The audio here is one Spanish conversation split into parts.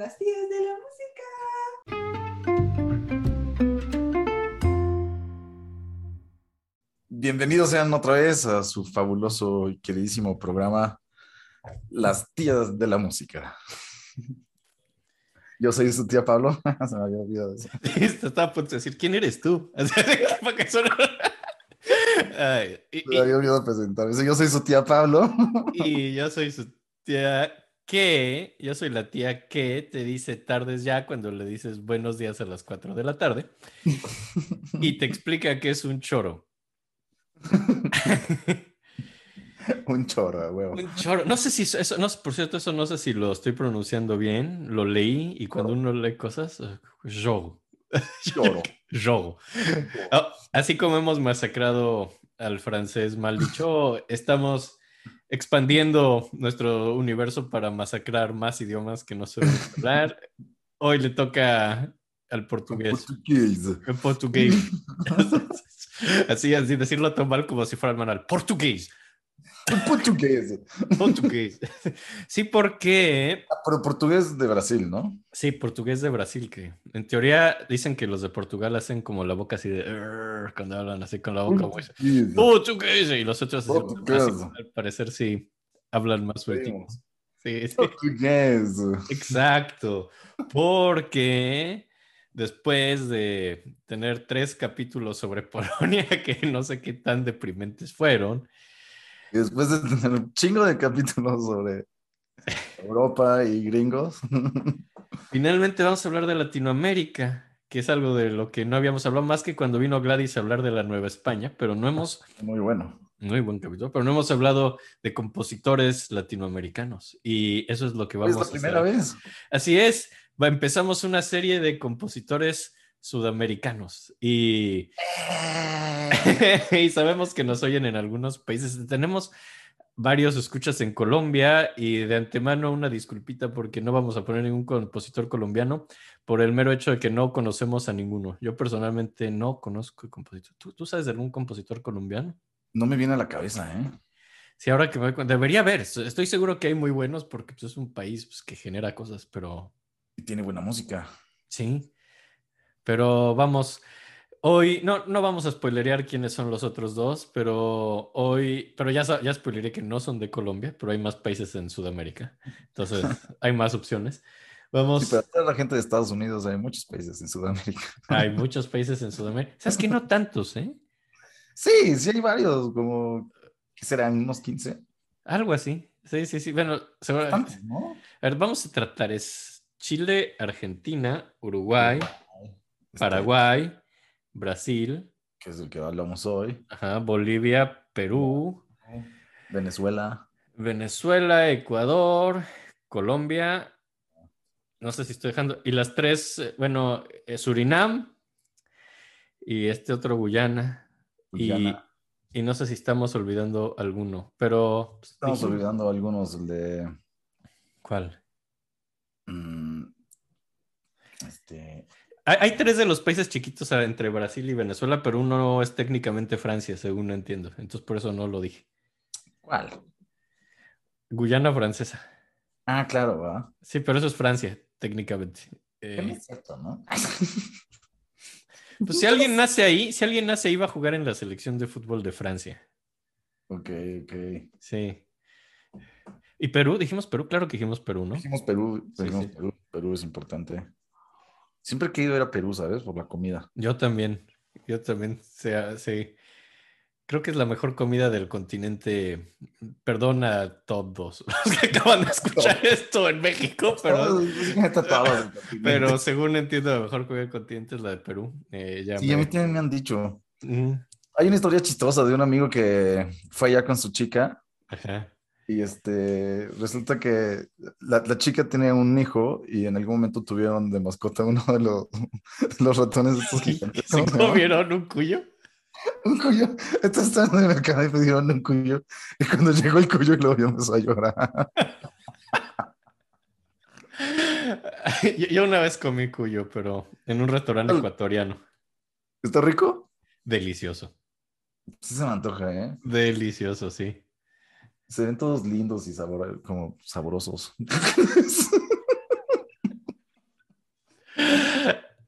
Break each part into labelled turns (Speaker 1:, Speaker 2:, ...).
Speaker 1: las tías de la
Speaker 2: Bienvenidos sean otra vez a su fabuloso y queridísimo programa Las tías de la música. Yo soy su tía Pablo. Se me había olvidado eso.
Speaker 3: Estaba a punto de decir, ¿quién eres tú? Ay, y,
Speaker 2: Se me había olvidado presentar. Yo soy su tía Pablo.
Speaker 3: y yo soy su tía que, yo soy la tía que te dice tardes ya cuando le dices buenos días a las 4 de la tarde y te explica que es un choro.
Speaker 2: Un chorro, huevo.
Speaker 3: Un choro. No sé si eso, no, por cierto, eso no sé si lo estoy pronunciando bien. Lo leí y cuando uno lee cosas, eh, choro.
Speaker 2: Choro.
Speaker 3: Choro. Ah, así como hemos masacrado al francés mal dicho, estamos expandiendo nuestro universo para masacrar más idiomas que no sabemos hablar. Hoy le toca al portugués.
Speaker 2: Portugués.
Speaker 3: El portugués. así, así decirlo tan mal como si fuera el manual. Portugués.
Speaker 2: Portugués.
Speaker 3: Portugués. Sí, porque.
Speaker 2: Ah, Pero portugués de Brasil, ¿no?
Speaker 3: Sí, portugués de Brasil, que en teoría dicen que los de Portugal hacen como la boca así de. Cuando hablan así con la boca.
Speaker 2: Portugués.
Speaker 3: Portugués. Y los otros,
Speaker 2: Portugués.
Speaker 3: así, al parecer, sí hablan más sueltitos. Sí, sí.
Speaker 2: Portugués.
Speaker 3: Exacto, porque después de tener tres capítulos sobre Polonia, que no sé qué tan deprimentes fueron,
Speaker 2: Y después de tener un chingo de capítulos sobre Europa y gringos.
Speaker 3: finalmente vamos a hablar de Latinoamérica, que es algo de lo que no habíamos hablado más que cuando vino Gladys a hablar de la Nueva España, pero no hemos,
Speaker 2: Muy bueno.
Speaker 3: muy buen capítulo, pero no hemos hablado de compositores latinoamericanos y eso es lo que
Speaker 2: Es
Speaker 3: vamos
Speaker 2: la
Speaker 3: a
Speaker 2: primera
Speaker 3: hacer.
Speaker 2: vez.
Speaker 3: Así es, empezamos una serie de compositores sudamericanos y, y sabemos que nos oyen en algunos países. Tenemos varios escuchas en Colombia y de antemano una disculpita porque no vamos a poner ningún compositor colombiano por el mero hecho de que no conocemos a ninguno. Yo personalmente no conozco compositor. ¿Tú, tú sabes de algún compositor colombiano?
Speaker 2: No me viene a la cabeza, ¿eh?
Speaker 3: Sí, ahora que me debería haber. Estoy seguro que hay muy buenos porque pues, es un país pues, que genera cosas, pero
Speaker 2: Y tiene buena música.
Speaker 3: Sí, pero vamos, hoy no, no vamos a spoilerear quiénes son los otros dos, pero hoy, pero ya, ya spoileré que no son de Colombia, pero hay más países en Sudamérica, entonces hay más opciones. Vamos,
Speaker 2: Sí, pero toda la gente de Estados Unidos, hay muchos países en Sudamérica.
Speaker 3: hay muchos países en Sudamérica. ¿Sabes que no tantos, eh?
Speaker 2: Sí, sí hay varios, como, ¿qué serán? ¿Unos 15?
Speaker 3: Algo así. Sí, sí, sí. Bueno, a
Speaker 2: Tantos, ¿no?
Speaker 3: ver, vamos a tratar, es Chile, Argentina, Uruguay,
Speaker 2: Este,
Speaker 3: Paraguay, Brasil,
Speaker 2: Que es el que hablamos hoy.
Speaker 3: ajá, Bolivia, Perú.
Speaker 2: Venezuela.
Speaker 3: Venezuela, Ecuador, Colombia, no sé si estoy dejando, y las tres, eh, bueno, eh, Surinam y este otro Guyana, y,
Speaker 2: Guyana.
Speaker 3: y no sé si estamos olvidando alguno, pero...
Speaker 2: Estamos olvidando algunos el de.
Speaker 3: ¿Cuál?
Speaker 2: mm, este.
Speaker 3: Hay, hay tres de los países chiquitos entre Brasil y Venezuela, pero uno es técnicamente Francia, según entiendo, entonces por eso no lo dije.
Speaker 2: ¿Cuál?
Speaker 3: Guyana francesa.
Speaker 2: Ah, claro, ¿verdad?
Speaker 3: Sí, pero eso es Francia, técnicamente. Eh,
Speaker 2: no es cierto, ¿no?
Speaker 3: Pues si alguien nace ahí, si alguien nace ahí va a jugar en la selección de fútbol de Francia.
Speaker 2: Ok, ok.
Speaker 3: Sí. ¿Y Perú? Dijimos Perú, claro que dijimos Perú, ¿no?
Speaker 2: Dijimos Perú,
Speaker 3: Sí,
Speaker 2: dijimos
Speaker 3: sí.
Speaker 2: Perú. Perú es importante. Siempre he querido ir a Perú, ¿sabes? Por la comida.
Speaker 3: Yo también, yo también, sea, sí. Creo que es la mejor comida del continente. Perdona a todos los que acaban de escuchar esto en México, pero, pero según entiendo, la mejor comida del continente es la de Perú. Eh, ya
Speaker 2: Sí,
Speaker 3: me-
Speaker 2: a mí también me han dicho.
Speaker 3: Mm,
Speaker 2: Hay una historia chistosa de un amigo que fue allá con su chica
Speaker 3: Ajá.
Speaker 2: Y este resulta que la, la chica tenía un hijo y en algún momento tuvieron de mascota uno de los, los ratones estos gigantes.
Speaker 3: ¿Se comieron un cuyo?
Speaker 2: Un cuyo. Entonces estaban en el mercado y pidieron un cuyo. Y cuando llegó el cuyo, el novio empezó a llorar.
Speaker 3: yo, yo una vez comí cuyo, pero en un restaurante ecuatoriano.
Speaker 2: ¿Está rico?
Speaker 3: Delicioso.
Speaker 2: Sí se me antoja, ¿eh?
Speaker 3: Delicioso, sí.
Speaker 2: Se ven todos lindos y sabor, como sabrosos.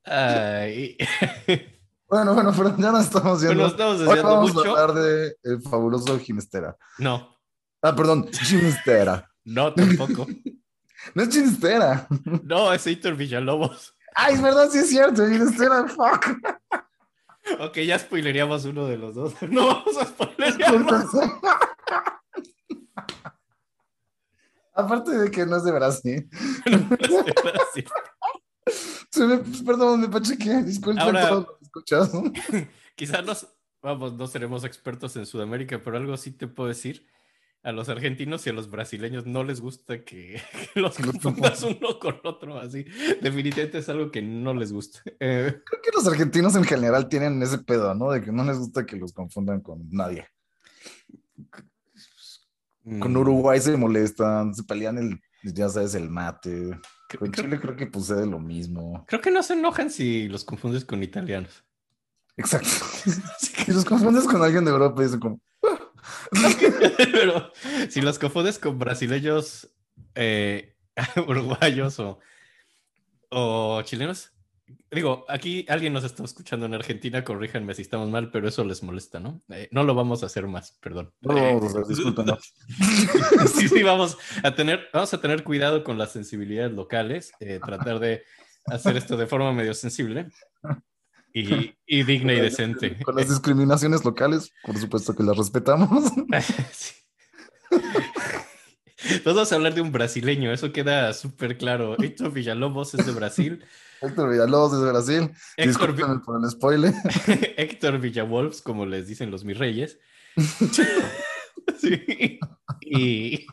Speaker 3: Ay.
Speaker 2: Bueno, bueno, pero ya nos estamos
Speaker 3: nos estamos
Speaker 2: Hoy vamos
Speaker 3: mucho.
Speaker 2: a hablar de el fabuloso Ginestera.
Speaker 3: No,
Speaker 2: Ah, perdón, Ginestera.
Speaker 3: no tampoco.
Speaker 2: No es Ginestera.
Speaker 3: No, es Héctor Villalobos.
Speaker 2: Ay, es verdad, sí es cierto, Ginestera, fuck.
Speaker 3: Ok, ya spoileríamos uno de los dos. No vamos a spoilerear.
Speaker 2: Aparte de que no es de Brasil.
Speaker 3: Sí.
Speaker 2: Se me, perdón, me pachequé. Disculpen
Speaker 3: Ahora-
Speaker 2: todos los escuchados.
Speaker 3: Quizás nos, vamos, no seremos expertos en Sudamérica, pero algo sí te puedo decir. A los argentinos y a los brasileños no les gusta que, que los
Speaker 2: Que los
Speaker 3: confundas uno con otro, así. Definitivamente es algo que no les gusta. Eh,
Speaker 2: Creo que los argentinos en general tienen ese pedo, ¿no? De que no les gusta que los confundan con nadie. Con
Speaker 3: mm,
Speaker 2: Uruguay se molestan, se pelean el, ya sabes, el mate.
Speaker 3: creo-
Speaker 2: Con
Speaker 3: creo-
Speaker 2: Chile creo que sucede lo mismo.
Speaker 3: Creo que no se enojan si los confundes con italianos.
Speaker 2: Exacto. Si los confundes con alguien de Europa, dicen como,
Speaker 3: Pero si los confundes con brasileños, eh, uruguayos o, o chilenos, digo, aquí alguien nos está escuchando en Argentina, corríjanme si estamos mal, pero eso les molesta, ¿no? Eh, no lo vamos a hacer más, perdón.
Speaker 2: no discúlpenos.
Speaker 3: sí, sí, vamos a tener, vamos a tener cuidado con las sensibilidades locales, eh, tratar de hacer esto de forma medio sensible y, y digna y decente.
Speaker 2: Con las discriminaciones locales, por supuesto que las respetamos.
Speaker 3: Sí. Vamos a hablar de un brasileño, eso queda súper claro. Héctor Villalobos es de Brasil.
Speaker 2: Héctor Villalobos desde Brasil.
Speaker 3: Héctor,
Speaker 2: por el spoiler.
Speaker 3: Héctor Villalobos, como les dicen los mis reyes. Sí. Y,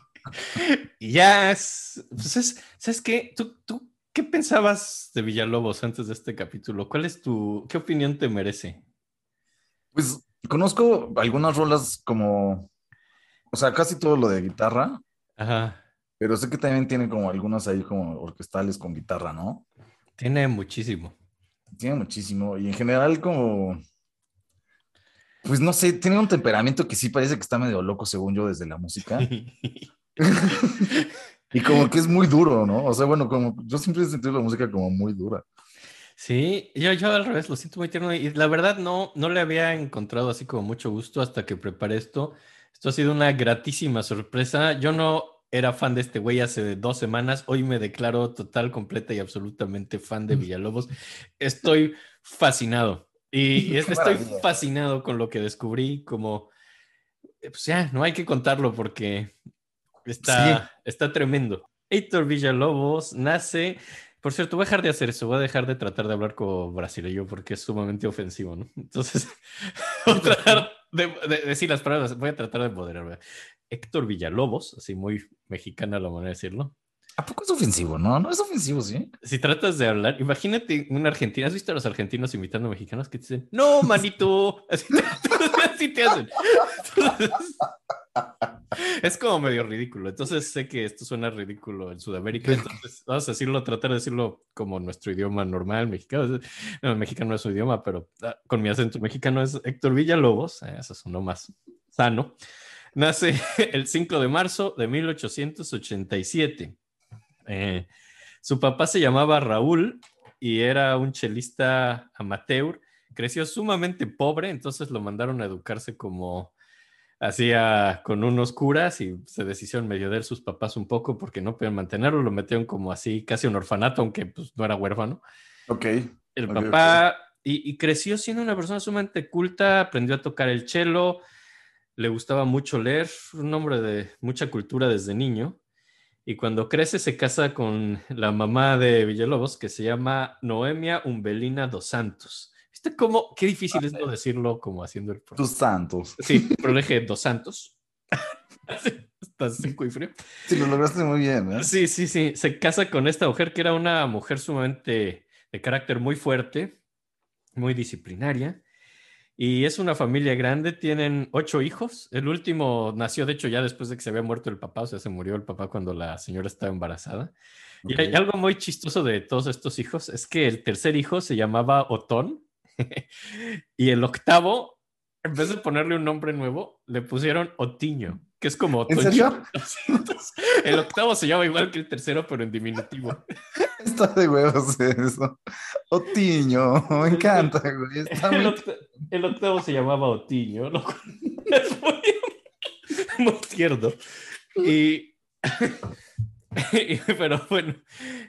Speaker 3: y ya es, pues es- ¿sabes qué? ¿Tú, ¿Tú qué pensabas de Villalobos antes de este capítulo? ¿Cuál es tu, qué opinión te merece?
Speaker 2: Pues conozco algunas rolas como, o sea, casi todo lo de guitarra,
Speaker 3: Ajá.
Speaker 2: pero sé que también tiene como algunas ahí como orquestales con guitarra, ¿no?
Speaker 3: Tiene muchísimo.
Speaker 2: Tiene muchísimo y en general como, pues no sé, tiene un temperamento que sí parece que está medio loco según yo desde la música y como que es muy duro, ¿no? O sea, bueno, como yo siempre he sentido la música como muy dura.
Speaker 3: Sí, yo, yo al revés, lo siento muy tierno y la verdad no, no le había encontrado así como mucho gusto hasta que preparé esto. Esto ha sido una gratísima sorpresa. Yo no era fan de este güey hace dos semanas. Hoy me declaro total, completa y absolutamente fan de Villalobos. Estoy fascinado y, estoy fascinado con lo que descubrí. Como, eh, pues ya, no hay que contarlo porque está, está tremendo. Héctor Villalobos nace. Por cierto, voy a dejar de hacer eso, voy a dejar de tratar de hablar como brasileño porque es sumamente ofensivo, ¿no? Entonces, voy a tratar de, de decir las palabras, voy a tratar de moderarme. Héctor Villalobos, así muy mexicana la manera de decirlo.
Speaker 2: ¿A poco es ofensivo? No, no es ofensivo, ¿sí?
Speaker 3: Si tratas de hablar, imagínate un argentino, ¿has visto a los argentinos imitando a mexicanos que te dicen, no, manito? Así te, así te hacen. Entonces, es como medio ridículo. Entonces sé que esto suena ridículo en Sudamérica. Entonces vamos a decirlo, tratar de decirlo como nuestro idioma normal, mexicano. No, mexicano no es su idioma, pero ah, con mi acento mexicano es Héctor Villalobos. Eh, eso sonó más sano. Nace el 5 de marzo de 1887. Eh, su papá se llamaba Raúl y era un chelista amateur. Creció sumamente pobre, entonces lo mandaron a educarse como hacía con unos curas y se deshicieron medio de él sus papás un poco porque no podían mantenerlo, lo metieron como así, casi un orfanato, aunque pues no era huérfano.
Speaker 2: Ok.
Speaker 3: El papá Y, y creció siendo una persona sumamente culta, aprendió a tocar el cello, le gustaba mucho leer, un hombre de mucha cultura desde niño. Y cuando crece se casa con la mamá de Villalobos, que se llama Noemia Umbelina dos Santos. ¿Viste cómo? Qué difícil es no decirlo como haciendo el
Speaker 2: Tus santos.
Speaker 3: Sí, pero dije dos Santos. Estás seco y frío.
Speaker 2: Sí, lo lograste muy bien, ¿eh?
Speaker 3: Sí, sí, sí. Se casa con esta mujer que era una mujer sumamente de carácter muy fuerte, muy disciplinaria. Y es una familia grande, tienen ocho hijos. El último nació, de hecho, ya después de que se había muerto el papá, o sea, se murió el papá cuando la señora estaba embarazada. Y hay algo muy chistoso de todos estos hijos, es que el tercer hijo se llamaba Otón y el octavo, en vez de ponerle un nombre nuevo, le pusieron Otiño, que es como
Speaker 2: ¿En
Speaker 3: Otoño.
Speaker 2: serio?
Speaker 3: Sí, entonces, el octavo se llama igual que el tercero, pero en diminutivo.
Speaker 2: Está de huevos eso. Otiño, me encanta, güey.
Speaker 3: El, octavo, el, octavo se llamaba Otiño, lo es muy, muy tierno. Y, pero bueno,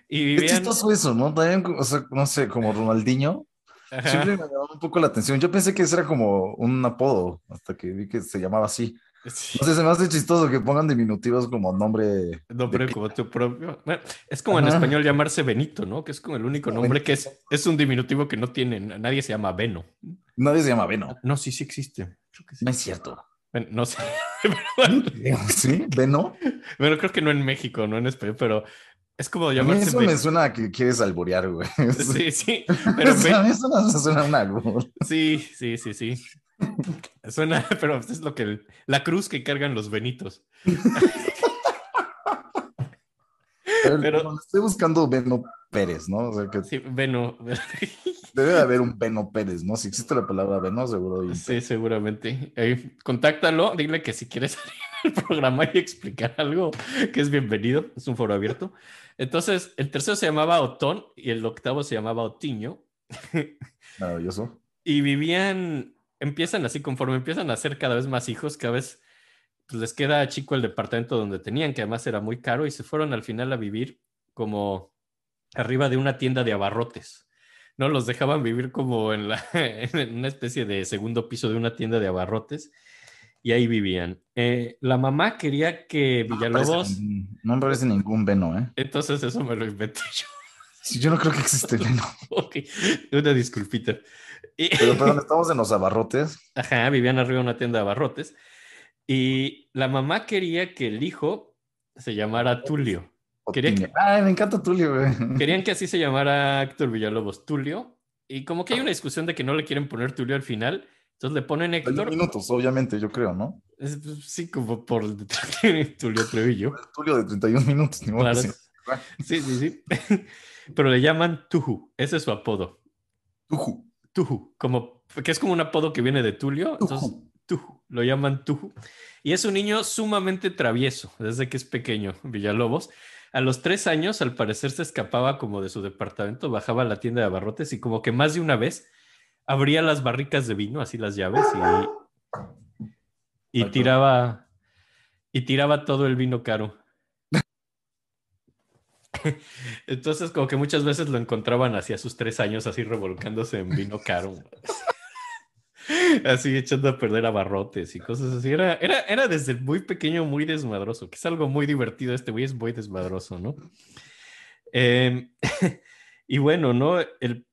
Speaker 3: y vivían...
Speaker 2: Es chistoso eso, ¿no? También, o sea, no sé, como Ronaldinho. Siempre me llamó un poco la atención. Yo pensé que ese era como un apodo, hasta que vi que se llamaba así. No sé, se me hace chistoso que pongan diminutivos como nombre.
Speaker 3: Nombre como tu propio. Bueno, es como en español llamarse Benito, ¿no? Que es como el único nombre que es, es un diminutivo que no tiene. Nadie se llama Beno.
Speaker 2: Nadie se llama Beno.
Speaker 3: No, sí, sí existe.
Speaker 2: No es cierto.
Speaker 3: Bueno, no sé.
Speaker 2: ¿Sí? ¿Beno?
Speaker 3: Bueno, creo que no en México, no en español, pero es como llamarse.
Speaker 2: eso me suena a que quieres alborear, güey.
Speaker 3: Sí, sí. Pero
Speaker 2: mí eso no suena a un albur.
Speaker 3: Sí, sí, sí, sí. Suena, pero es lo que la cruz que cargan los benitos.
Speaker 2: pero, estoy buscando Beno Pérez, ¿no? O sea que
Speaker 3: sí, Beno.
Speaker 2: Debe de haber un Beno Pérez, ¿no? Si existe la palabra Beno, seguro.
Speaker 3: Sí, seguramente. contáctalo, dile que si quieres salir al programa y explicar algo, que es bienvenido, es un foro abierto. Entonces, el tercero se llamaba Otón y el octavo se llamaba Otiño.
Speaker 2: Maravilloso.
Speaker 3: Y vivían empiezan así, conforme empiezan a hacer cada vez más hijos, cada vez pues, les queda chico el departamento donde tenían, que además era muy caro, y se fueron al final a vivir como arriba de una tienda de abarrotes. ¿no? Los dejaban vivir como en, la, en una especie de segundo piso de una tienda de abarrotes y ahí vivían. Eh, la mamá quería que Villalobos...
Speaker 2: No me parece ningún veno, ¿eh?
Speaker 3: Entonces eso me lo inventé yo.
Speaker 2: Sí, yo no creo que existe veno.
Speaker 3: ok, una disculpita.
Speaker 2: Pero perdón, estamos en los abarrotes.
Speaker 3: Ajá, vivían arriba de una tienda de abarrotes. Y la mamá quería que el hijo se llamara Tulio.
Speaker 2: Quería Ay, me encanta Tulio, güey.
Speaker 3: Querían que así se llamara Héctor Villalobos, Tulio. Y como que hay una discusión de que no le quieren poner Tulio al final, entonces le ponen Héctor.
Speaker 2: minutos, obviamente, yo creo, ¿no?
Speaker 3: Pues, sí, como por Tulio Trevillo.
Speaker 2: Tulio de 31 minutos, ni modo.
Speaker 3: Sí, sí, sí. Pero le llaman Tuju, ese es su apodo.
Speaker 2: Tuju.
Speaker 3: Tuju, como, que es como un apodo que viene de Tulio, entonces Tuju, lo llaman Tuju. Y es un niño sumamente travieso desde que es pequeño, Villalobos. A los tres años, al parecer, se escapaba como de su departamento, bajaba a la tienda de abarrotes y como que más de una vez abría las barricas de vino, así las llaves, y, y tiraba, y tiraba todo el vino caro. Entonces, como que muchas veces lo encontraban así a sus tres años, así revolcándose en vino caro. así echando a perder abarrotes y cosas así. Era, era, era desde muy pequeño muy desmadroso, que es algo muy divertido. Este güey es muy desmadroso, ¿no? Em, y bueno, ¿no? El,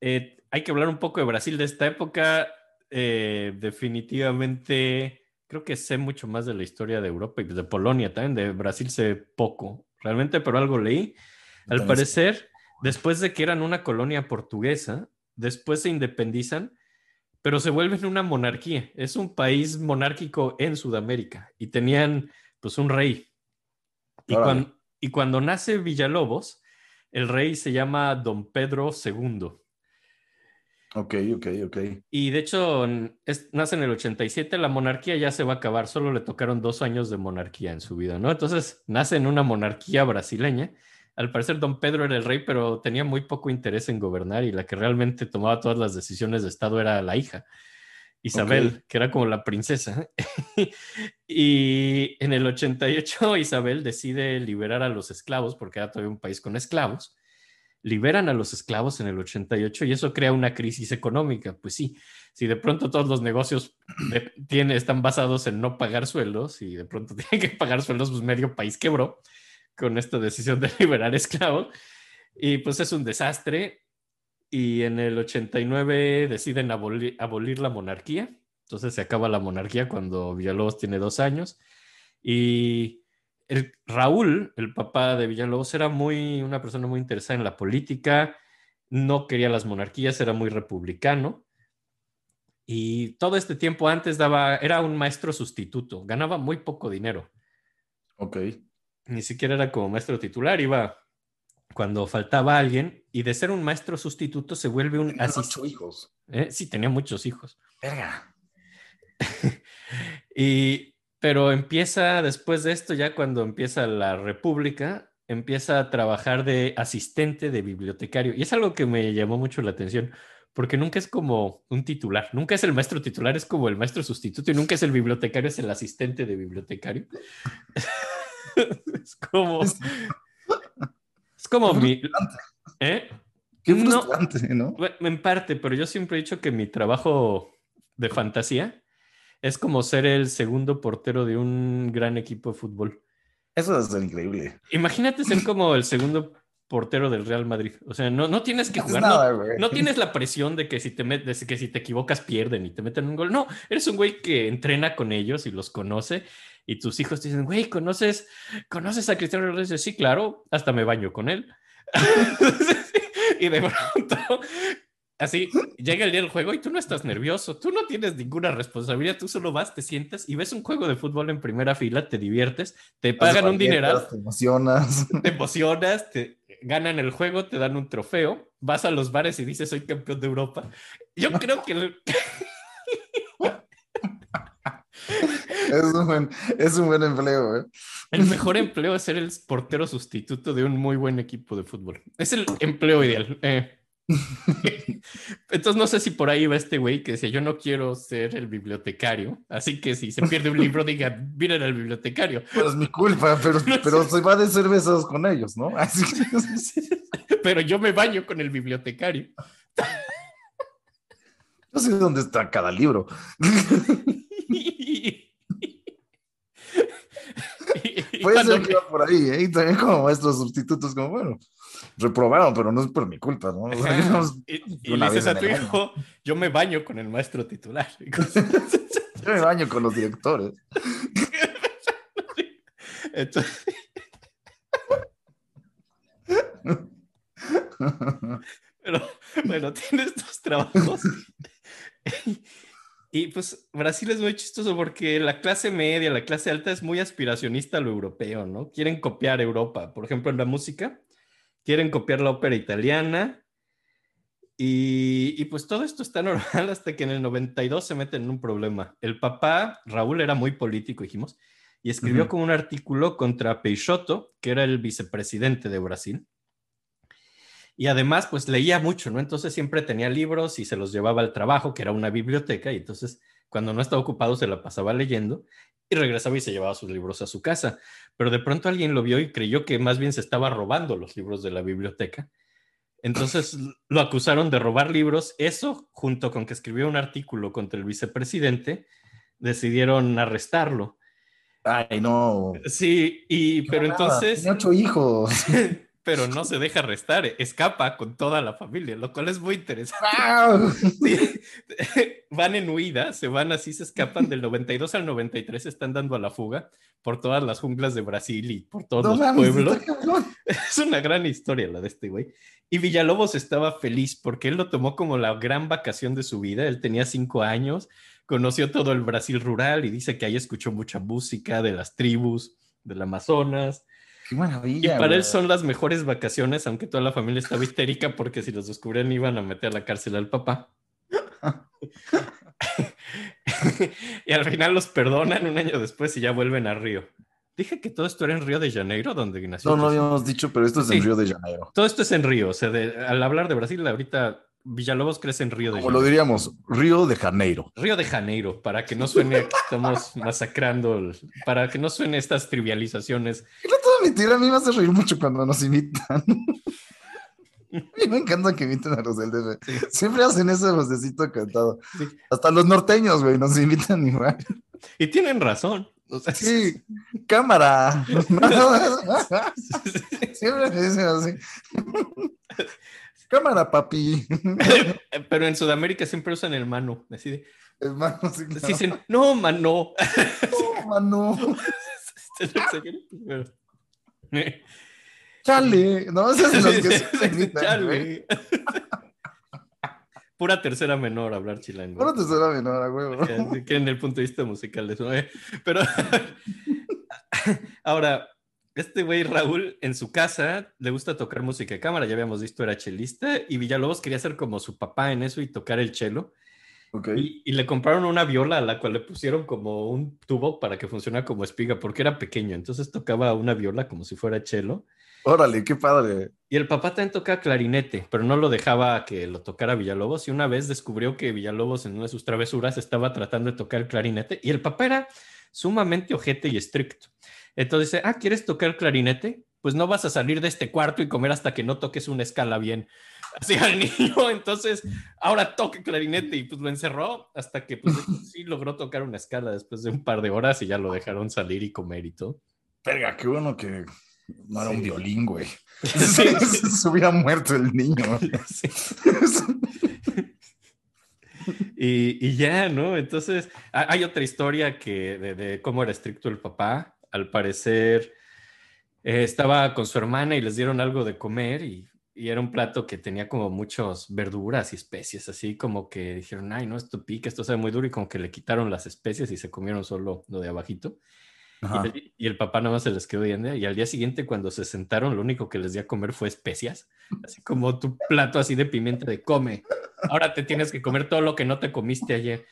Speaker 3: eh, hay que hablar un poco de Brasil de esta época. Eh, definitivamente, creo que sé mucho más de la historia de Europa y de Polonia también. De Brasil sé poco realmente, pero algo leí. Al parecer, después de que eran una colonia portuguesa, después se independizan, pero se vuelven una monarquía. Es un país monárquico en Sudamérica y tenían pues un rey. Y, cuando, y cuando nace Villalobos, el rey se llama Don Pedro II.
Speaker 2: Ok, ok, ok.
Speaker 3: Y de hecho, nace en el 87, la monarquía ya se va a acabar, solo le tocaron dos años de monarquía en su vida, ¿no? Entonces, nace en una monarquía brasileña. Al parecer, don Pedro era el rey, pero tenía muy poco interés en gobernar y la que realmente tomaba todas las decisiones de Estado era la hija, Isabel, que era como la princesa. y en el 88, Isabel decide liberar a los esclavos, porque era todavía un país con esclavos liberan a los esclavos en el 88 y eso crea una crisis económica. Pues sí, si de pronto todos los negocios están basados en no pagar sueldos y de pronto tienen que pagar sueldos, pues medio país quebró con esta decisión de liberar esclavos. Y pues es un desastre. Y en el 89 deciden abolir la monarquía. Entonces se acaba la monarquía cuando Villalobos tiene dos años. Y el, Raúl, el papá de Villalobos, era muy, una persona muy interesada en la política, no quería las monarquías, era muy republicano. Y todo este tiempo antes daba, era un maestro sustituto, ganaba muy poco dinero.
Speaker 2: Ok.
Speaker 3: Ni siquiera era como maestro titular, iba cuando faltaba alguien y de ser un maestro sustituto se vuelve un
Speaker 2: asistente. hijos.
Speaker 3: ¿Eh? Sí, tenía muchos hijos.
Speaker 2: Verga.
Speaker 3: y pero empieza después de esto, ya cuando empieza la República, empieza a trabajar de asistente de bibliotecario. Y es algo que me llamó mucho la atención, porque nunca es como un titular, nunca es el maestro titular, es como el maestro sustituto y nunca es el bibliotecario, es el asistente de bibliotecario. es como... Es como mi... ¿Eh?
Speaker 2: Qué frustrante, ¿no?
Speaker 3: En parte, pero yo siempre he dicho que mi trabajo de fantasía es como ser el segundo portero de un gran equipo de fútbol.
Speaker 2: Eso es increíble.
Speaker 3: Imagínate ser como el segundo portero del Real Madrid. O sea, no, no tienes que jugar, no, tienes la presión de que si te metes, que si te equivocas pierden y te meten un gol. No, eres un güey que entrena con ellos y los conoce y tus hijos te dicen, güey, ¿conoces, ¿conoces a Cristiano Ronaldo? Sí, claro, hasta me baño con él. y de pronto Así, llega el día del juego y tú no estás nervioso, tú no tienes ninguna responsabilidad, tú solo vas, te sientas y ves un juego de fútbol en primera fila, te diviertes, te pagan un dineral.
Speaker 2: Te emocionas.
Speaker 3: Te emocionas, te ganan el juego, te dan un trofeo, vas a los bares y dices, soy campeón de Europa. Yo creo que...
Speaker 2: es, un buen, es un buen empleo. ¿eh?
Speaker 3: El mejor empleo es ser el portero sustituto de un muy buen equipo de fútbol. Es el empleo ideal. Eh. Entonces no sé si por ahí va este güey que decía, yo no quiero ser el bibliotecario, así que si se pierde un libro, diga, miren al bibliotecario.
Speaker 2: Pero es mi culpa, pero, pero se va de cervezas con ellos, ¿no? Así
Speaker 3: pero yo me baño con el bibliotecario.
Speaker 2: No sé dónde está cada libro. Puede ser que va por ahí, ¿eh? Y también como maestros sustitutos, como, bueno, reprobaron, pero no es por mi culpa, ¿no?
Speaker 3: y, le dices a tu hijo, yo me baño con el maestro titular.
Speaker 2: yo me baño con los directores.
Speaker 3: Entonces... Pero bueno, tiene estos trabajos. Y pues Brasil es muy chistoso porque la clase media, la clase alta es muy aspiracionista a lo europeo, ¿no? Quieren copiar Europa. Por ejemplo, en la música, quieren copiar la ópera italiana. Y, pues todo esto está normal hasta que en el 92 se meten en un problema. El papá, Raúl, era muy político, dijimos, y escribió como un artículo contra Peixoto, que era el vicepresidente de Brasil. Y además, pues leía mucho, ¿no? Entonces siempre tenía libros y se los llevaba al trabajo, que era una biblioteca, y entonces cuando no estaba ocupado se la pasaba leyendo y regresaba y se llevaba sus libros a su casa. Pero de pronto alguien lo vio y creyó que más bien se estaba robando los libros de la biblioteca. Entonces lo acusaron de robar libros. Eso, junto con que escribió un artículo contra el vicepresidente, decidieron arrestarlo.
Speaker 2: Ay, no.
Speaker 3: Sí, y pero entonces.
Speaker 2: Tiene ocho hijos.
Speaker 3: pero no se deja arrestar, escapa con toda la familia, lo cual es muy interesante. van en huida, se van así, se escapan del 92 al 93, están dando a la fuga por todas las junglas de Brasil y por todos los pueblos. Es una gran historia la de este güey. Y Villalobos estaba feliz porque él lo tomó como la gran vacación de su vida. Él tenía cinco años, conoció todo el Brasil rural y dice que ahí escuchó mucha música de las tribus del Amazonas y para él son las mejores vacaciones, aunque toda la familia estaba histérica porque si los descubrían iban a meter a la cárcel al papá. y al final los perdonan un año después y ya vuelven a Río. Dije que todo esto era en Río de Janeiro, donde nació.
Speaker 2: No, no habíamos dicho, pero esto es en Río de Janeiro.
Speaker 3: Todo esto es en Río. O sea, al hablar de Brasil, ahorita Villalobos crece en Río de
Speaker 2: Janeiro. Como lo diríamos, Río de Janeiro.
Speaker 3: Río de Janeiro, para que no suene que estamos masacrando, para que no suene estas trivializaciones.
Speaker 2: No te mentir, a mí me hace reír mucho cuando nos invitan. Me encanta que inviten a los del DF. Siempre hacen ese vocecito cantado. Hasta los norteños, güey, nos invitan igual.
Speaker 3: Y tienen razón.
Speaker 2: sí, cámara. Siempre dicen así. Cámara, papi.
Speaker 3: Pero en Sudamérica siempre usan el mano. Así
Speaker 2: El mano, sí.
Speaker 3: Dicen, no, mano.
Speaker 2: No, mano. Chale. No, son los que se Chale.
Speaker 3: Pura tercera menor hablar chilango.
Speaker 2: Pura tercera menor, huevo.
Speaker 3: Que en el punto de vista musical de eso. ¿eh? Pero ahora, este güey Raúl en su casa le gusta tocar música de cámara, ya habíamos visto era chelista y Villalobos quería ser como su papá en eso y tocar el chelo.
Speaker 2: Okay.
Speaker 3: Y, le compraron una viola a la cual le pusieron como un tubo para que funcionara como espiga porque era pequeño, entonces tocaba una viola como si fuera chelo
Speaker 2: Órale, qué padre.
Speaker 3: Y el papá también toca clarinete, pero no lo dejaba que lo tocara Villalobos. Y una vez descubrió que Villalobos en una de sus travesuras estaba tratando de tocar el clarinete y el papá era sumamente ojete y estricto. Entonces dice, ah, ¿quieres tocar clarinete? Pues no vas a salir de este cuarto y comer hasta que no toques una escala bien. Así al niño, entonces ahora toque clarinete y pues lo encerró hasta que pues sí logró tocar una escala después de un par de horas y ya lo dejaron salir y comer y todo.
Speaker 2: Verga, qué bueno que no era un violín, güey. Se hubiera muerto el niño.
Speaker 3: Y, y, ya, ¿no? Entonces, hay otra historia que de, cómo era estricto el papá. Al parecer, eh, estaba con su hermana y les dieron algo de comer y, y, era un plato que tenía como muchas verduras y especies, así como que dijeron, ay, no, esto pica, esto sabe muy duro y como que le quitaron las especies y se comieron solo lo de abajito. Y el, papá nada más se les quedó viendo y al día siguiente cuando se sentaron lo único que les di a comer fue especias, así como tu plato así de pimienta de come, ahora te tienes que comer todo lo que no te comiste ayer.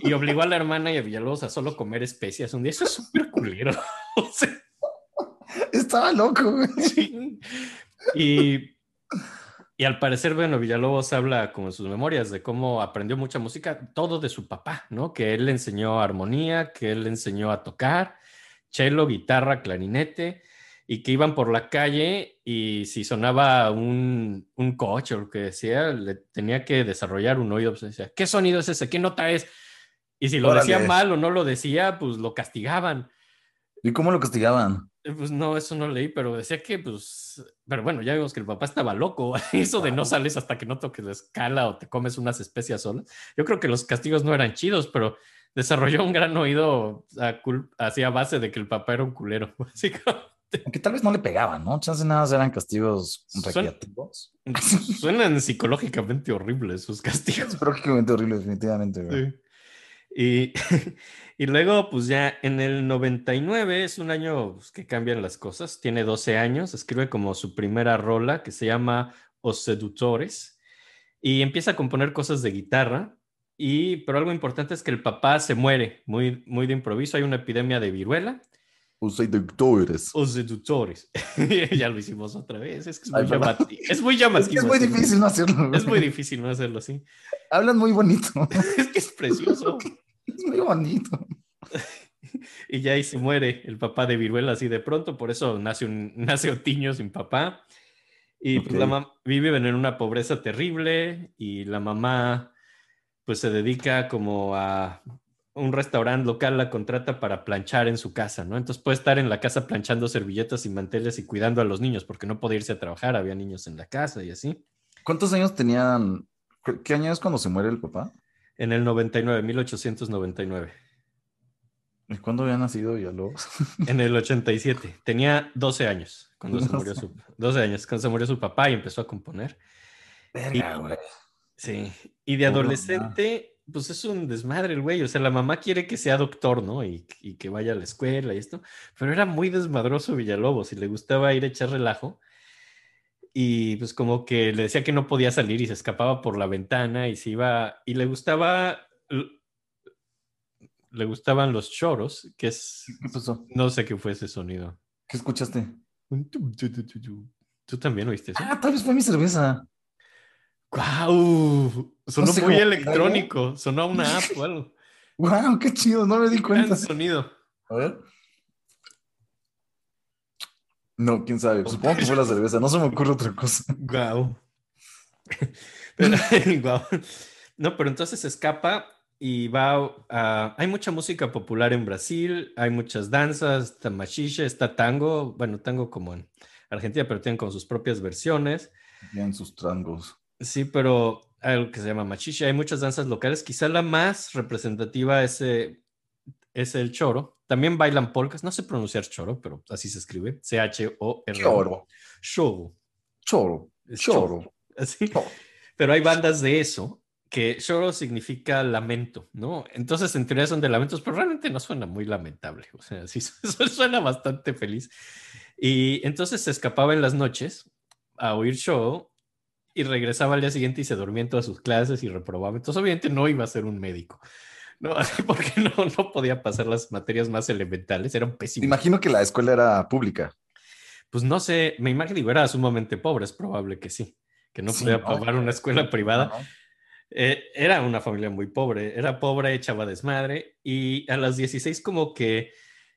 Speaker 3: Y obligó a la hermana y a Villalobos a solo comer especias un día, eso es súper culero.
Speaker 2: Estaba loco, güey.
Speaker 3: Y, y al parecer, bueno, Villalobos habla como en sus memorias de cómo aprendió mucha música, todo de su papá, ¿no? Que él le enseñó armonía, que él le enseñó a tocar cello, guitarra, clarinete, y que iban por la calle y si sonaba un, un coche o lo que decía, le tenía que desarrollar un oído. Pues decía, ¿qué sonido es ese? ¿Qué nota es? Y si lo decía mal o no lo decía, pues lo castigaban.
Speaker 2: ¿Y cómo lo castigaban?
Speaker 3: Eh, pues no, eso no leí, pero decía que, pues, pero bueno, ya vimos que el papá estaba loco. Eso de no sales hasta que no toques la escala o te comes unas especias solas. Yo creo que los castigos no eran chidos, pero desarrolló un gran oído hacia base de que el papá era un culero,
Speaker 2: Aunque tal vez no le pegaban, ¿no? Chance nada eran castigos recreativos.
Speaker 3: Suenan, psicológicamente horribles sus castigos.
Speaker 2: Psicológicamente horribles, definitivamente.
Speaker 3: Y, y, luego, pues ya en el 99 es un año pues, que cambian las cosas. Tiene 12 años, escribe como su primera rola que se llama Os Seductores y empieza a componer cosas de guitarra y, pero algo importante es que el papá se muere muy, muy de improviso. Hay una epidemia de viruela.
Speaker 2: Os seductores.
Speaker 3: Os seductores. ya lo hicimos otra vez. Es que es muy llamativo. Es muy llamativo.
Speaker 2: Es, muy difícil no hacerlo.
Speaker 3: Es muy difícil no hacerlo así.
Speaker 2: Hablan muy bonito.
Speaker 3: es que es precioso.
Speaker 2: Es muy bonito.
Speaker 3: y ya ahí se muere el papá de viruela así de pronto. Por eso nace, un, nace Otiño sin papá. Y pues la mamá vive en una pobreza terrible y la mamá pues se dedica como a un restaurante local, la contrata para planchar en su casa, ¿no? Entonces puede estar en la casa planchando servilletas y manteles y cuidando a los niños, porque no podía irse a trabajar, había niños en la casa y así.
Speaker 2: ¿Cuántos años tenían? ¿Qué año es cuando se muere el papá?
Speaker 3: En el 99, 1899.
Speaker 2: ¿Y cuándo había nacido Villalobos?
Speaker 3: En el 87. Tenía 12 años cuando se murió su, 12 años cuando se murió su papá y empezó a componer.
Speaker 2: Verga, güey.
Speaker 3: Sí, y de adolescente, pues es un desmadre el güey. O sea, la mamá quiere que sea doctor, ¿no? Y, que vaya a la escuela y esto. Pero era muy desmadroso Villalobos y le gustaba ir a echar relajo. Y pues como que le decía que no podía salir y se escapaba por la ventana y se iba. Y le gustaba. Le gustaban los choros, que es.
Speaker 2: ¿Qué pasó?
Speaker 3: No sé qué fue ese sonido.
Speaker 2: ¿Qué escuchaste?
Speaker 3: ¿Tú también oíste eso?
Speaker 2: Ah, tal vez fue mi cerveza.
Speaker 3: ¡Guau! Sonó muy electrónico. Sonó a una app o algo.
Speaker 2: ¡Guau! ¡Qué chido! No me di cuenta.
Speaker 3: Gran sonido.
Speaker 2: A ver. No, quién sabe. Supongo que fue la cerveza. No se me ocurre otra cosa.
Speaker 3: ¡Guau! Guau. No, pero entonces escapa y va a... Hay mucha música popular en Brasil, hay muchas danzas, está machiche, está tango, bueno, tango como en Argentina, pero tienen con sus propias versiones.
Speaker 2: Tienen sus tangos.
Speaker 3: Sí, pero algo que se llama machiche. Hay muchas danzas locales. Quizá la más representativa es, eh, es el choro. También bailan polcas. No sé pronunciar choro, pero así se escribe. C-H-O-R.
Speaker 2: Choro.
Speaker 3: Choro.
Speaker 2: Choro. Choro.
Speaker 3: Así. Pero hay bandas de eso que choro significa lamento, ¿no? Entonces, en teoría son de lamentos, pero realmente no suena muy lamentable. O sea, sí suena bastante feliz. Y entonces se escapaba en las noches a oír show y regresaba al día siguiente y se dormía en todas sus clases y reprobaba. Entonces, obviamente, no iba a ser un médico. No, porque no, no podía pasar las materias más elementales, era un pésimo.
Speaker 2: Imagino que la escuela era pública.
Speaker 3: pues no sé, me imagino, era sumamente pobre, es probable que sí, que no podía pagar una escuela privada. Eh, era una familia muy pobre, era pobre, echaba desmadre y a las 16 como que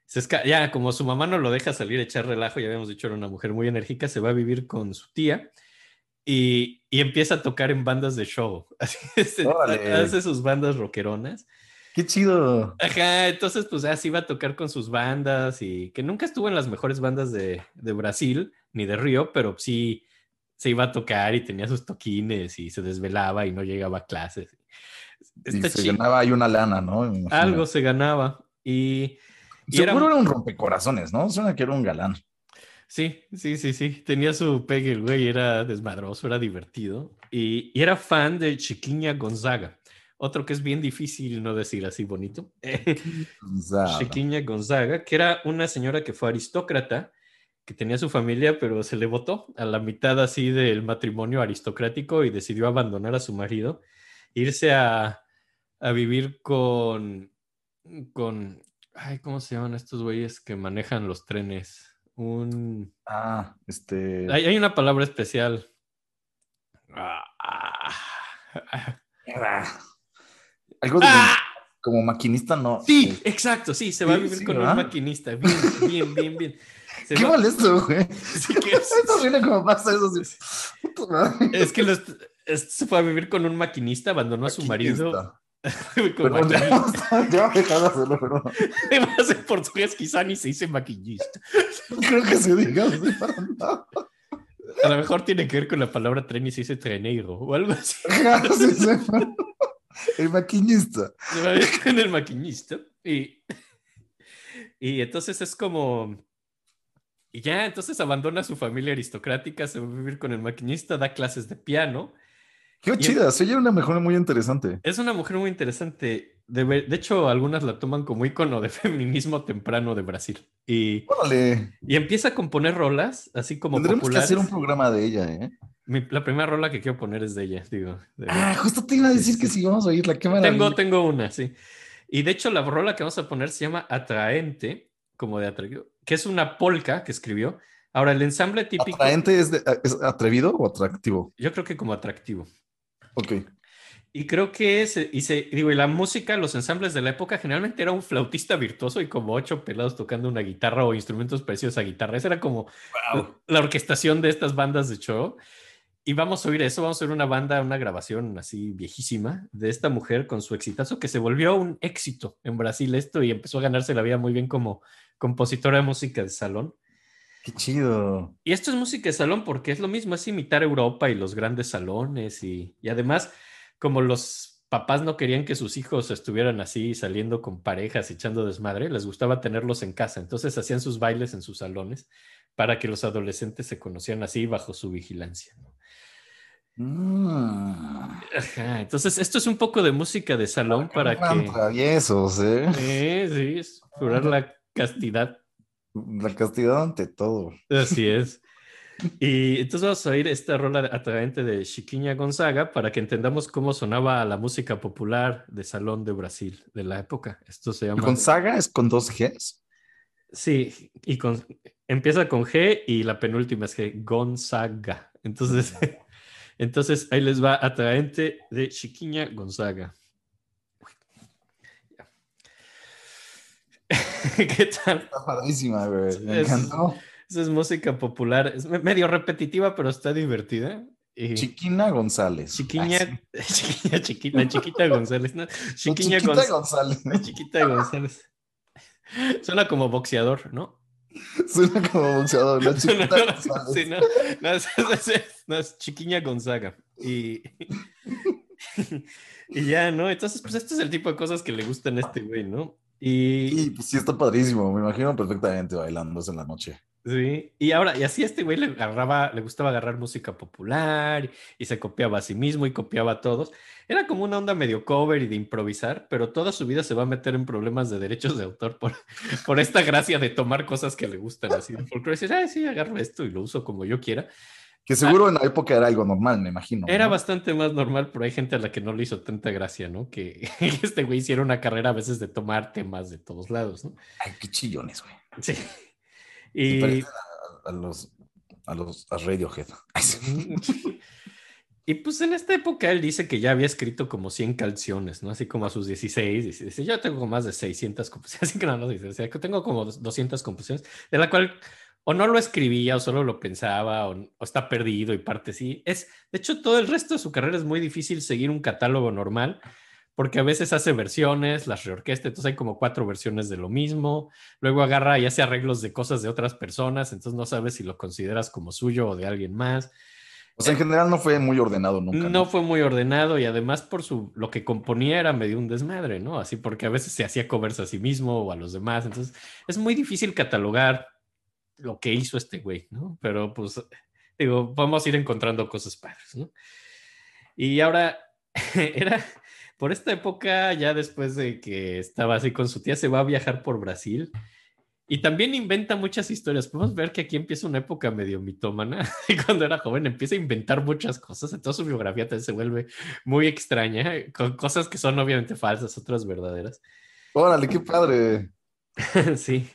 Speaker 3: se ya como su mamá no lo deja salir a echar relajo, ya habíamos dicho era una mujer muy enérgica, se va a vivir con su tía y, y empieza a tocar en bandas de show, hace sus bandas rockeronas.
Speaker 2: Qué chido.
Speaker 3: Ajá, entonces pues así iba a tocar con sus bandas y que nunca estuvo en las mejores bandas de, de Brasil ni de Río, pero sí se iba a tocar y tenía sus toquines y se desvelaba y no llegaba a clases.
Speaker 2: y se ganaba ahí una lana, ¿no?
Speaker 3: Algo se ganaba. Y,
Speaker 2: Seguro era... un rompecorazones, ¿no? Suena que era un galán.
Speaker 3: Sí, sí, sí, sí. Tenía su pegue, el güey, era desmadroso, era divertido. Y, y, era fan de Chiquiña Gonzaga. Otro que es bien difícil no decir así bonito. Chiquiña Gonzaga, que era una señora que fue aristócrata que tenía su familia, pero se le votó a la mitad así del matrimonio aristocrático y decidió abandonar a su marido, irse a, a vivir con, con, ay, ¿cómo se llaman estos güeyes que manejan los trenes? Un...
Speaker 2: Ah, este...
Speaker 3: Hay, hay una palabra especial. Ah,
Speaker 2: Algo de... ¡Ah! Como maquinista, no.
Speaker 3: Sí, exacto, sí, se va a vivir con un maquinista. Bien, bien, bien, bien.
Speaker 2: Qué molesto, güey. Sí, que es, horrible como pasa eso.
Speaker 3: Es que los, se fue a vivir con un maquinista, abandonó a su marido.
Speaker 2: pero ya, ya me de hacerlo, pero.
Speaker 3: Además, en portugués quizá ni se dice maquinista.
Speaker 2: Creo que se diga.
Speaker 3: A lo mejor tiene que ver con la palabra tren y se dice treneiro o algo así.
Speaker 2: El maquinista.
Speaker 3: Se va a vivir con el maquinista. Y, y entonces es como y ya, entonces abandona a su familia aristocrática, se va a vivir con el maquinista, da clases de piano.
Speaker 2: Qué chida, es... ella una mujer muy interesante.
Speaker 3: Es una mujer muy interesante. De, de, hecho, algunas la toman como icono de feminismo temprano de Brasil. Y, y empieza a componer rolas, así como
Speaker 2: Tendremos que hacer un programa de ella, ¿eh?
Speaker 3: Mi, la primera rola que quiero poner es de ella, digo. De
Speaker 2: ah, justo te iba a decir que sí, vamos a oírla, qué
Speaker 3: Tengo, tengo una, sí. Y de hecho, la rola que vamos a poner se llama Atraente, como de atrevido, que es una polka que escribió. Ahora, el ensamble típico.
Speaker 2: ¿Atraente es, es atrevido o atractivo?
Speaker 3: Yo creo que como atractivo.
Speaker 2: Ok.
Speaker 3: Y creo que es, y se, digo, y la música, los ensambles de la época, generalmente era un flautista virtuoso y como ocho pelados tocando una guitarra o instrumentos parecidos a guitarra. Esa era como la orquestación de estas bandas de show. Y vamos a oír eso, vamos a oír una banda, una grabación así viejísima de esta mujer con su exitazo que se volvió un éxito en Brasil esto y empezó a ganarse la vida muy bien como compositora de música de salón.
Speaker 2: Qué chido.
Speaker 3: Y esto es música de salón porque es lo mismo, es imitar Europa y los grandes salones y, y además como los papás no querían que sus hijos estuvieran así saliendo con parejas, echando desmadre, les gustaba tenerlos en casa, entonces hacían sus bailes en sus salones para que los adolescentes se conocieran así bajo su vigilancia. ¿no?
Speaker 2: Mm.
Speaker 3: entonces, esto es un poco de música de salón para que.
Speaker 2: Traviesos, ¿eh?
Speaker 3: Sí, sí, es curar la castidad.
Speaker 2: La castidad ante todo.
Speaker 3: Así es. Y entonces vamos a oír esta rola atraente de Chiquiña Gonzaga para que entendamos cómo sonaba la música popular de salón de Brasil de la época. Esto se llama.
Speaker 2: ¿Gonzaga es con dos Gs?
Speaker 3: Sí, y con, empieza con G y la penúltima es G, Gonzaga. Entonces, entonces ahí les va atraente de Chiquiña Gonzaga. ¿Qué tal?
Speaker 2: Está padrísima, güey. Me encantó.
Speaker 3: Esa es música popular. Es medio repetitiva, pero está divertida.
Speaker 2: Chiquina González.
Speaker 3: Chiquiña, chiquiña, chiquita, chiquita González. ¿no?
Speaker 2: Chiquiña chiquita González.
Speaker 3: Chiquita González. Suena como boxeador, ¿no?
Speaker 2: Suena como boxeador, la chiquita
Speaker 3: no. Sí, no, no, es, no, es Chiquiña Gonzaga. Y, y ya, ¿no? Entonces, pues este es el tipo de cosas que le gustan a este güey, ¿no? Y,
Speaker 2: y pues sí, está padrísimo. Me imagino perfectamente bailando en la noche.
Speaker 3: Sí, y ahora, y así este güey le agarraba, le gustaba agarrar música popular y se copiaba a sí mismo y copiaba a todos. Era como una onda medio cover y de improvisar, pero toda su vida se va a meter en problemas de derechos de autor por, por esta gracia de tomar cosas que le gustan así. Porque decir, ah, sí, agarro esto y lo uso como yo quiera.
Speaker 2: Que seguro en la época era algo normal, me imagino.
Speaker 3: Era bastante más normal, pero hay gente a la que no le hizo tanta gracia, ¿no? Que este güey hiciera una carrera a veces de tomar temas de todos lados, ¿no?
Speaker 2: Ay, qué chillones, güey.
Speaker 3: Sí. Y...
Speaker 2: a los, a los a Radiohead.
Speaker 3: Y pues en esta época él dice que ya había escrito como 100 canciones, ¿no? Así como a sus 16, dice, yo tengo más de 600 composiciones, así que no, no dice, que tengo como 200 composiciones, de la cual o no lo escribía o solo lo pensaba o, está perdido y parte sí. Es, de hecho, todo el resto de su carrera es muy difícil seguir un catálogo normal porque a veces hace versiones, las reorquesta, entonces hay como cuatro versiones de lo mismo, luego agarra y hace arreglos de cosas de otras personas, entonces no sabes si lo consideras como suyo o de alguien más.
Speaker 2: O sea, en general no fue muy ordenado nunca.
Speaker 3: No, fue muy ordenado y además por su lo que componía era medio un desmadre, ¿no? Así porque a veces se hacía covers a sí mismo o a los demás. Entonces es muy difícil catalogar lo que hizo este güey, ¿no? Pero pues digo, vamos a ir encontrando cosas padres, ¿no? Y ahora era por esta época, ya después de que estaba así con su tía, se va a viajar por Brasil y también inventa muchas historias. Podemos ver que aquí empieza una época medio mitómana. Y cuando era joven empieza a inventar muchas cosas. Entonces su biografía también se vuelve muy extraña, con cosas que son obviamente falsas, otras verdaderas.
Speaker 2: Órale, qué padre.
Speaker 3: sí.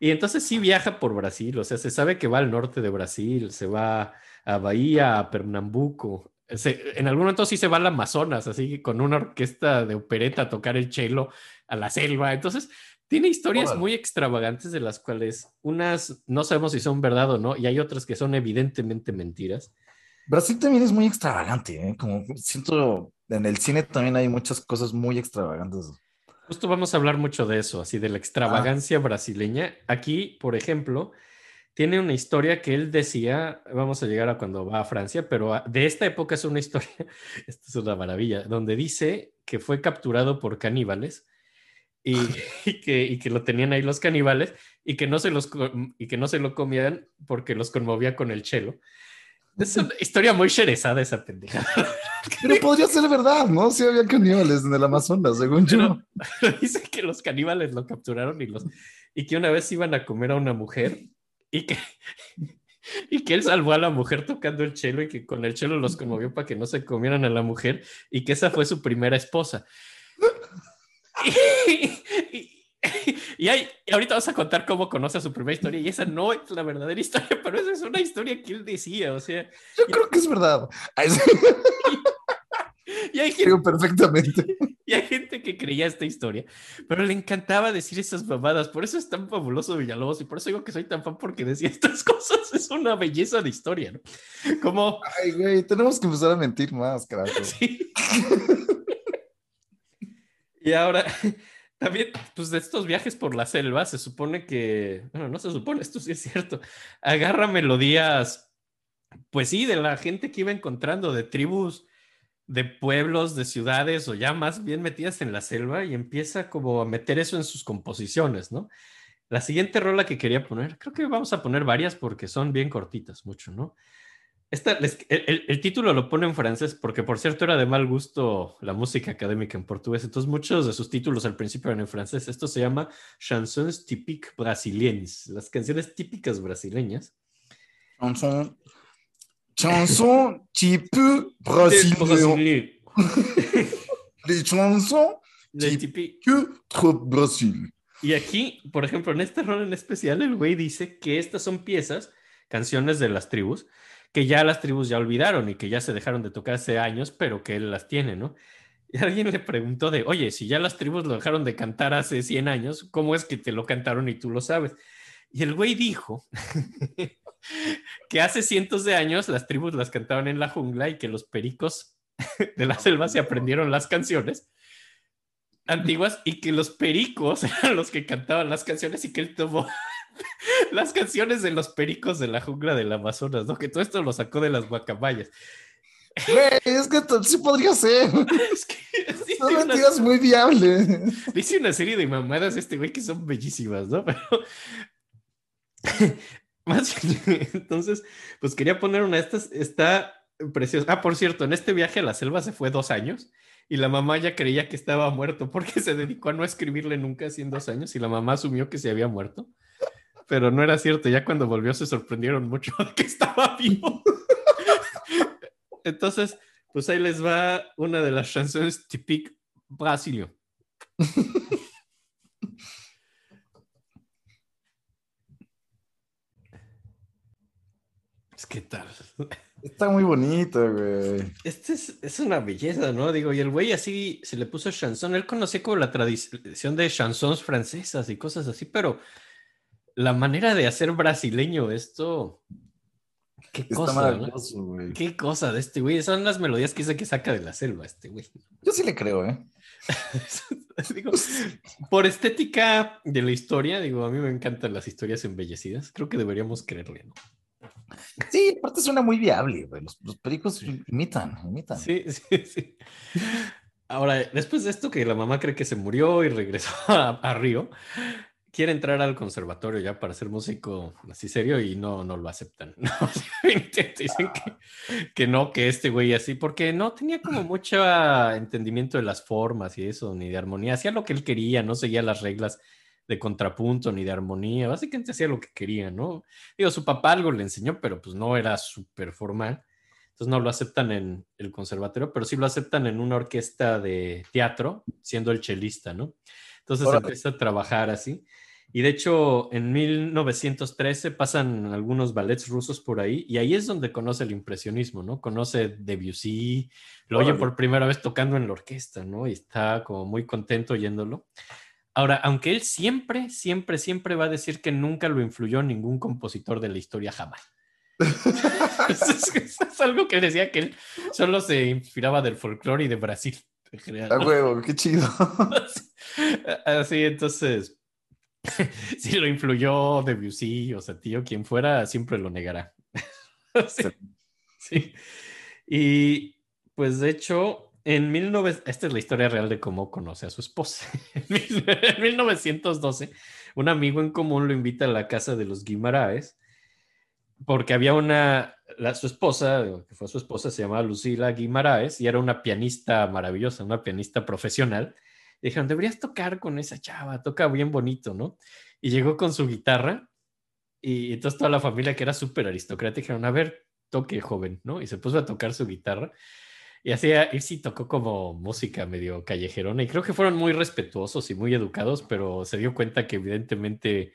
Speaker 3: Y entonces sí viaja por Brasil. O sea, se sabe que va al norte de Brasil, se va a Bahía, a Pernambuco. en algún momento sí se va al Amazonas, así con una orquesta de opereta a tocar el cello a la selva. Entonces, tiene historias muy extravagantes de las cuales unas no sabemos si son verdad o no, y hay otras que son evidentemente mentiras.
Speaker 2: Brasil también es muy extravagante, ¿eh? como siento en el cine también hay muchas cosas muy extravagantes.
Speaker 3: Justo vamos a hablar mucho de eso, así de la extravagancia ah. brasileña. Aquí, por ejemplo, tiene una historia que él decía, vamos a llegar a cuando va a Francia, pero de esta época es una historia, esto es una maravilla, donde dice que fue capturado por caníbales y, que, y, que, lo tenían ahí los caníbales y que, no se los, y que no se lo comían porque los conmovía con el chelo. Es una historia muy sherezada esa pendeja.
Speaker 2: Pero podría ser verdad, ¿no? Si había caníbales en el Amazonas, según yo.
Speaker 3: dice que los caníbales lo capturaron y, los, y que una vez iban a comer a una mujer y que, y que él salvó a la mujer tocando el chelo y que con el chelo los conmovió para que no se comieran a la mujer y que esa fue su primera esposa. y, hay, ahorita vas a contar cómo conoce a su primera historia y esa no es la verdadera historia, pero esa es una historia que él decía, o sea.
Speaker 2: Yo creo que es verdad. Y hay gente, perfectamente.
Speaker 3: Y hay gente que creía esta historia, pero le encantaba decir esas mamadas. Por eso es tan fabuloso Villalobos y por eso digo que soy tan fan porque decía estas cosas. Es una belleza de historia, ¿no? Como.
Speaker 2: Ay, güey, tenemos que empezar a mentir más, carajo. Sí.
Speaker 3: Y ahora, también, pues de estos viajes por la selva, se supone que, bueno, no se supone, esto sí es cierto, agarra melodías, pues sí, de la gente que iba encontrando, de tribus, de pueblos, de ciudades, o ya más bien metidas en la selva, y empieza como a meter eso en sus composiciones, ¿no? La siguiente rola que quería poner, creo que vamos a poner varias porque son bien cortitas, mucho, ¿no? el, título lo pone en francés porque, por cierto, era de mal gusto la música académica en portugués. Entonces, muchos de sus títulos al principio eran en francés. Esto se llama Chansons typiques brésiliennes, las canciones típicas brasileñas.
Speaker 2: Chanson, chanson brésilienne. Les chansons typiques Brasil.
Speaker 3: Y aquí, por ejemplo, en este rol en especial, el güey dice que estas son piezas, canciones de las tribus, que ya las tribus ya olvidaron y que ya se dejaron de tocar hace años, pero que él las tiene, ¿no? Y alguien le preguntó de, oye, si ya las tribus lo dejaron de cantar hace 100 años, ¿cómo es que te lo cantaron y tú lo sabes? Y el güey dijo que hace cientos de años las tribus las cantaban en la jungla y que los pericos de la selva se aprendieron las canciones antiguas y que los pericos eran los que cantaban las canciones y que él tomó las canciones de los pericos de la jungla del Amazonas, ¿no? Que todo esto lo sacó de las guacamayas.
Speaker 2: es que sí podría ser. Es que Son muy viable.
Speaker 3: Dice una serie de mamadas este güey que son bellísimas, ¿no? Pero. Entonces, pues quería poner una de estas. Está preciosa. Ah, por cierto, en este viaje a la selva se fue dos años y la mamá ya creía que estaba muerto porque se dedicó a no escribirle nunca en dos años y la mamá asumió que se había muerto pero no era cierto. Ya cuando volvió se sorprendieron mucho que estaba vivo. Entonces, pues ahí les va una de las canciones típicas brasilio. ¿qué tal?
Speaker 2: Está muy bonito, güey.
Speaker 3: Este es, es, una belleza, ¿no? Digo, y el güey así se le puso chanson. Él conocía como la tradición de chansons francesas y cosas así, pero la manera de hacer brasileño esto. Qué cosa, ¿no? Qué cosa de este güey. Son las melodías que dice que saca de la selva este güey.
Speaker 2: Yo sí le creo, ¿eh?
Speaker 3: digo, por estética de la historia, digo, a mí me encantan las historias embellecidas. Creo que deberíamos creerle, ¿no?
Speaker 2: Sí, aparte suena muy viable, güey. Los, los pericos imitan, imitan.
Speaker 3: Sí, sí, sí. Ahora, después de esto que la mamá cree que se murió y regresó a Río, quiere entrar al conservatorio ya para ser músico así serio y no, no lo aceptan. Dicen que, que, no, que este güey así, porque no tenía como mucho entendimiento de las formas y eso, ni de armonía. Hacía lo que él quería, no seguía las reglas de contrapunto ni de armonía. Básicamente hacía lo que quería, ¿no? Digo, su papá algo le enseñó, pero pues no era súper formal. Entonces no lo aceptan en el conservatorio, pero sí lo aceptan en una orquesta de teatro, siendo el chelista, ¿no? Entonces empieza a trabajar así. Y de hecho, en 1913 pasan algunos ballets rusos por ahí y ahí es donde conoce el impresionismo, ¿no? Conoce Debussy, lo oye por primera vez tocando en la orquesta, ¿no? Y está como muy contento oyéndolo. Ahora, aunque él siempre, siempre, siempre va a decir que nunca lo influyó ningún compositor de la historia jamás. es, algo que decía que él solo se inspiraba del folclore y de Brasil.
Speaker 2: A huevo, qué chido.
Speaker 3: Así, entonces, si lo influyó Debussy o tío quien fuera, siempre lo negará. sí. Y pues de hecho, en 19... Esta es la historia real de cómo conoce a su esposa. en 1912, un amigo en común lo invita a la casa de los Guimaraes porque había una, su esposa, que fue su esposa, se llamaba Lucila Guimaraes y era una pianista maravillosa, una pianista profesional. dijeron, deberías tocar con esa chava, toca bien bonito, ¿no? Y llegó con su guitarra y entonces toda la familia que era súper aristocrática dijeron, a ver, toque joven, ¿no? Y se puso a tocar su guitarra. Y hacía, y sí tocó como música medio callejerona y creo que fueron muy respetuosos y muy educados, pero se dio cuenta que evidentemente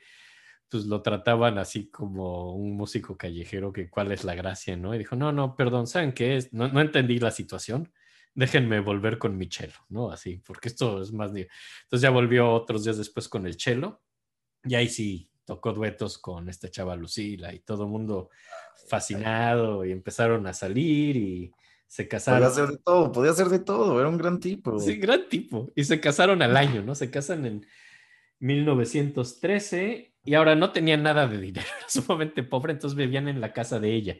Speaker 3: pues lo trataban así como un músico callejero, que cuál es la gracia, ¿no? Y dijo, no, no, perdón, ¿saben qué es? No, no entendí la situación, déjenme volver con mi chelo, ¿no? Así, porque esto es más... Entonces ya volvió otros días después con el chelo, y ahí sí tocó duetos con esta chava Lucila y todo el mundo fascinado y empezaron a salir y se casaron.
Speaker 2: Podía ser de todo, podía de todo, era un gran tipo.
Speaker 3: Sí, gran tipo. Y se casaron al año, ¿no? Se casan en 1913 y ahora no tenían nada de dinero, era sumamente pobre, entonces vivían en la casa de ella.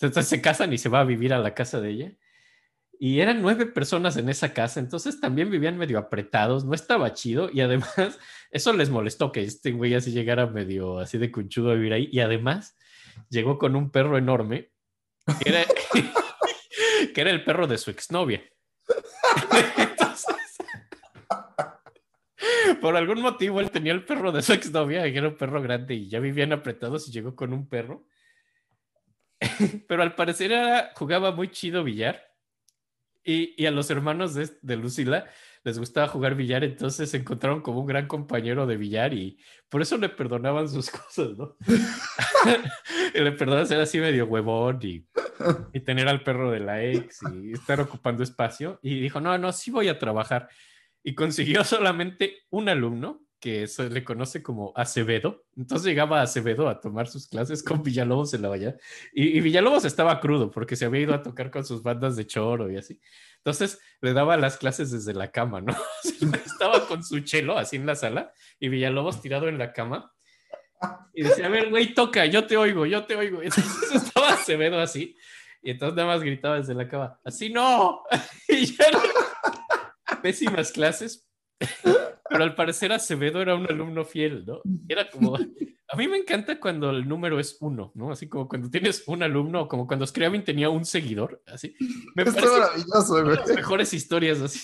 Speaker 3: Entonces se casan y se va a vivir a la casa de ella. Y eran nueve personas en esa casa, entonces también vivían medio apretados, no estaba chido y además eso les molestó que este güey así llegara medio así de conchudo a vivir ahí y además llegó con un perro enorme era, que era el perro de su exnovia. por algún motivo él tenía el perro de su exnovia, que era un perro grande y ya vivían apretados y llegó con un perro. Pero al parecer jugaba muy chido billar. Y, a los hermanos de, de, Lucila les gustaba jugar billar, entonces se encontraron como un gran compañero de billar y por eso le perdonaban sus cosas, ¿no? le perdonaban ser así medio huevón y, y tener al perro de la ex y estar ocupando espacio. Y dijo, no, no, sí voy a trabajar y consiguió solamente un alumno que se le conoce como Acevedo. Entonces llegaba Acevedo a tomar sus clases con Villalobos en la valla. Y, Villalobos estaba crudo porque se había ido a tocar con sus bandas de choro y así. Entonces le daba las clases desde la cama, ¿no? estaba con su chelo así en la sala y Villalobos tirado en la cama. Y decía, a ver, güey, toca, yo te oigo, yo te oigo. Entonces estaba Acevedo así. Y entonces nada más gritaba desde la cama, así no. y ya no pésimas clases, pero al parecer Acevedo era un alumno fiel, ¿no? Era como, a mí me encanta cuando el número es uno, ¿no? Así como cuando tienes un alumno, como cuando Scriabin tenía un seguidor, así. Me parece maravilloso, güey. Las mejores historias, así.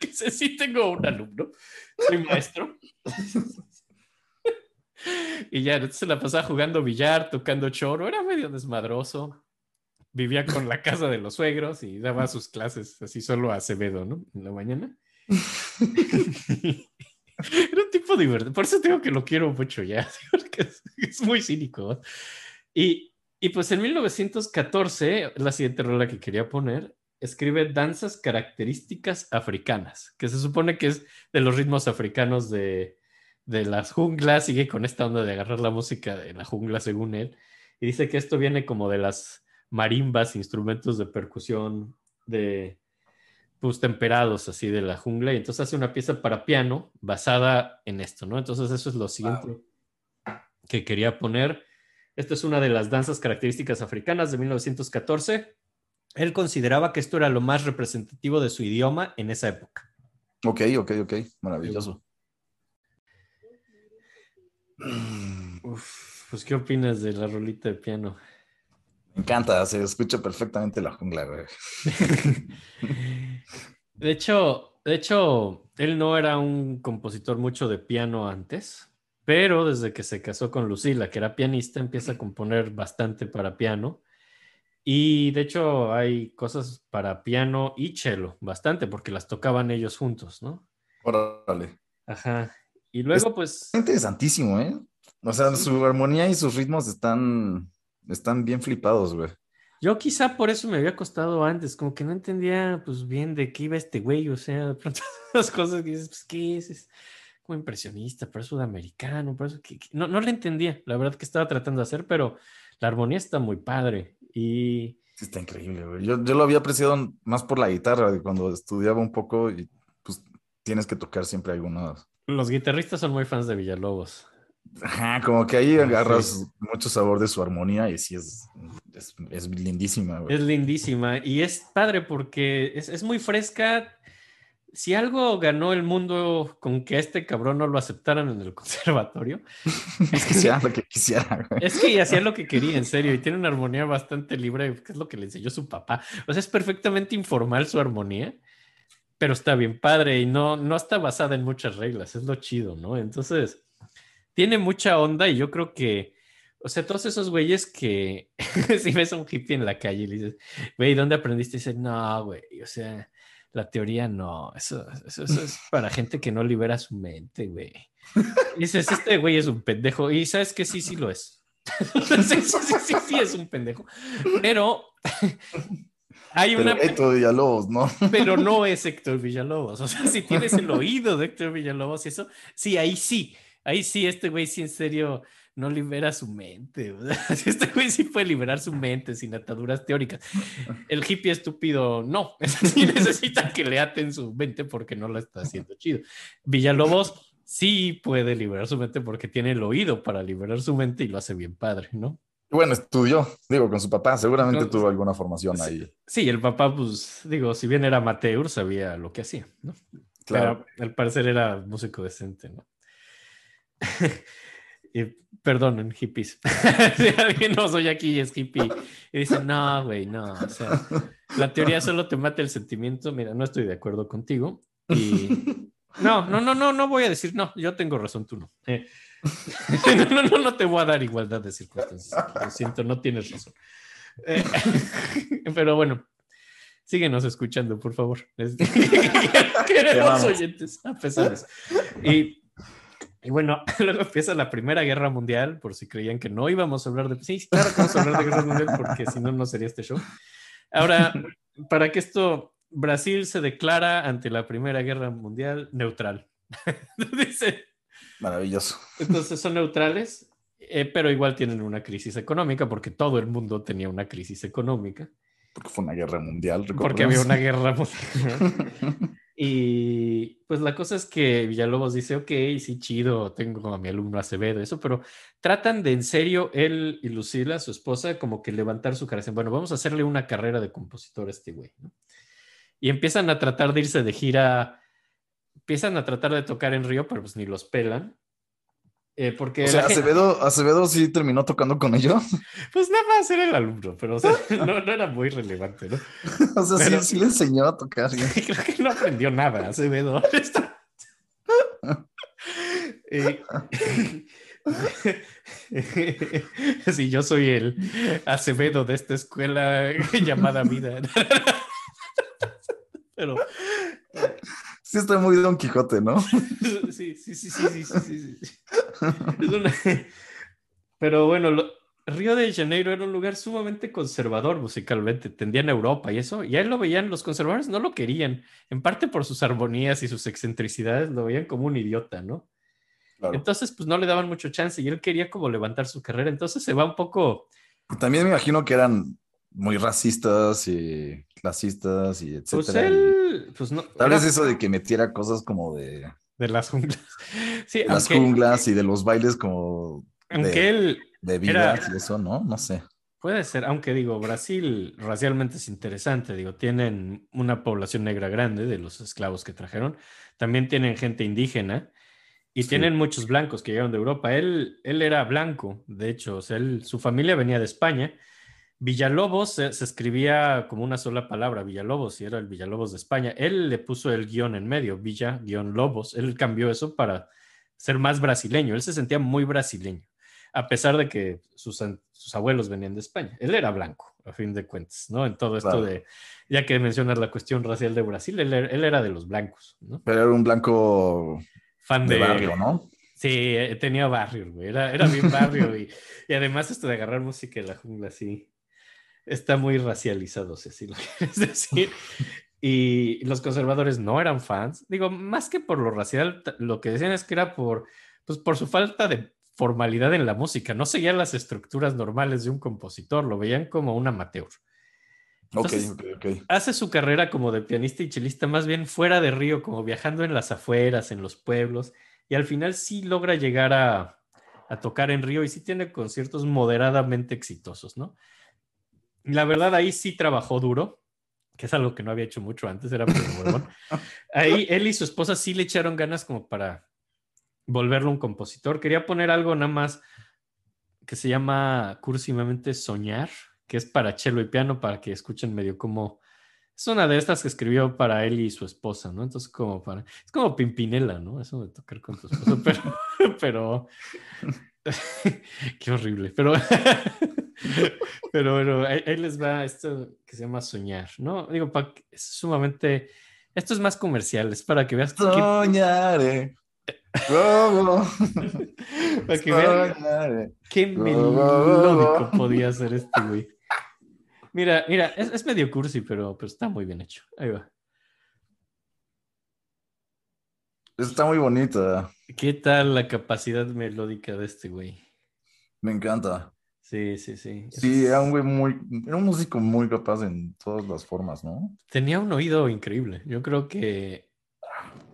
Speaker 3: que sí tengo un alumno, soy maestro. Y ya, se la pasaba jugando billar, tocando choro, era medio desmadroso vivía con la casa de los suegros y daba sus clases así solo a Acevedo, ¿no? En la mañana. Era un tipo divertido. Por eso tengo que lo quiero mucho ya, porque es, muy cínico. Y, Y pues en 1914, la siguiente rola que quería poner, escribe danzas características africanas, que se supone que es de los ritmos africanos de, de las junglas, sigue con esta onda de agarrar la música de la jungla según él, y dice que esto viene como de las marimbas, instrumentos de percusión de pues temperados así de la jungla, y entonces hace una pieza para piano basada en esto, ¿no? Entonces eso es lo siguiente que quería poner. Esta es una de las danzas características africanas de 1914. Él consideraba que esto era lo más representativo de su idioma en esa época.
Speaker 2: Ok, ok, ok, maravilloso.
Speaker 3: Pues, ¿qué opinas de la rolita de piano?
Speaker 2: Me encanta, se escucha perfectamente la jungla, güey.
Speaker 3: de hecho, de hecho, él no era un compositor mucho de piano antes, pero desde que se casó con Lucila, que era pianista, empieza a componer bastante para piano. Y de hecho hay cosas para piano y cello, bastante, porque las tocaban ellos juntos, ¿no?
Speaker 2: Órale.
Speaker 3: Ajá. Y luego, pues.
Speaker 2: Interesantísimo, ¿eh? O sea, su armonía y sus ritmos están, están bien flipados, güey.
Speaker 3: Yo quizá por eso me había costado antes, como que no entendía pues bien de qué iba este güey, o sea, de pronto las cosas que dices, pues, ¿qué es? es como impresionista, pero es sudamericano, pero eso que, no, no le entendía, la verdad que estaba tratando de hacer, pero la armonía está muy padre y...
Speaker 2: Sí, está increíble, güey. Yo, yo lo había apreciado más por la guitarra, cuando estudiaba un poco y pues tienes que tocar siempre algunos
Speaker 3: los guitarristas son muy fans de Villalobos.
Speaker 2: Ajá, como que ahí agarras mucho sabor de su armonía y sí es, es, lindísima.
Speaker 3: Es lindísima y es padre porque es, muy fresca. Si algo ganó el mundo con que a este cabrón no lo aceptaran en el conservatorio,
Speaker 2: es que hacía lo que quisiera.
Speaker 3: Es que hacía lo que quería, en serio, y tiene una armonía bastante libre, que es lo que le enseñó su papá. O sea, es perfectamente informal su armonía pero está bien padre y no, no está basada en muchas reglas, es lo chido, ¿no? Entonces, tiene mucha onda y yo creo que, o sea, todos esos güeyes que si ves a un hippie en la calle y le dices, güey, ¿dónde aprendiste? Y dice, no, güey, o sea, la teoría no, eso, eso, es para gente que no libera su mente, güey. Y dices, este güey es un pendejo y sabes que sí, sí lo es. sí, sí, sí, sí, es un pendejo. Pero hay una.
Speaker 2: Héctor Villalobos, ¿no?
Speaker 3: Pero no es Héctor Villalobos. O sea, si tienes el oído de Héctor Villalobos y eso, sí, ahí sí. Ahí sí, este güey sí en serio no libera su mente. Este güey sí puede liberar su mente sin ataduras teóricas. El hippie estúpido no. Sí necesita que le aten su mente porque no lo está haciendo chido. Villalobos sí puede liberar su mente porque tiene el oído para liberar su mente y lo hace bien padre, ¿no?
Speaker 2: Bueno, estudió, digo, con su papá, seguramente tuvo alguna formación ahí.
Speaker 3: Sí, el papá, pues, digo, si bien era amateur, sabía lo que hacía, ¿no? Claro. al parecer era músico decente, ¿no? y, perdonen, hippies. si alguien no soy aquí y es hippie y dice, no, güey, no, o sea, la teoría solo te mata el sentimiento. Mira, no estoy de acuerdo contigo. Y no, no, no, no, no voy a decir, no, yo tengo razón, tú no. Eh, no, no, no te voy a dar igualdad de circunstancias. Lo siento, no tienes razón. Eh, pero bueno, síguenos escuchando, por favor. Queremos oyentes, a pesar de eso. Y, y, bueno, luego empieza la Primera Guerra Mundial, por si creían que no íbamos a hablar de... Sí, claro que vamos a hablar de Guerra Mundial, porque si no, no sería este show. Ahora, para que esto, Brasil se declara ante la Primera Guerra Mundial neutral. Dice,
Speaker 2: Maravilloso.
Speaker 3: Entonces son neutrales, eh, pero igual tienen una crisis económica porque todo el mundo tenía una crisis económica.
Speaker 2: Porque fue una guerra mundial.
Speaker 3: Porque había una guerra mundial. y pues la cosa es que Villalobos dice, ok, sí, chido, tengo a mi alumno Acevedo, eso, pero tratan de en serio él y Lucila, su esposa, como que levantar su cara. Bueno, vamos a hacerle una carrera de compositor a este güey. Y empiezan a tratar de irse de gira empiezan a tratar de tocar en Río, pero pues ni los pelan. Eh, porque
Speaker 2: o sea, Acevedo, Acevedo sí terminó tocando con ellos.
Speaker 3: Pues nada más era el alumno, pero no, era muy relevante, ¿no?
Speaker 2: O sea, sí, sí, le enseñó a tocar.
Speaker 3: Creo que no aprendió nada, Acevedo. sí, yo soy el Acevedo de esta escuela llamada vida. Pero
Speaker 2: Sí, estoy muy Don Quijote, ¿no?
Speaker 3: Sí, sí, sí, sí, sí, sí, sí. Es una... Pero bueno, Río de Janeiro era un lugar sumamente conservador musicalmente, tendían a Europa y eso, y ahí lo veían, los conservadores no lo querían, en parte por sus armonías y sus excentricidades, lo veían como un idiota, ¿no? Entonces, pues no le daban mucho chance y él quería como levantar su carrera, entonces se va un poco...
Speaker 2: También me imagino que eran muy racistas y clasistas y etcétera.
Speaker 3: Pues él, pues no.
Speaker 2: Tal vez eso de que metiera cosas como de...
Speaker 3: De las junglas.
Speaker 2: Sí, de las junglas y de los bailes como...
Speaker 3: Aunque él
Speaker 2: de vida y eso, ¿no? No sé.
Speaker 3: Puede ser, aunque digo, Brasil racialmente es interesante, digo, tienen una población negra grande de los esclavos que trajeron, también tienen gente indígena y tienen muchos blancos que llegaron de Europa. Él, él era blanco, de hecho, o sea, su familia venía de España. Villalobos se, se, escribía como una sola palabra, Villalobos, y era el Villalobos de España. Él le puso el guion en medio, Villa-Lobos. Él cambió eso para ser más brasileño. Él se sentía muy brasileño a pesar de que sus, sus, abuelos venían de España. Él era blanco, a fin de cuentas, ¿no? En todo esto de, ya que mencionas la cuestión racial de Brasil, él, era de los blancos, ¿no?
Speaker 2: Pero era un blanco fan de, barrio, ¿no?
Speaker 3: Sí, eh, tenía barrio, güey, era, era bien barrio y, y, además esto de agarrar música de la jungla, sí, está muy racializado, si así lo quieres decir. Y los conservadores no eran fans, digo, más que por lo racial, lo que decían es que era por, pues por su falta de formalidad en la música, no seguían las estructuras normales de un compositor, lo veían como un amateur.
Speaker 2: ok, ok, ok.
Speaker 3: Hace su carrera como de pianista y chelista más bien fuera de Río, como viajando en las afueras, en los pueblos, y al final sí logra llegar a, tocar en Río y sí tiene conciertos moderadamente exitosos, ¿no? La verdad, ahí sí trabajó duro, que es algo que no había hecho mucho antes, era muy Ahí él y su esposa sí le echaron ganas como para volverlo un compositor. Quería poner algo nada más que se llama cursivamente Soñar, que es para cello y piano, para que escuchen medio como... Es una de estas que escribió para él y su esposa, ¿no? Entonces, como para... Es como Pimpinela, ¿no? Eso de tocar con tu esposa, pero... pero... Qué horrible, pero... pero bueno, ahí, les va esto que se llama Soñar, ¿no? Digo, es sumamente... Esto es más comercial, es para que veas...
Speaker 2: Soñaré.
Speaker 3: Para que vean qué melódico podía ser este güey. Mira, mira, es, medio cursi, pero, pero está muy bien hecho. Ahí va.
Speaker 2: Está muy bonita.
Speaker 3: ¿Qué tal la capacidad melódica de este güey?
Speaker 2: Me encanta.
Speaker 3: Sí, sí, sí.
Speaker 2: Sí, era un güey muy, era un músico muy capaz en todas las formas, ¿no?
Speaker 3: Tenía un oído increíble. Yo creo que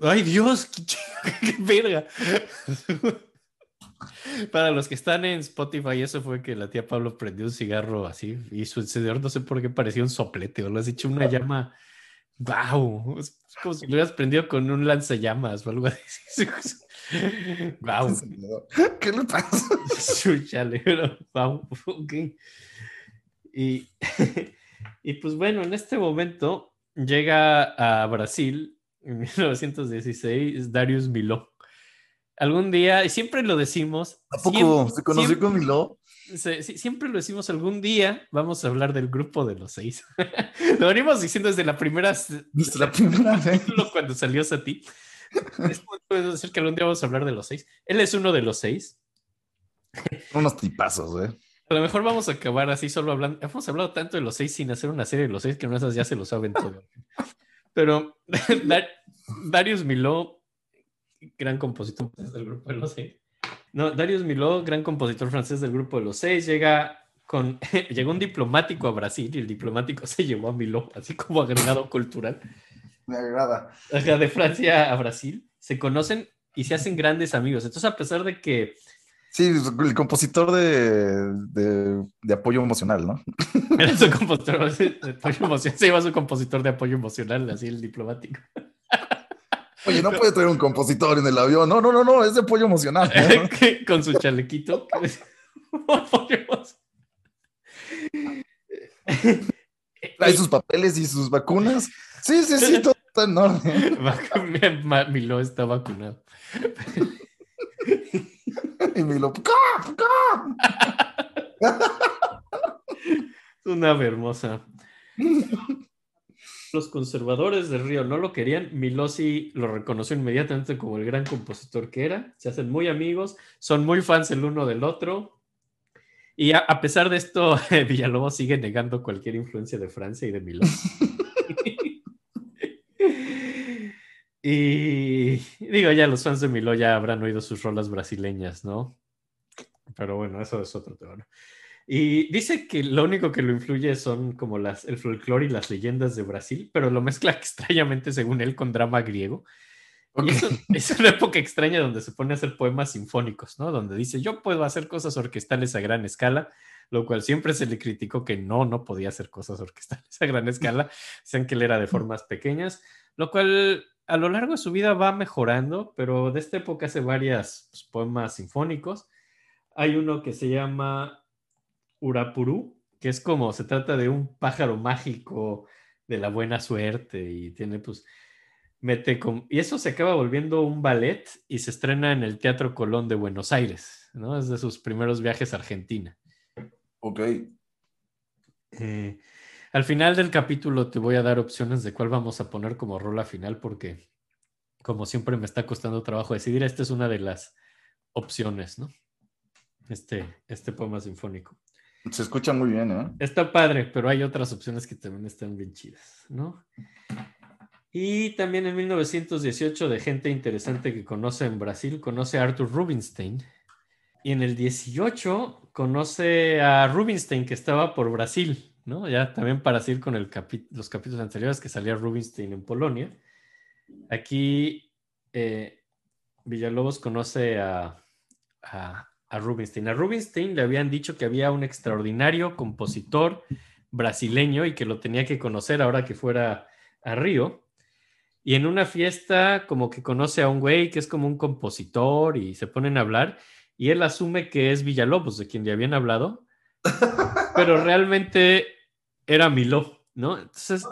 Speaker 3: ¡Ay, Dios! ¡Qué, verga! Para los que están en Spotify, eso fue que la tía Pablo prendió un cigarro así y su encendedor no sé por qué parecía un soplete o lo has hecho una llama. ¡Wow! Es como si lo hubieras prendido con un lanzallamas o algo así. ¡Wow!
Speaker 2: ¿Qué le pasa?
Speaker 3: Chale, ¡Wow! Ok. Y, y pues bueno, en este momento llega a Brasil en 1916, Darius Miló. Algún día, y siempre lo decimos.
Speaker 2: ¿A poco se conoció con Miló?
Speaker 3: Siempre lo decimos, algún día vamos a hablar del grupo de los seis. lo venimos diciendo desde la primera.
Speaker 2: Desde la primera vez.
Speaker 3: Cuando salió Sati. Puedo decir que algún día vamos a hablar de los seis. Él es uno de los seis.
Speaker 2: Unos tipazos, ¿eh?
Speaker 3: A lo mejor vamos a acabar así solo hablando. Hemos hablado tanto de los seis sin hacer una serie de los seis que no esas ya se lo saben todo. Pero Darius Miló, gran compositor del grupo de los seis. No, Darius Miló, gran compositor francés del grupo de los seis, llega con, llegó un diplomático a Brasil y el diplomático se llevó a Miló, así como agregado cultural.
Speaker 2: Me agrada.
Speaker 3: de Francia a Brasil, se conocen y se hacen grandes amigos. Entonces, a pesar de que
Speaker 2: Sí, el compositor de, de, apoyo emocional, ¿no?
Speaker 3: Era su compositor de apoyo emocional. Se iba su compositor de apoyo emocional, así el diplomático.
Speaker 2: Oye, no puede traer un compositor en el avión. No, no, no, no, es de apoyo emocional.
Speaker 3: Con su chalequito.
Speaker 2: Trae sus papeles y sus vacunas. Sí, sí, sí, todo está en orden.
Speaker 3: Milo está vacunado.
Speaker 2: y me lo.
Speaker 3: Una hermosa. Los conservadores de Río no lo querían. Milosi lo reconoció inmediatamente como el gran compositor que era. Se hacen muy amigos, son muy fans el uno del otro. Y a, pesar de esto, Villalobos sigue negando cualquier influencia de Francia y de Miló. y digo, ya los fans de Miló ya habrán oído sus rolas brasileñas, ¿no? Pero bueno, eso es otro tema. Y dice que lo único que lo influye son como las, el folclore y las leyendas de Brasil, pero lo mezcla extrañamente, según él, con drama griego. es una época extraña donde se pone a hacer poemas sinfónicos, ¿no? Donde dice, yo puedo hacer cosas orquestales a gran escala, lo cual siempre se le criticó que no, no podía hacer cosas orquestales a gran escala, sean que él era de formas pequeñas, lo cual a lo largo de su vida va mejorando, pero de esta época hace varios pues, poemas sinfónicos. Hay uno que se llama Urapuru, que es como se trata de un pájaro mágico de la buena suerte y tiene pues mete con... Y eso se acaba volviendo un ballet y se estrena en el Teatro Colón de Buenos Aires, ¿no? Es de sus primeros viajes a Argentina.
Speaker 2: Ok.
Speaker 3: Eh, al final del capítulo te voy a dar opciones de cuál vamos a poner como rola final porque como siempre me está costando trabajo decidir, esta es una de las opciones, ¿no? Este, este poema sinfónico.
Speaker 2: Se escucha muy bien, ¿eh?
Speaker 3: Está padre, pero hay otras opciones que también están bien chidas, ¿no? Y también en 1918, de gente interesante que conoce en Brasil, conoce a Arthur Rubinstein. Y en el 18 conoce a Rubinstein, que estaba por Brasil, ¿no? Ya también para seguir con los capítulos anteriores que salía Rubinstein en Polonia. Aquí eh, Villalobos conoce a, a Rubinstein. A Rubinstein le habían dicho que había un extraordinario compositor brasileño y que lo tenía que conocer ahora que fuera a Río. Y en una fiesta como que conoce a un güey que es como un compositor y se ponen a hablar y él asume que es Villalobos, de quien le habían hablado, pero realmente era Miló, ¿no? Entonces,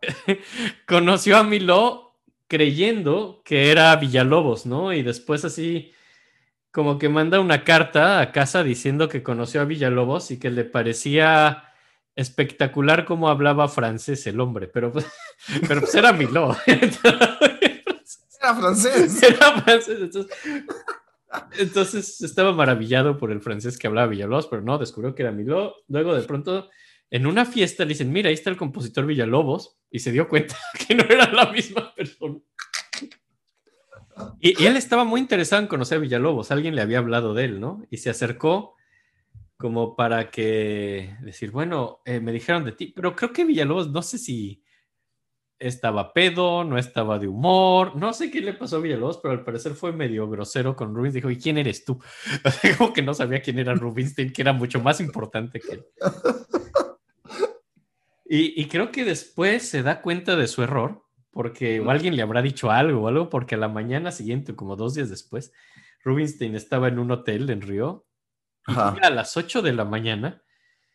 Speaker 3: conoció a Miló creyendo que era Villalobos, ¿no? Y después así como que manda una carta a casa diciendo que conoció a Villalobos y que le parecía espectacular cómo hablaba francés el hombre, pero, pues, pero pues era Miló.
Speaker 2: Era francés.
Speaker 3: Era francés. Entonces, estaba maravillado por el francés que hablaba Villalobos, pero no, descubrió que era Miló. Luego de pronto, en una fiesta, le dicen, mira, ahí está el compositor Villalobos, y se dio cuenta que no era la misma persona. Y, y él estaba muy interesado en conocer a Villalobos, alguien le había hablado de él, ¿no? Y se acercó como para que decir, bueno, eh, me dijeron de ti, pero creo que Villalobos, no sé si estaba pedo, no estaba de humor, no sé qué le pasó a Villalobos, pero al parecer fue medio grosero con Rubinstein. Dijo, ¿y quién eres tú? como que no sabía quién era Rubinstein, que era mucho más importante que él. Y, y, creo que después se da cuenta de su error, porque o alguien le habrá dicho algo o algo, porque a la mañana siguiente, como dos días después, Rubinstein estaba en un hotel en Río a las 8 de la mañana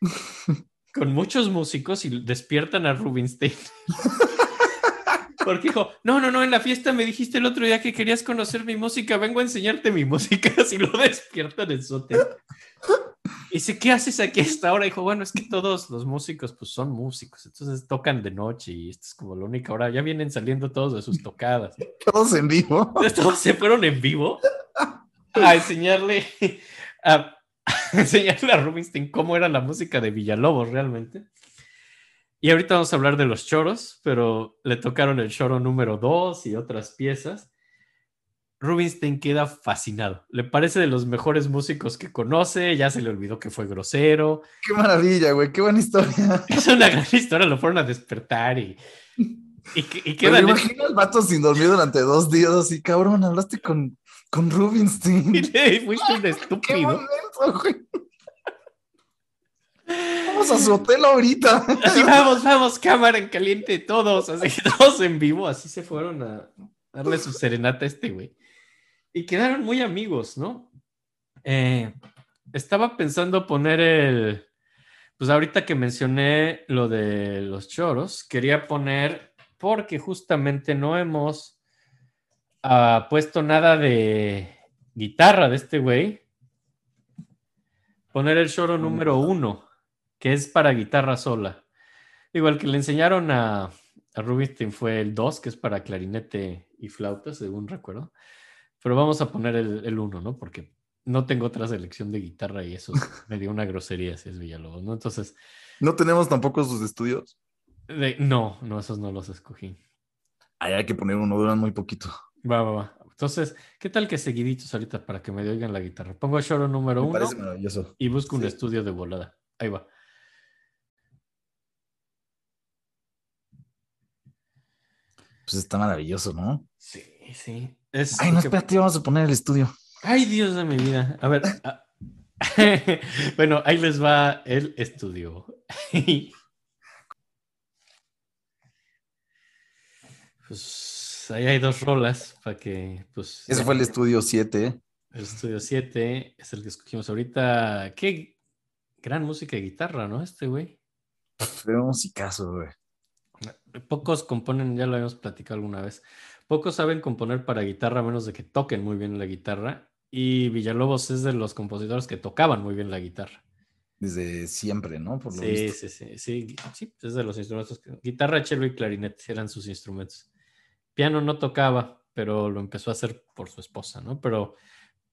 Speaker 3: con muchos músicos y despiertan a Rubinstein. Porque dijo, no, no, no, en la fiesta me dijiste el otro día que querías conocer mi música, vengo a enseñarte mi música, así lo despiertan en su hotel. Y dice, ¿qué haces aquí a esta hora? Dijo, bueno, es que todos los músicos pues son músicos, entonces tocan de noche y esto es como la única hora, ya vienen saliendo todos de sus tocadas.
Speaker 2: Todos en vivo.
Speaker 3: Todos se fueron en vivo a enseñarle a enseñarle a Rubinstein cómo era la música de Villalobos realmente. Y ahorita vamos a hablar de los choros, pero le tocaron el choro número 2 y otras piezas. Rubinstein queda fascinado. Le parece de los mejores músicos que conoce. Ya se le olvidó que fue grosero.
Speaker 2: Qué maravilla, güey. Qué buena historia.
Speaker 3: Es una gran historia. Lo fueron a despertar y. Y, y.
Speaker 2: Me imagino al vato sin dormir durante dos días. Y cabrón, hablaste con, con Rubinstein.
Speaker 3: Y fuiste un estúpido.
Speaker 2: Vamos a su hotel ahorita.
Speaker 3: Así vamos, vamos, cámara en caliente, todos, así, todos en vivo, así se fueron a darle su serenata a este güey. Y quedaron muy amigos, ¿no? Eh, estaba pensando poner el, pues ahorita que mencioné lo de los choros, quería poner, porque justamente no hemos ha puesto nada de guitarra de este güey. Poner el choro número uno, que es para guitarra sola. Igual que le enseñaron a, a Rubinstein fue el 2, que es para clarinete y flauta, según recuerdo. Pero vamos a poner el 1, ¿no? Porque no tengo otra selección de guitarra y eso me dio una grosería si es Villalobos, ¿no? Entonces...
Speaker 2: ¿No tenemos tampoco sus estudios?
Speaker 3: no, no, esos no los escogí.
Speaker 2: Ahí hay que poner uno, duran muy poquito.
Speaker 3: Va, va, va. Entonces, ¿qué tal que seguiditos ahorita para que me oigan la guitarra? Pongo Shoro número uno y busco un estudio de volada. Ahí va.
Speaker 2: Pues está maravilloso, ¿no?
Speaker 3: Sí, sí.
Speaker 2: Ay, no, espérate, vamos a poner el estudio.
Speaker 3: Ay, Dios de mi vida. A ver. Bueno, ahí les va el estudio. pues ahí hay dos rolas para que, pues.
Speaker 2: Ese fue el estudio 7.
Speaker 3: El estudio 7 es el que escogimos ahorita. Qué gran música de guitarra, ¿no? Este güey.
Speaker 2: Pero musicazo, güey.
Speaker 3: Pocos componen, ya lo habíamos platicado alguna vez. Pocos saben componer para guitarra a menos de que toquen muy bien la guitarra. Y Villalobos es de los compositores que tocaban muy bien la guitarra.
Speaker 2: Desde siempre, ¿no?
Speaker 3: Por lo sí, sí, sí, sí, sí, es de los instrumentos. Guitarra, cello y clarinete eran sus instrumentos. Piano no tocaba, pero lo empezó a hacer por su esposa, ¿no? Pero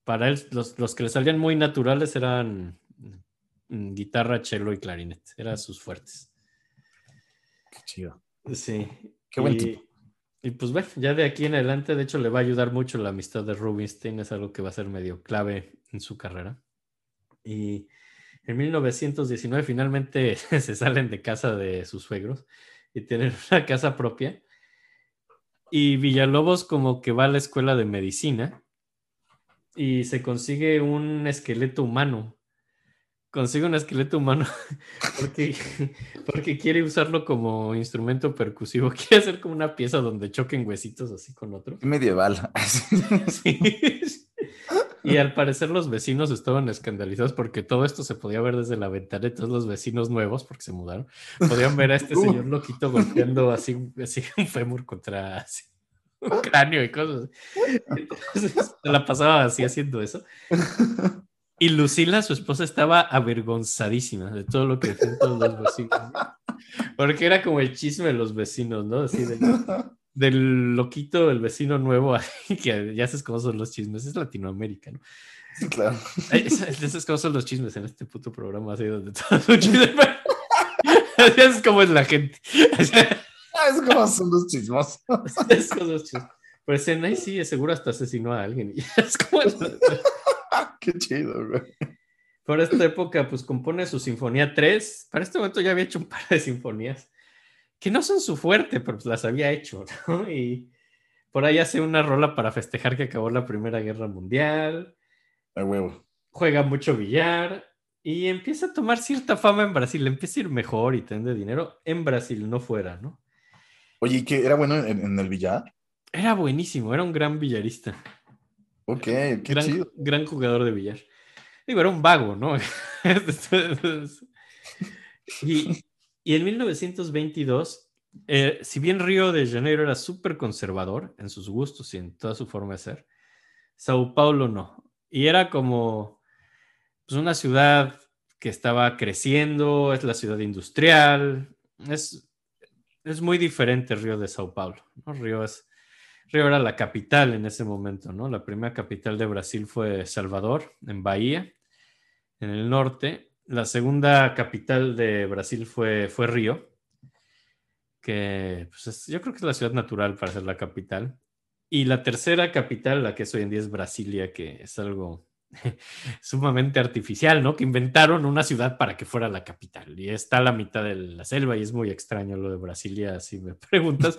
Speaker 3: para él, los, que le salían muy naturales eran mm, guitarra, cello y clarinete. Eran sus fuertes.
Speaker 2: Qué chido.
Speaker 3: Sí.
Speaker 2: Qué buen tipo.
Speaker 3: Y pues bueno, ya de aquí en adelante, de hecho, le va a ayudar mucho la amistad de Rubinstein, es algo que va a ser medio clave en su carrera. Y en 1919 finalmente se salen de casa de sus suegros y tienen una casa propia. Y Villalobos como que va a la escuela de medicina y se consigue un esqueleto humano consigue un esqueleto humano porque, porque quiere usarlo como instrumento percusivo. Quiere hacer como una pieza donde choquen huesitos así con otro.
Speaker 2: Medieval.
Speaker 3: Y al parecer los vecinos estaban escandalizados porque todo esto se podía ver desde la ventana de todos los vecinos nuevos, porque se mudaron, podían ver a este señor loquito golpeando así, así un fémur contra un cráneo y cosas. Entonces, se la pasaba así haciendo eso. Y Lucila, su esposa, estaba avergonzadísima de todo lo que decían todos los vecinos. Porque era como el chisme de los vecinos, ¿no? Así del loquito del vecino nuevo, que ya sabes cómo son los chismes. Es Latinoamérica, ¿no?
Speaker 2: Claro.
Speaker 3: Esas cómo son los chismes en este puto programa, así donde todo es un chisme. Así es como es la gente.
Speaker 2: Es como son los chismos.
Speaker 3: Es como los chismos. Pero en ahí sí, seguro hasta asesinó a alguien. Y es como...
Speaker 2: Qué chido, güey.
Speaker 3: Por esta época, pues compone su Sinfonía 3. Para este momento ya había hecho un par de sinfonías que no son su fuerte, pero pues las había hecho, ¿no? Y por ahí hace una rola para festejar que acabó la Primera Guerra Mundial.
Speaker 2: A huevo.
Speaker 3: Juega mucho billar y empieza a tomar cierta fama en Brasil. Empieza a ir mejor y tener dinero en Brasil, no fuera, ¿no?
Speaker 2: Oye, ¿y qué era bueno en el billar?
Speaker 3: Era buenísimo, era un gran billarista.
Speaker 2: Ok, qué
Speaker 3: gran,
Speaker 2: chido.
Speaker 3: Gran jugador de billar. Digo, era un vago, ¿no? y, en 1922, eh, si bien Río de Janeiro era súper conservador en sus gustos y en toda su forma de ser, Sao Paulo no. Y era como pues, una ciudad que estaba creciendo, es la ciudad industrial, es, es muy diferente Río de Sao Paulo. ¿no? Río es Río era la capital en ese momento, ¿no? La primera capital de Brasil fue Salvador, en Bahía, en el norte. La segunda capital de Brasil fue, fue Río, que pues, yo creo que es la ciudad natural para ser la capital. Y la tercera capital, la que es hoy en día es Brasilia, que es algo sumamente artificial, ¿no? Que inventaron una ciudad para que fuera la capital y está a la mitad de la selva y es muy extraño lo de Brasilia, si me preguntas.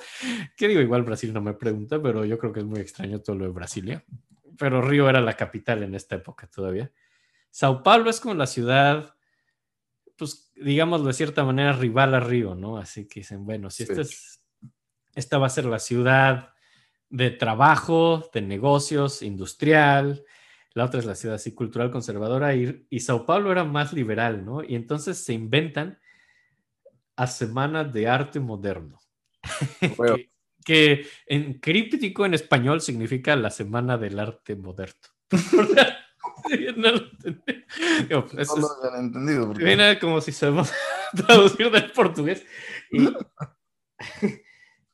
Speaker 3: ¿Qué digo? Igual Brasil no me pregunta, pero yo creo que es muy extraño todo lo de Brasilia. Pero Río era la capital en esta época todavía. Sao Paulo es como la ciudad, pues digámoslo de cierta manera, rival a Río, ¿no? Así que dicen, bueno, si esta, es, esta va a ser la ciudad de trabajo, de negocios, industrial, la otra es la ciudad así cultural conservadora y, y Sao Paulo era más liberal, ¿no? Y entonces se inventan a Semana de Arte Moderno. que, en críptico en español significa la Semana del Arte Moderno. no lo entendí. no
Speaker 2: lo habían entendido.
Speaker 3: Viene como si sabemos traducir del portugués. Y,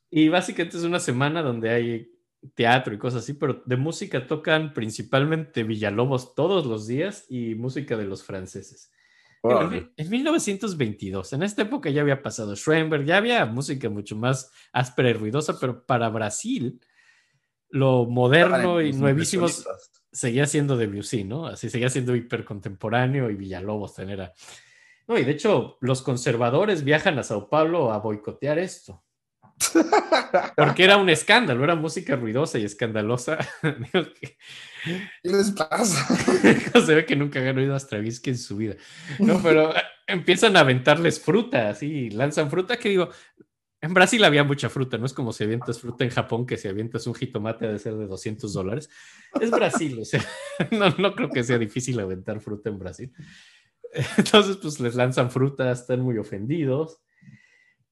Speaker 3: y básicamente es una semana donde hay teatro y cosas así, pero de música tocan principalmente Villalobos todos los días y música de los franceses. En, en 1922, en esta época ya había pasado Schoenberg, ya había música mucho más áspera y ruidosa, pero para Brasil, lo moderno y nuevísimo seguía siendo Debussy, ¿no? Así seguía siendo hipercontemporáneo y Villalobos tener No, y de hecho, los conservadores viajan a Sao Paulo a boicotear esto. Porque era un escándalo, era música ruidosa y escandalosa.
Speaker 2: ¿Qué les pasa?
Speaker 3: Se ve que nunca han oído a Stravinsky en su vida. No, pero empiezan a aventarles fruta, así, lanzan fruta que digo, en Brasil había mucha fruta, no es como si avientas fruta en Japón, que si avientas un jitomate ha de ser de 200 dólares. Es Brasil, o sea, no, no creo que sea difícil aventar fruta en Brasil. Entonces, pues les lanzan fruta, están muy ofendidos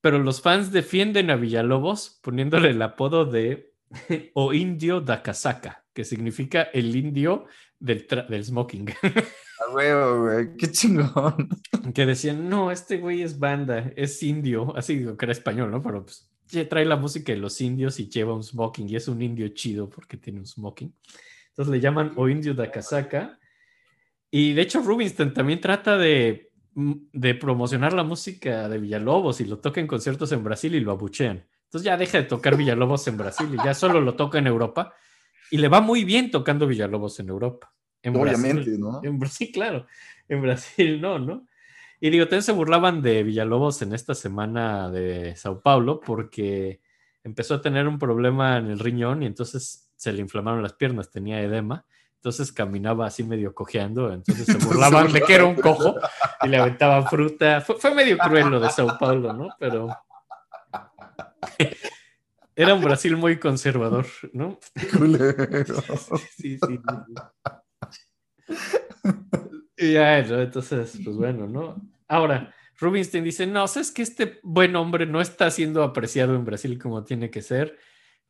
Speaker 3: pero los fans defienden a Villalobos poniéndole el apodo de O Indio da Casaca, que significa el indio del, del smoking.
Speaker 2: A huevo, güey, qué chingón.
Speaker 3: Que decían, no, este güey es banda, es indio, así digo que era español, ¿no? Pero pues trae la música de los indios y lleva un smoking y es un indio chido porque tiene un smoking. Entonces le llaman O Indio da Casaca. Y de hecho Rubinstein también trata de de promocionar la música de Villalobos y lo toca en conciertos en Brasil y lo abuchean. Entonces ya deja de tocar Villalobos en Brasil y ya solo lo toca en Europa y le va muy bien tocando Villalobos en Europa. En
Speaker 2: Obviamente, ¿no?
Speaker 3: En Brasil, claro. En Brasil no, ¿no? Y digo, también se burlaban de Villalobos en esta semana de Sao Paulo porque empezó a tener un problema en el riñón y entonces se le inflamaron las piernas, tenía edema entonces caminaba así medio cojeando, entonces se burlaban de que era un cojo y le aventaban fruta. Fue, medio cruel lo de Sao Paulo, ¿no? Pero era un Brasil muy conservador, ¿no? Sí, sí, sí. Y ya, entonces, pues bueno, ¿no? Ahora, Rubinstein dice, no, sabes que este buen hombre no está siendo apreciado en Brasil como tiene que ser.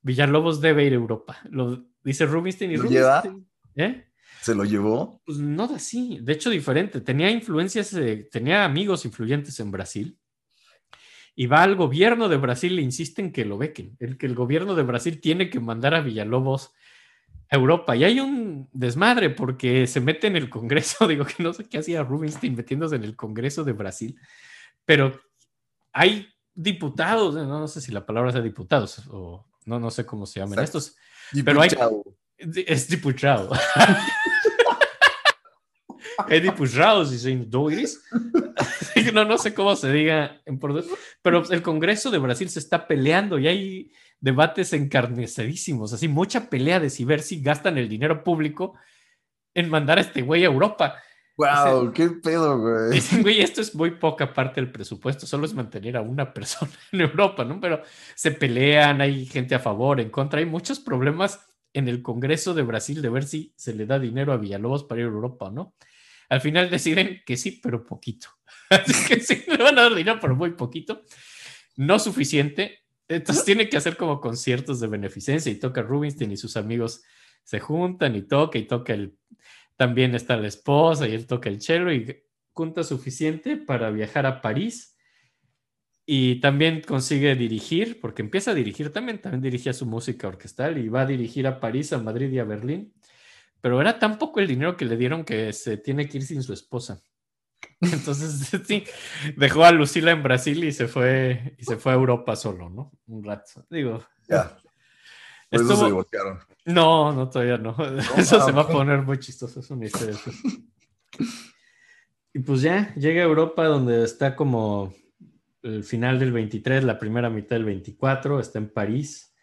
Speaker 3: Villalobos debe ir a Europa. Lo dice Rubinstein y Rubinstein. ¿Eh?
Speaker 2: ¿Se lo llevó?
Speaker 3: Pues no así, de hecho diferente. Tenía influencias, eh, tenía amigos influyentes en Brasil. Y va al gobierno de Brasil, le insisten que lo bequen, el que el gobierno de Brasil tiene que mandar a Villalobos a Europa. Y hay un desmadre porque se mete en el Congreso, digo que no sé qué hacía Rubinstein metiéndose en el Congreso de Brasil, pero hay diputados, no, sé si la palabra sea diputados o no, no sé cómo se llaman estos, pero hay, es diputado. es diputado, si soy doiris. no, no sé cómo se diga en portugués, pero el Congreso de Brasil se está peleando y hay debates encarnecedísimos, así mucha pelea de si ver si gastan el dinero público en mandar a este güey a Europa.
Speaker 2: Wow, qué pedo, güey.
Speaker 3: Dicen, güey, esto es muy poca parte del presupuesto, solo es mantener a una persona en Europa, ¿no? Pero se pelean, hay gente a favor, en contra, hay muchos problemas en el Congreso de Brasil de ver si se le da dinero a Villalobos para ir a Europa o no. Al final deciden que sí, pero poquito. Así que sí, le van a dar dinero, pero muy poquito. No suficiente. Entonces tiene que hacer como conciertos de beneficencia y toca Rubinstein y sus amigos se juntan y toca y toca el... También está la esposa y él toca el cello y junta suficiente para viajar a París y también consigue dirigir, porque empieza a dirigir también, también dirigía su música orquestal y va a dirigir a París, a Madrid y a Berlín. Pero era tan poco el dinero que le dieron que se tiene que ir sin su esposa. Entonces, sí, dejó a Lucila en Brasil y se fue, y se fue a Europa solo, ¿no? Un rato. Digo.
Speaker 2: Ya. eso se divorciaron.
Speaker 3: No, no, todavía no. eso se va a poner muy chistoso. Es una historia. y pues ya, llega a Europa donde está como el final del 23, la primera mitad del 24, está en París.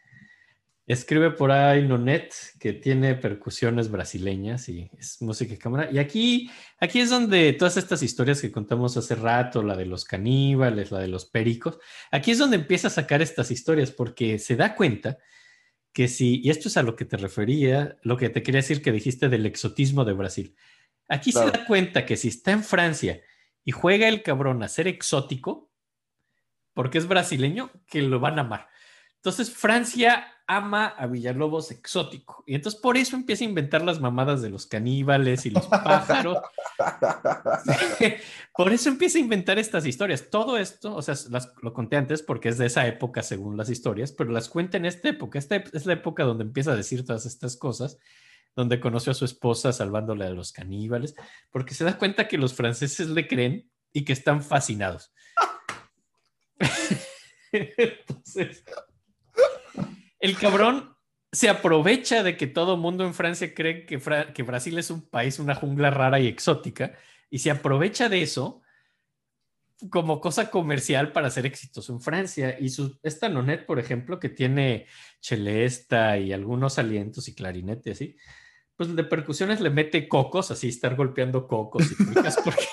Speaker 3: Escribe por ahí Nonet, que tiene percusiones brasileñas y es música de cámara. Y aquí, aquí es donde todas estas historias que contamos hace rato, la de los caníbales, la de los pericos, aquí es donde empieza a sacar estas historias porque se da cuenta que si, y esto es a lo que te refería, lo que te quería decir que dijiste del exotismo de Brasil. Aquí se da cuenta que si está en Francia y juega el cabrón a ser exótico, porque es brasileño, que lo van a amar. Entonces Francia ama a Villalobos exótico. Y entonces por eso empieza a inventar las mamadas de los caníbales y los pájaros. por eso empieza a inventar estas historias. Todo esto, o sea, lo conté antes porque es de esa época según las historias, pero las cuenta en esta época. Esta es la época donde empieza a decir todas estas cosas, donde conoció a su esposa salvándole a los caníbales, porque se da cuenta que los franceses le creen y que están fascinados. Entonces, el cabrón se aprovecha de que todo mundo en Francia cree que, que, Brasil es un país, una jungla rara y exótica, y se aprovecha de eso como cosa comercial para ser exitoso en Francia. Y su, esta Nonet, por ejemplo, que tiene chelesta y algunos alientos y clarinete, así, pues de percusiones le mete cocos, así estar golpeando cocos y porque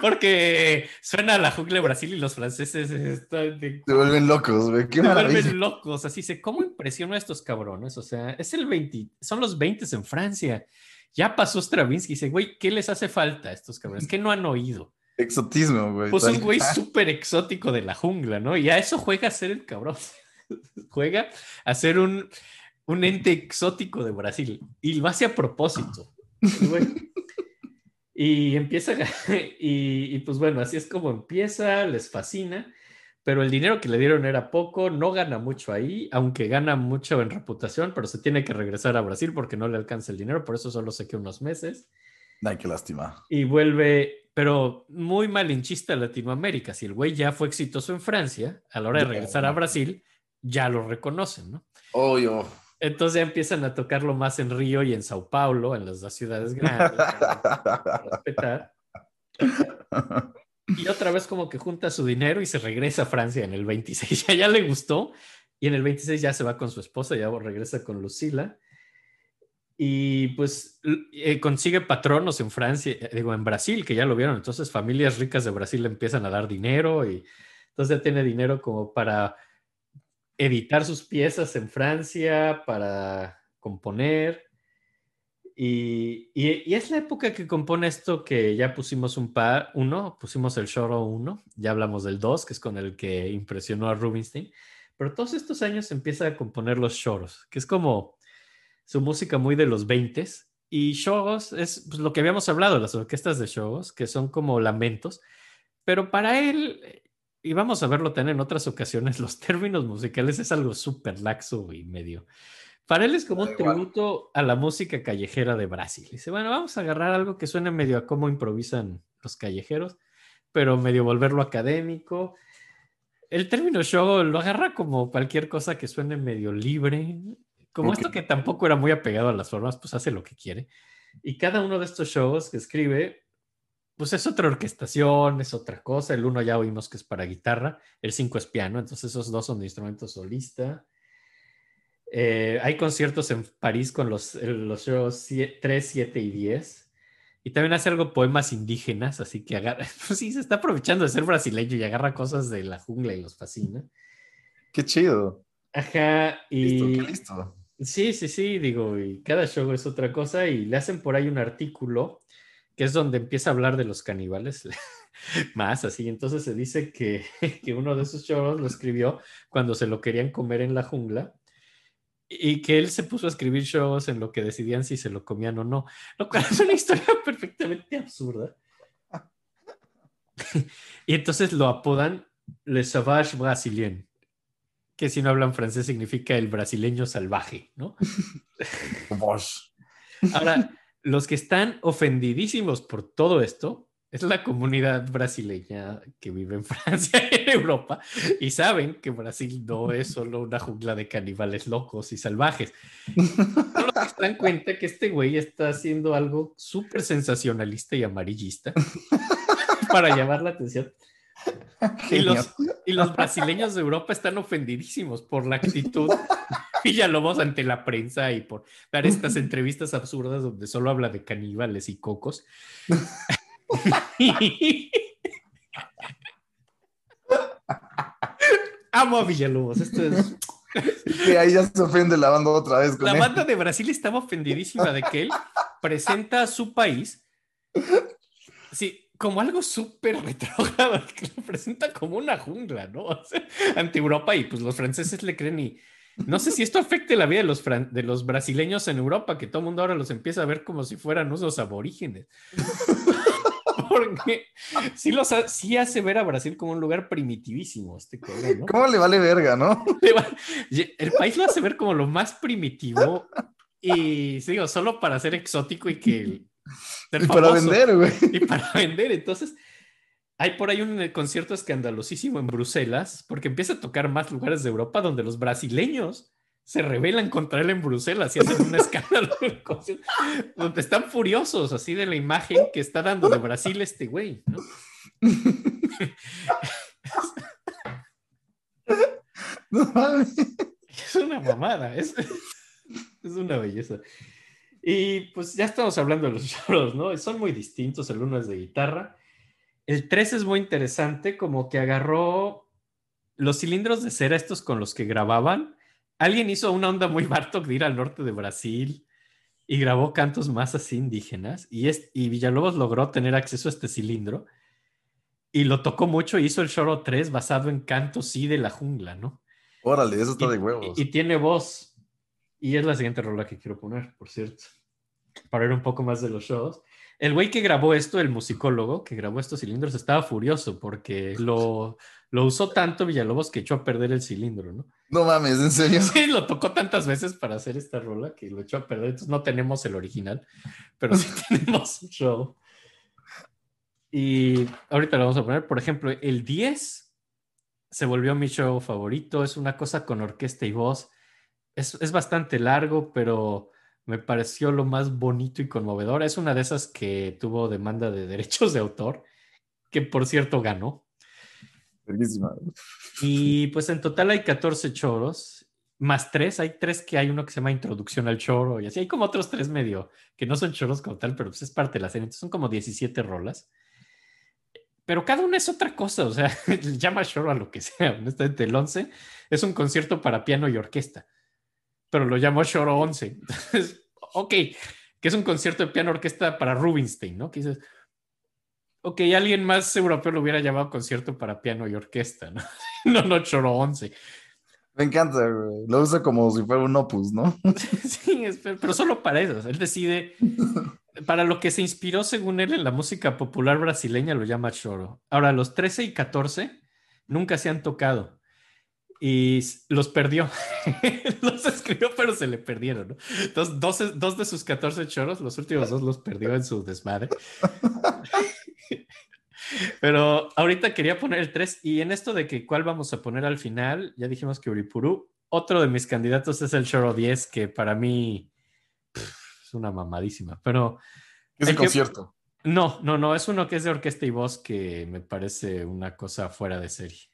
Speaker 3: porque suena la jungla de Brasil y los franceses están
Speaker 2: se vuelven locos, güey. Qué se vuelven
Speaker 3: locos. Así se, ¿cómo impresiona a estos cabrones? O sea, es el 20, son los 20 en Francia. Ya pasó Stravinsky. Dice, güey, ¿qué les hace falta a estos cabrones? Que no han oído.
Speaker 2: Exotismo, güey.
Speaker 3: Pues un güey súper exótico de la jungla, ¿no? Y a eso juega a ser el cabrón. juega a ser un, un ente exótico de Brasil. Y lo hace a propósito. Güey. Y empieza, y, pues bueno, así es como empieza, les fascina, pero el dinero que le dieron era poco, no gana mucho ahí, aunque gana mucho en reputación, pero se tiene que regresar a Brasil porque no le alcanza el dinero, por eso solo se queda unos meses.
Speaker 2: Ay, qué lástima.
Speaker 3: Y vuelve, pero muy malinchista a Latinoamérica. Si el güey ya fue exitoso en Francia, a la hora de regresar a Brasil, ya lo reconocen, ¿no?
Speaker 2: Obvio.
Speaker 3: Entonces ya empiezan a tocarlo más en Río y en Sao Paulo, en las dos ciudades grandes. Y otra vez como que junta su dinero y se regresa a Francia en el 26. Ya, ya le gustó. Y en el 26 ya se va con su esposa, ya regresa con Lucila. Y pues eh, consigue patronos en Francia, eh, digo, en Brasil, que ya lo vieron. Entonces familias ricas de Brasil le empiezan a dar dinero y entonces ya tiene dinero como para editar sus piezas en Francia, para componer. Y, es la época que compone esto que ya pusimos un par, uno, pusimos el Shoro 1, ya hablamos del 2, que es con el que impresionó a Rubinstein, pero todos estos años empieza a componer los shoros, que es como su música muy de los 20 y shoros es pues, lo que habíamos hablado, las orquestas de shoros, que son como lamentos, pero para él y vamos a verlo también en otras ocasiones, los términos musicales es algo súper laxo y medio. Para él es como un tributo a la música callejera de Brasil. Dice, bueno, vamos a agarrar algo que suene medio a cómo improvisan los callejeros, pero medio volverlo académico. El término show lo agarra como cualquier cosa que suene medio libre, como esto que tampoco era muy apegado a las formas, pues hace lo que quiere. Y cada uno de estos shows que escribe pues es otra orquestación, es otra cosa. El uno ya oímos que es para guitarra, el cinco es piano, entonces esos dos son de instrumento solista. Eh, hay conciertos en París con los, los shows 3, 7 y 10. Y también hace algo poemas indígenas, así que agarra, pues sí, se está aprovechando de ser brasileño y agarra cosas de la jungla y los fascina.
Speaker 2: Qué chido.
Speaker 3: Ajá, y...
Speaker 2: Listo, qué listo.
Speaker 3: Sí, sí, sí, digo, y cada show es otra cosa y le hacen por ahí un artículo que es donde empieza a hablar de los caníbales más así. Entonces se dice que, que uno de esos choros lo escribió cuando se lo querían comer en la jungla y que él se puso a escribir shows en lo que decidían si se lo comían o no, lo cual es una historia perfectamente absurda. y entonces lo apodan Le Sauvage Brasilien, que si no hablan francés significa el brasileño salvaje, ¿no? Ahora, los que están ofendidísimos por todo esto es la comunidad brasileña que vive en Francia y en Europa y saben que Brasil no es solo una jungla de caníbales locos y salvajes. Solo se dan cuenta que este güey está haciendo algo súper sensacionalista y amarillista para llamar la atención. Y los, y los brasileños de Europa están ofendidísimos por la actitud Villalobos ante la prensa y por dar estas entrevistas absurdas donde solo habla de caníbales y cocos. Amo a Villalobos. Esto es.
Speaker 2: ahí ya se ofende la banda otra vez.
Speaker 3: la banda de Brasil estaba ofendidísima de que él presenta a su país. Sí, como algo súper retrógrado, que lo presenta como una jungla, ¿no? O sea, ante Europa y pues los franceses le creen y no sé si esto afecte la vida de los, de los brasileños en Europa, que todo el mundo ahora los empieza a ver como si fueran usos aborígenes. Porque sí, los sí hace ver a Brasil como un lugar primitivísimo, este ¿no?
Speaker 2: ¿Cómo le vale verga, no?
Speaker 3: El país lo hace ver como lo más primitivo y, digo, solo para ser exótico y que
Speaker 2: y para vender, güey.
Speaker 3: Y para vender. Entonces, hay por ahí un concierto escandalosísimo en Bruselas, porque empieza a tocar más lugares de Europa donde los brasileños se rebelan contra él en Bruselas y hacen un escándalo, donde están furiosos así de la imagen que está dando de Brasil este güey, ¿no? Es una mamada, es, es una belleza. Y pues ya estamos hablando de los choros, ¿no? Son muy distintos, el uno es de guitarra. El 3 es muy interesante, como que agarró los cilindros de cera estos con los que grababan. Alguien hizo una onda muy Bartok de ir al norte de Brasil y grabó cantos más así indígenas. Y, es, y Villalobos logró tener acceso a este cilindro y lo tocó mucho y hizo el Choro 3 basado en cantos sí de la jungla, ¿no?
Speaker 2: Órale, eso está de huevos.
Speaker 3: Y, y tiene voz y es la siguiente rola que quiero poner, por cierto, para ver un poco más de los shows. El güey que grabó esto, el musicólogo que grabó estos cilindros, estaba furioso porque lo, lo usó tanto Villalobos que echó a perder el cilindro, ¿no?
Speaker 2: No mames, ¿en serio?
Speaker 3: Sí, lo tocó tantas veces para hacer esta rola que lo echó a perder. Entonces no tenemos el original, pero sí tenemos un show. Y ahorita lo vamos a poner, por ejemplo, el 10 se volvió mi show favorito. Es una cosa con orquesta y voz es, bastante largo, pero me pareció lo más bonito y conmovedor. Es una de esas que tuvo demanda de derechos de autor, que por cierto ganó. Y pues en total hay 14 choros, más tres. Hay tres que hay uno que se llama Introducción al Choro, y así hay como otros tres medio, que no son choros como tal, pero pues es parte de la serie. Entonces son como 17 rolas. Pero cada una es otra cosa, o sea, llama choro a lo que sea. Honestamente, el 11 es un concierto para piano y orquesta pero lo llamó Shoro 11. ok, que es un concierto de piano orquesta para Rubinstein, ¿no? Que dices, ok, alguien más europeo lo hubiera llamado concierto para piano y orquesta, ¿no? no, no, Choro 11.
Speaker 2: Me encanta, Lo usa como si fuera un opus, ¿no?
Speaker 3: sí, pero solo para eso. Él decide, para lo que se inspiró según él en la música popular brasileña, lo llama choro. Ahora, los 13 y 14 nunca se han tocado y los perdió. los escribió, pero se le perdieron. ¿no? Entonces, dos, de sus 14 choros, los últimos dos los perdió en su desmadre. pero ahorita quería poner el 3 y en esto de que cuál vamos a poner al final, ya dijimos que Uripuru. Otro de mis candidatos es el choro 10, que para mí es una mamadísima, pero...
Speaker 2: Es el concierto.
Speaker 3: No, no, no, es uno que es de orquesta y voz que me parece una cosa fuera de serie.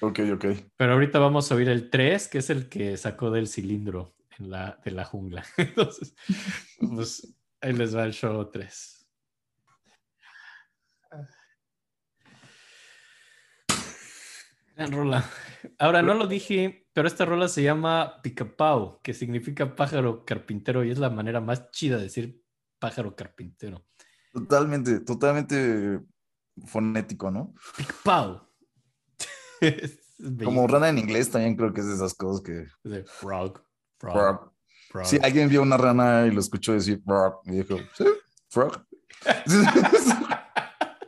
Speaker 2: Ok, ok.
Speaker 3: Pero ahorita vamos a oír el 3, que es el que sacó del cilindro en la, de la jungla. Entonces, pues ahí les va el show 3. Gran rola. Ahora no lo dije, pero esta rola se llama Picapau, que significa pájaro carpintero y es la manera más chida de decir pájaro carpintero.
Speaker 2: Totalmente, totalmente fonético, ¿no?
Speaker 3: Picapau.
Speaker 2: Como rana en inglés también creo que es de esas cosas que...
Speaker 3: frog, frog,
Speaker 2: frog. Sí, alguien vio una rana y lo escuchó decir frog y dijo, ¿sí? Frog.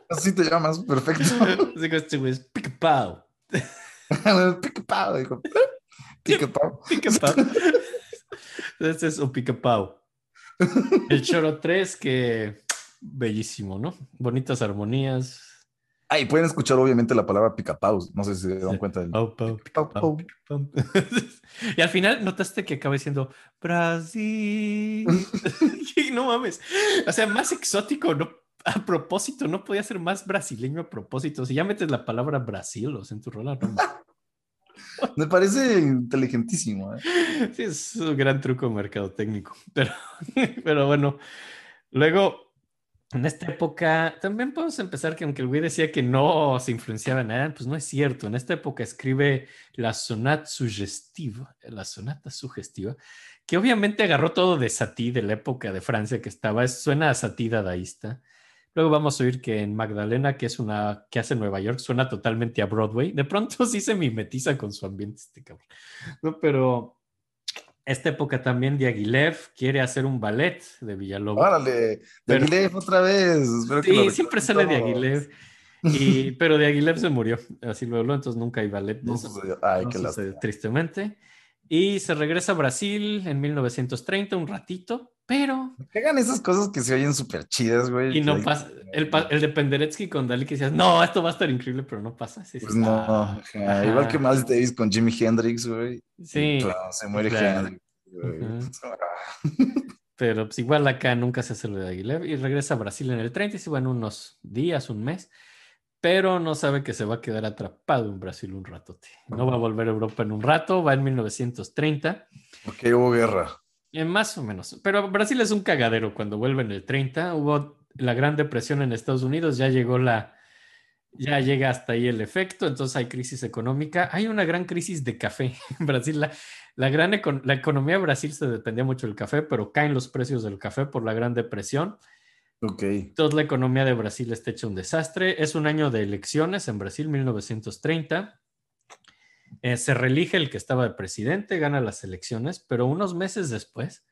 Speaker 2: Así te llamas, perfecto.
Speaker 3: Digo, este güey es pica-pau.
Speaker 2: pica-pau, dijo. Pica-pau.
Speaker 3: Pica-pau. Este es un pica-pau. El choro 3, que bellísimo, ¿no? Bonitas armonías,
Speaker 2: Ah, y pueden escuchar obviamente la palabra picapaus. No sé si se dan cuenta. Del...
Speaker 3: y al final notaste que acaba diciendo Brasil. no mames. O sea, más exótico, no, a propósito, no podía ser más brasileño a propósito. Si ya metes la palabra Brasil en tu rola, no
Speaker 2: Me parece inteligentísimo. ¿eh?
Speaker 3: Sí, es un gran truco mercadotécnico. Pero, pero bueno, luego en esta época, también podemos empezar que aunque el decía que no se influenciaba en nada, pues no es cierto. En esta época escribe la sonata sugestiva, la sonata sugestiva, que obviamente agarró todo de Satie, de la época de Francia que estaba, suena a Satie dadaísta, Luego vamos a oír que en Magdalena, que es una que hace Nueva York, suena totalmente a Broadway. De pronto sí se mimetiza con su ambiente este cabrón. No, pero esta época también Diaghilev quiere hacer un ballet de Villalobos.
Speaker 2: Órale, Diaghilev otra vez.
Speaker 3: sí, siempre sale Diaghilev. Y, pero Diaghilev se murió, así luego, entonces nunca hay ballet.
Speaker 2: No Ay, qué
Speaker 3: tristemente. Y se regresa a Brasil en 1930, un ratito, pero...
Speaker 2: Pegan esas cosas que se oyen súper chidas, güey.
Speaker 3: Y no pasa. El, el, de Penderecki con Dali que decías, no, esto va a estar increíble, pero no pasa.
Speaker 2: pues no, igual que Miles Davis con Jimi Hendrix, güey.
Speaker 3: Sí.
Speaker 2: se muere Hendrix,
Speaker 3: Pero pues igual acá nunca se hace lo de Aguilera y regresa a Brasil en el 30 y se va en unos días, un mes pero no sabe que se va a quedar atrapado en Brasil un ratote. No va a volver a Europa en un rato, va en 1930.
Speaker 2: Porque hubo guerra.
Speaker 3: Eh, más o menos. Pero Brasil es un cagadero cuando vuelve en el 30. Hubo la Gran Depresión en Estados Unidos, ya llegó la. Ya llega hasta ahí el efecto, entonces hay crisis económica. Hay una gran crisis de café en Brasil. La, la, gran la economía de Brasil se dependía mucho del café, pero caen los precios del café por la Gran Depresión
Speaker 2: Ok.
Speaker 3: Toda la economía de Brasil está hecha un desastre. Es un año de elecciones en Brasil, 1930. Eh, se reelige el que estaba de presidente, gana las elecciones, pero unos meses después,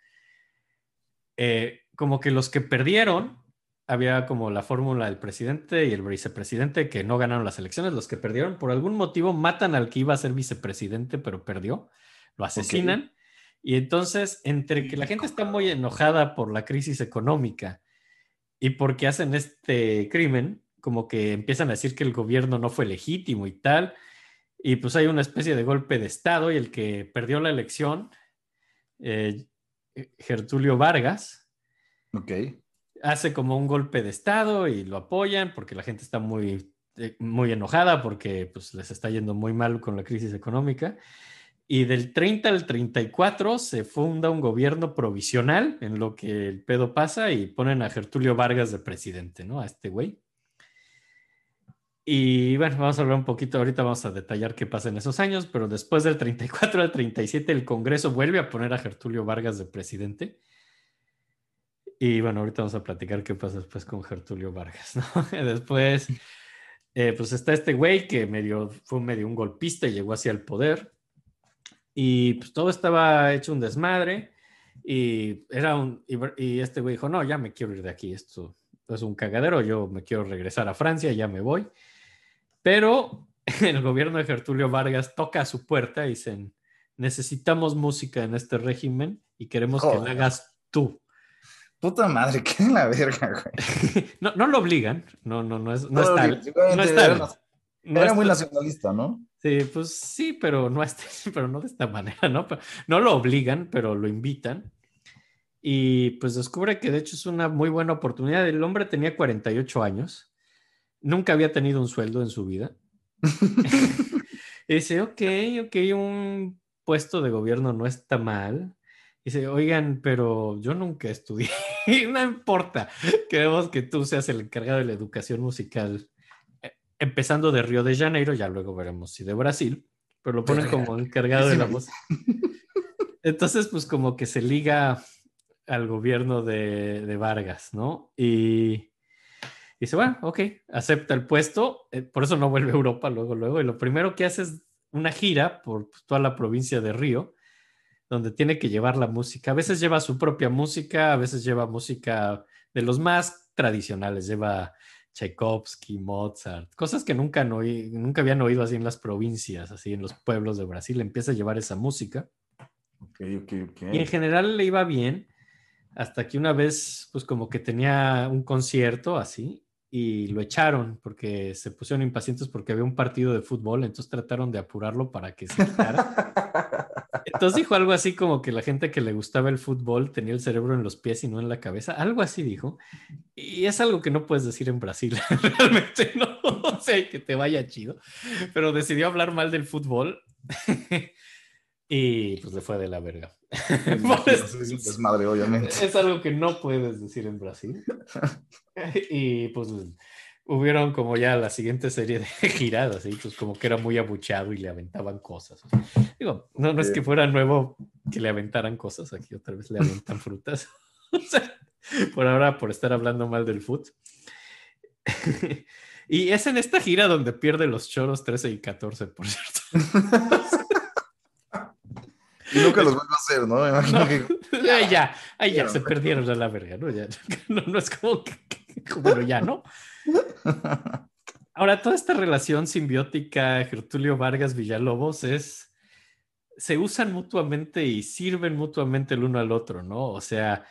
Speaker 3: eh, como que los que perdieron, había como la fórmula del presidente y el vicepresidente que no ganaron las elecciones, los que perdieron por algún motivo matan al que iba a ser vicepresidente, pero perdió, lo asesinan. Y entonces, entre que la gente está muy enojada por la crisis económica, y porque hacen este crimen, como que empiezan a decir que el gobierno no fue legítimo y tal, y pues hay una especie de golpe de Estado y el que perdió la elección, eh, Gertulio Vargas, hace como un golpe de Estado y lo apoyan porque la gente está muy, eh, muy enojada porque pues, les está yendo muy mal con la crisis económica. Y del 30 al 34 se funda un gobierno provisional en lo que el pedo pasa y ponen a Gertulio Vargas de presidente, ¿no? A este güey. Y bueno, vamos a hablar un poquito, ahorita vamos a detallar qué pasa en esos años, pero después del 34 al 37 el Congreso vuelve a poner a Gertulio Vargas de presidente. Y bueno, ahorita vamos a platicar qué pasa después con Gertulio Vargas, ¿no? después, eh, pues está este güey que medio, fue medio un golpista y llegó hacia el poder y pues todo estaba hecho un desmadre. Y, era un, y, este güey dijo, no, ya me quiero ir de aquí, esto es un cagadero, yo me quiero regresar a Francia, ya me voy. Pero el gobierno de Gertulio Vargas toca a su puerta y dicen, necesitamos música en este régimen y queremos que la hagas tú.
Speaker 2: Puta madre, qué en la verga, güey.
Speaker 3: no, no lo obligan, no, no, no es, no, está, no está,
Speaker 2: era muy nacionalista, ¿no?
Speaker 3: Sí, pues sí, pero no, este, pero no de esta manera, ¿no? No lo obligan, pero lo invitan. Y pues descubre que de hecho es una muy buena oportunidad. El hombre tenía 48 años, nunca había tenido un sueldo en su vida. y dice, ok, ok, un puesto de gobierno no está mal. Dice, oigan, pero yo nunca estudié. no importa, queremos que tú seas el encargado de la educación musical empezando de Río de Janeiro, ya luego veremos si de Brasil, pero lo ponen como encargado de la voz. Entonces, pues como que se liga al gobierno de, Vargas, ¿no? Y, dice, bueno, ok, acepta el puesto, eh, por eso no vuelve a Europa luego, luego, y lo primero que hace es una gira por toda la provincia de Río, donde tiene que llevar la música. A veces lleva su propia música, a veces lleva música de los más tradicionales, lleva Tchaikovsky, Mozart, cosas que nunca, nunca habían oído así en las provincias, así en los pueblos de Brasil, empieza a llevar esa música. Y en general le iba bien, hasta que una vez, pues como que tenía un concierto así, y lo echaron porque se pusieron impacientes porque había un partido de fútbol, entonces trataron de apurarlo para que se quitara. Entonces dijo algo así como que la gente que le gustaba el fútbol tenía el cerebro en los pies y no en la cabeza, algo así dijo. Y es algo que no puedes decir en Brasil, realmente no, o sea, que te vaya chido, pero decidió hablar mal del fútbol y pues le fue de la verga.
Speaker 2: es desmadre, obviamente.
Speaker 3: Es algo que no puedes decir en Brasil. y pues hubieron como ya la siguiente serie de giradas, y pues como que era muy abucheado y le aventaban cosas. Digo, no, no es que fuera nuevo que le aventaran cosas, aquí otra vez le aventan frutas. por ahora, por estar hablando mal del foot. y es en esta gira donde pierde los choros 13 y 14, por cierto.
Speaker 2: Y nunca los vuelve a hacer, ¿no?
Speaker 3: Imagino que... Ay, ya, ay, ya, se perdieron a la verga, ¿no? Ya, no, no es como que, como ya, ¿no? Ahora, toda esta relación simbiótica Gertulio Vargas Villalobos es, se usan mutuamente y sirven mutuamente el uno al otro, ¿no? O sea,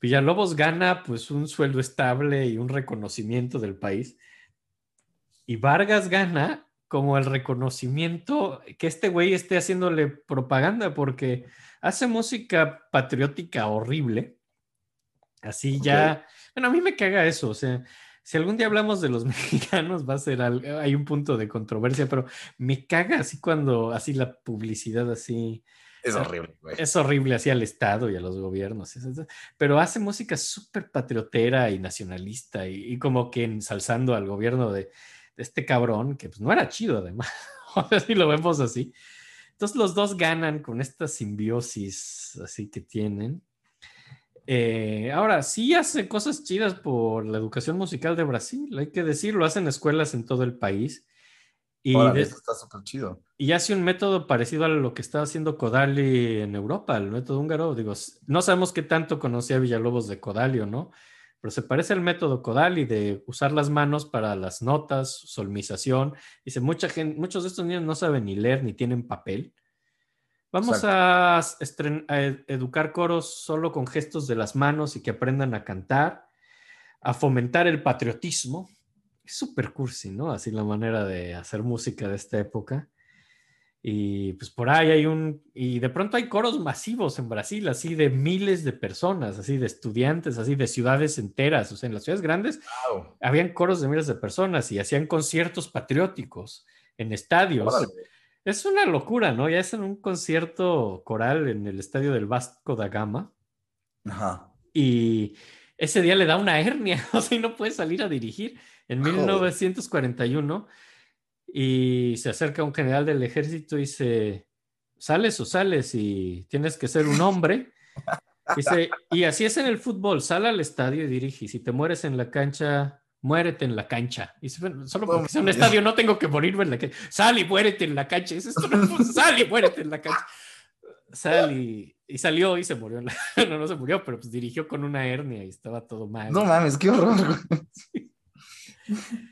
Speaker 3: Villalobos gana pues un sueldo estable y un reconocimiento del país y Vargas gana como el reconocimiento que este güey esté haciéndole propaganda porque hace música patriótica horrible. Así ya, bueno, a mí me caga eso, o sea, si algún día hablamos de los mexicanos, va a ser algo, hay un punto de controversia, pero me caga así cuando, así la publicidad así.
Speaker 2: Es horrible, güey.
Speaker 3: Es horrible así al Estado y a los gobiernos. Pero hace música súper patriotera y nacionalista y, como que ensalzando al gobierno de, este cabrón, que pues no era chido además. si lo vemos así. Entonces los dos ganan con esta simbiosis así que tienen. Eh, ahora, sí hace cosas chidas por la educación musical de Brasil, hay que decirlo, hacen escuelas en todo el país.
Speaker 2: Y está súper chido.
Speaker 3: Y hace un método parecido a lo que está haciendo Kodali en Europa, el método húngaro. Digo, no sabemos qué tanto conocía Villalobos de Kodali o no, pero se parece al método Kodali de usar las manos para las notas, solmización. Dice, mucha gente, muchos de estos niños no saben ni leer ni tienen papel. Vamos a, educar coros solo con gestos de las manos y que aprendan a cantar, a fomentar el patriotismo. Es súper cursi, ¿no? Así la manera de hacer música de esta época. Y pues por ahí hay un, y de pronto hay coros masivos en Brasil, así de miles de personas, así de estudiantes, así de ciudades enteras, o sea, en las ciudades grandes habían coros de miles de personas y hacían conciertos patrióticos en estadios. Es una locura, ¿no? Ya es en un concierto coral en el estadio del Vasco da Gama. Ajá. Y ese día le da una hernia, o sea, y no puede salir a dirigir. En 1941, y se acerca un general del ejército y dice, sales o sales y tienes que ser un hombre. Dice, y así es en el fútbol, sal al estadio y dirige. Si te mueres en la cancha, muérete en la cancha. Y solo porque es un estadio no tengo que morirme en la cancha. Sal y muérete en la cancha. Es esto sal y muérete en la cancha. Sal y, salió y se murió. no, no se murió, pero pues dirigió con una hernia y estaba todo mal.
Speaker 2: No mames, qué horror.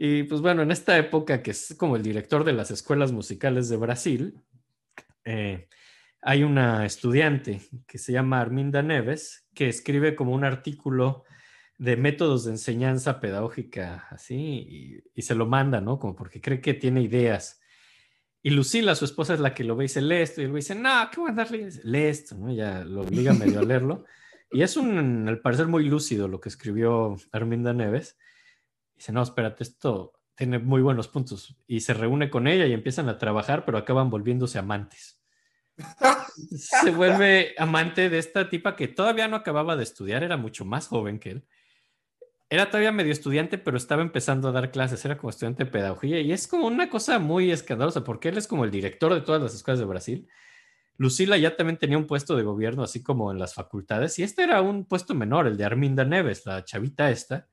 Speaker 3: Y pues bueno, en esta época que es como el director de las escuelas musicales de Brasil, eh, hay una estudiante que se llama Arminda Neves que escribe como un artículo de métodos de enseñanza pedagógica, así, y, se lo manda, ¿no? Como porque cree que tiene ideas. Y Lucila, su esposa, es la que lo ve y dice, lee esto. Y él dice, no, ¿qué voy a darle? Lee esto, ¿no? Ya lo obliga medio a leerlo. Y es un, al parecer, muy lúcido lo que escribió Arminda Neves. Dice, no, espérate, esto tiene muy buenos puntos. Y se reúne con ella y empiezan a trabajar, pero acaban volviéndose amantes. se vuelve amante de esta tipa que todavía no acababa de estudiar, era mucho más joven que él era todavía medio estudiante, pero estaba empezando a dar clases, era como estudiante de pedagogía y es como una cosa muy escandalosa porque él es como el director de todas las escuelas de Brasil. Lucila ya también tenía un puesto de gobierno, así como en las facultades, y este era un puesto menor, el de Arminda Neves, la chavita esta,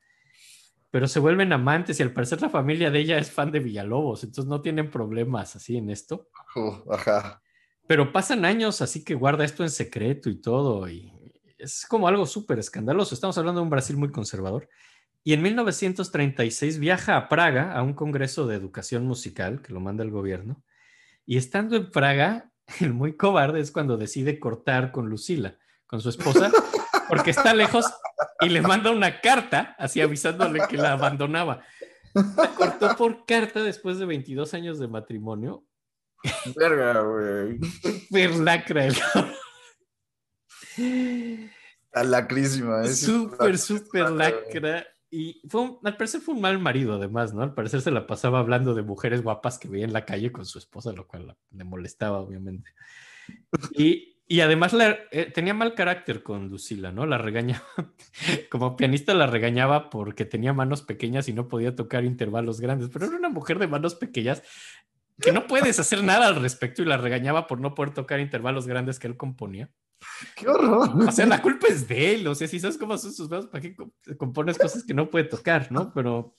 Speaker 3: pero se vuelven amantes y al parecer la familia de ella es fan de Villalobos, entonces no tienen problemas así en esto.
Speaker 2: ajá.
Speaker 3: Pero pasan años, así que guarda esto en secreto y todo, y es como algo súper escandaloso. Estamos hablando de un Brasil muy conservador. Y en 1936 viaja a Praga a un congreso de educación musical que lo manda el gobierno. Y estando en Praga, el muy cobarde es cuando decide cortar con Lucila, con su esposa, porque está lejos y le manda una carta, así avisándole que la abandonaba. La cortó por carta después de 22 años de matrimonio.
Speaker 2: Verga, güey.
Speaker 3: Perlacra el
Speaker 2: Está lacrísima.
Speaker 3: ¿eh? Súper, súper lacra. Y fue al parecer fue un mal marido, además, ¿no? Al parecer se la pasaba hablando de mujeres guapas que veía en la calle con su esposa, lo cual le molestaba, obviamente. Y, y además eh, tenía mal carácter con Lucila, ¿no? La regañaba, como pianista la regañaba porque tenía manos pequeñas y no podía tocar intervalos grandes, pero era una mujer de manos pequeñas que no puedes hacer nada al respecto y la regañaba por no poder tocar intervalos grandes que él componía.
Speaker 2: ¡Qué horror!
Speaker 3: O sea, la culpa es de él. O sea, si sabes cómo son sus manos, ¿para qué compones cosas que no puede tocar, no? Pero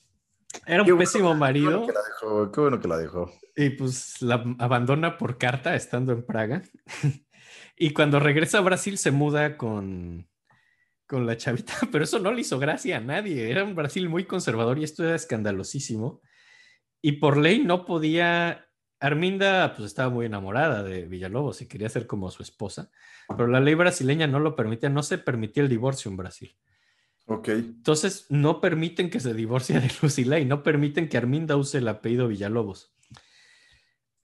Speaker 3: era un pésimo marido.
Speaker 2: Qué bueno, que la dejó, qué bueno que la dejó.
Speaker 3: Y pues la abandona por carta estando en Praga. Y cuando regresa a Brasil se muda con, con la chavita, pero eso no le hizo gracia a nadie. Era un Brasil muy conservador y esto era escandalosísimo. Y por ley no podía. Arminda pues estaba muy enamorada de Villalobos y quería ser como su esposa, pero la ley brasileña no lo permitía, no se permitía el divorcio en Brasil.
Speaker 2: Ok.
Speaker 3: Entonces no permiten que se divorcie de Lucila y no permiten que Arminda use el apellido Villalobos.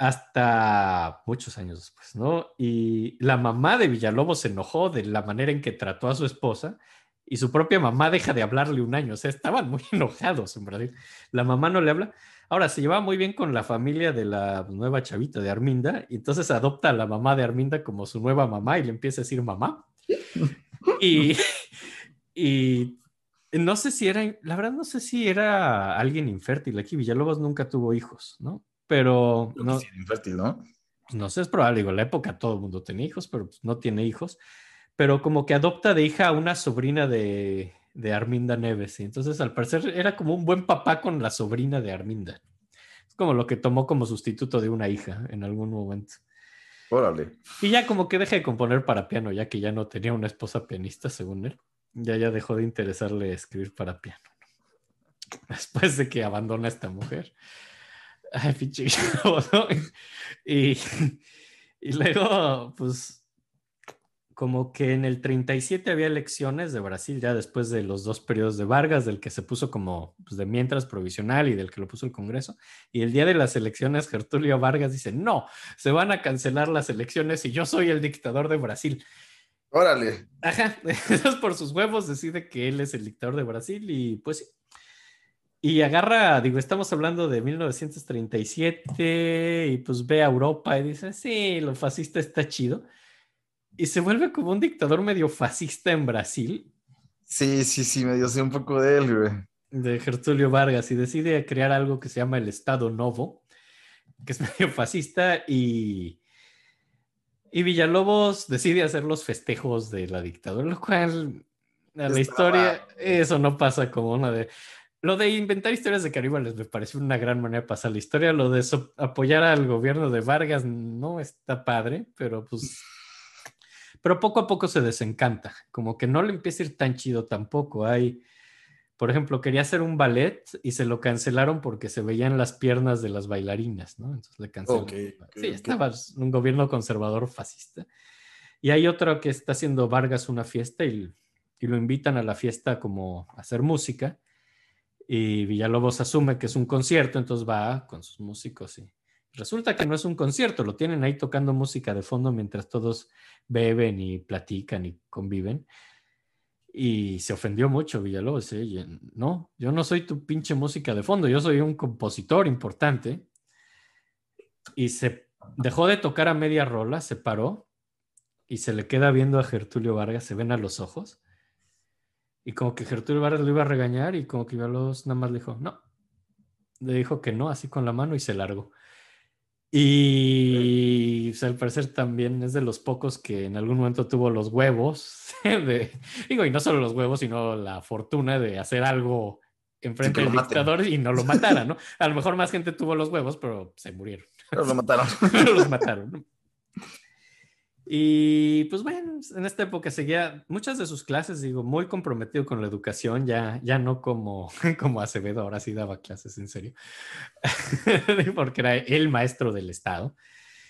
Speaker 3: Hasta muchos años después, ¿no? Y la mamá de Villalobos se enojó de la manera en que trató a su esposa y su propia mamá deja de hablarle un año. O sea, estaban muy enojados en Brasil. La mamá no le habla. Ahora, se llevaba muy bien con la familia de la nueva chavita de Arminda y entonces adopta a la mamá de Arminda como su nueva mamá y le empieza a decir mamá. Y, y no sé si era, la verdad no sé si era alguien infértil. Aquí Villalobos nunca tuvo hijos, ¿no? Pero... No,
Speaker 2: infértil, ¿no?
Speaker 3: No sé, es probable. Digo, en la época todo el mundo tenía hijos, pero pues, no tiene hijos. Pero como que adopta de hija a una sobrina de, de Arminda Neves. Y entonces, al parecer, era como un buen papá con la sobrina de Arminda. Es como lo que tomó como sustituto de una hija en algún momento.
Speaker 2: Órale.
Speaker 3: Y ya como que deja de componer para piano, ya que ya no tenía una esposa pianista, según él. Ya ya dejó de interesarle escribir para piano. Después de que abandona a esta mujer. Ay, pinche ¿no? y, y luego, pues como que en el 37 había elecciones de Brasil, ya después de los dos periodos de Vargas, del que se puso como pues, de mientras provisional y del que lo puso el Congreso. Y el día de las elecciones, Gertulio Vargas dice, no, se van a cancelar las elecciones y yo soy el dictador de Brasil.
Speaker 2: Órale.
Speaker 3: Ajá, entonces por sus huevos decide que él es el dictador de Brasil y pues sí. Y agarra, digo, estamos hablando de 1937 y pues ve a Europa y dice, sí, lo fascista está chido y se vuelve como un dictador medio fascista en Brasil.
Speaker 2: Sí, sí, sí, medio sé un poco de él, güey.
Speaker 3: De Gertulio Vargas y decide crear algo que se llama el Estado Novo, que es medio fascista y, y Villalobos decide hacer los festejos de la dictadura, lo cual en la historia eso no pasa como una de... Lo de inventar historias de caníbales me pareció una gran manera de pasar la historia. Lo de apoyar al gobierno de Vargas no está padre, pero pues pero poco a poco se desencanta, como que no le empieza a ir tan chido tampoco. Hay, por ejemplo, quería hacer un ballet y se lo cancelaron porque se veían las piernas de las bailarinas, ¿no? Entonces le cancelaron. sí, estaba un gobierno conservador fascista. Y hay otro que está haciendo Vargas una fiesta y, y lo invitan a la fiesta como a hacer música. Y Villalobos asume que es un concierto, entonces va con sus músicos y resulta que no es un concierto, lo tienen ahí tocando música de fondo mientras todos beben y platican y conviven. Y se ofendió mucho Villalobos. ¿eh? No, yo no soy tu pinche música de fondo, yo soy un compositor importante. Y se dejó de tocar a media rola, se paró y se le queda viendo a Gertulio Vargas, se ven a los ojos. Y como que Gertulio Vargas lo iba a regañar y como que Villalobos nada más le dijo, no. Le dijo que no, así con la mano y se largó. Y al parecer también es de los pocos que en algún momento tuvo los huevos, de, digo, y no solo los huevos, sino la fortuna de hacer algo enfrente del dictador y no lo matara, ¿no? A lo mejor más gente tuvo los huevos, pero se murieron.
Speaker 2: Pero lo mataron.
Speaker 3: pero los mataron. ¿no? Y pues bueno, en esta época seguía muchas de sus clases, digo, muy comprometido con la educación, ya, ya no como, como Acevedo, ahora sí daba clases en serio, porque era el maestro del Estado.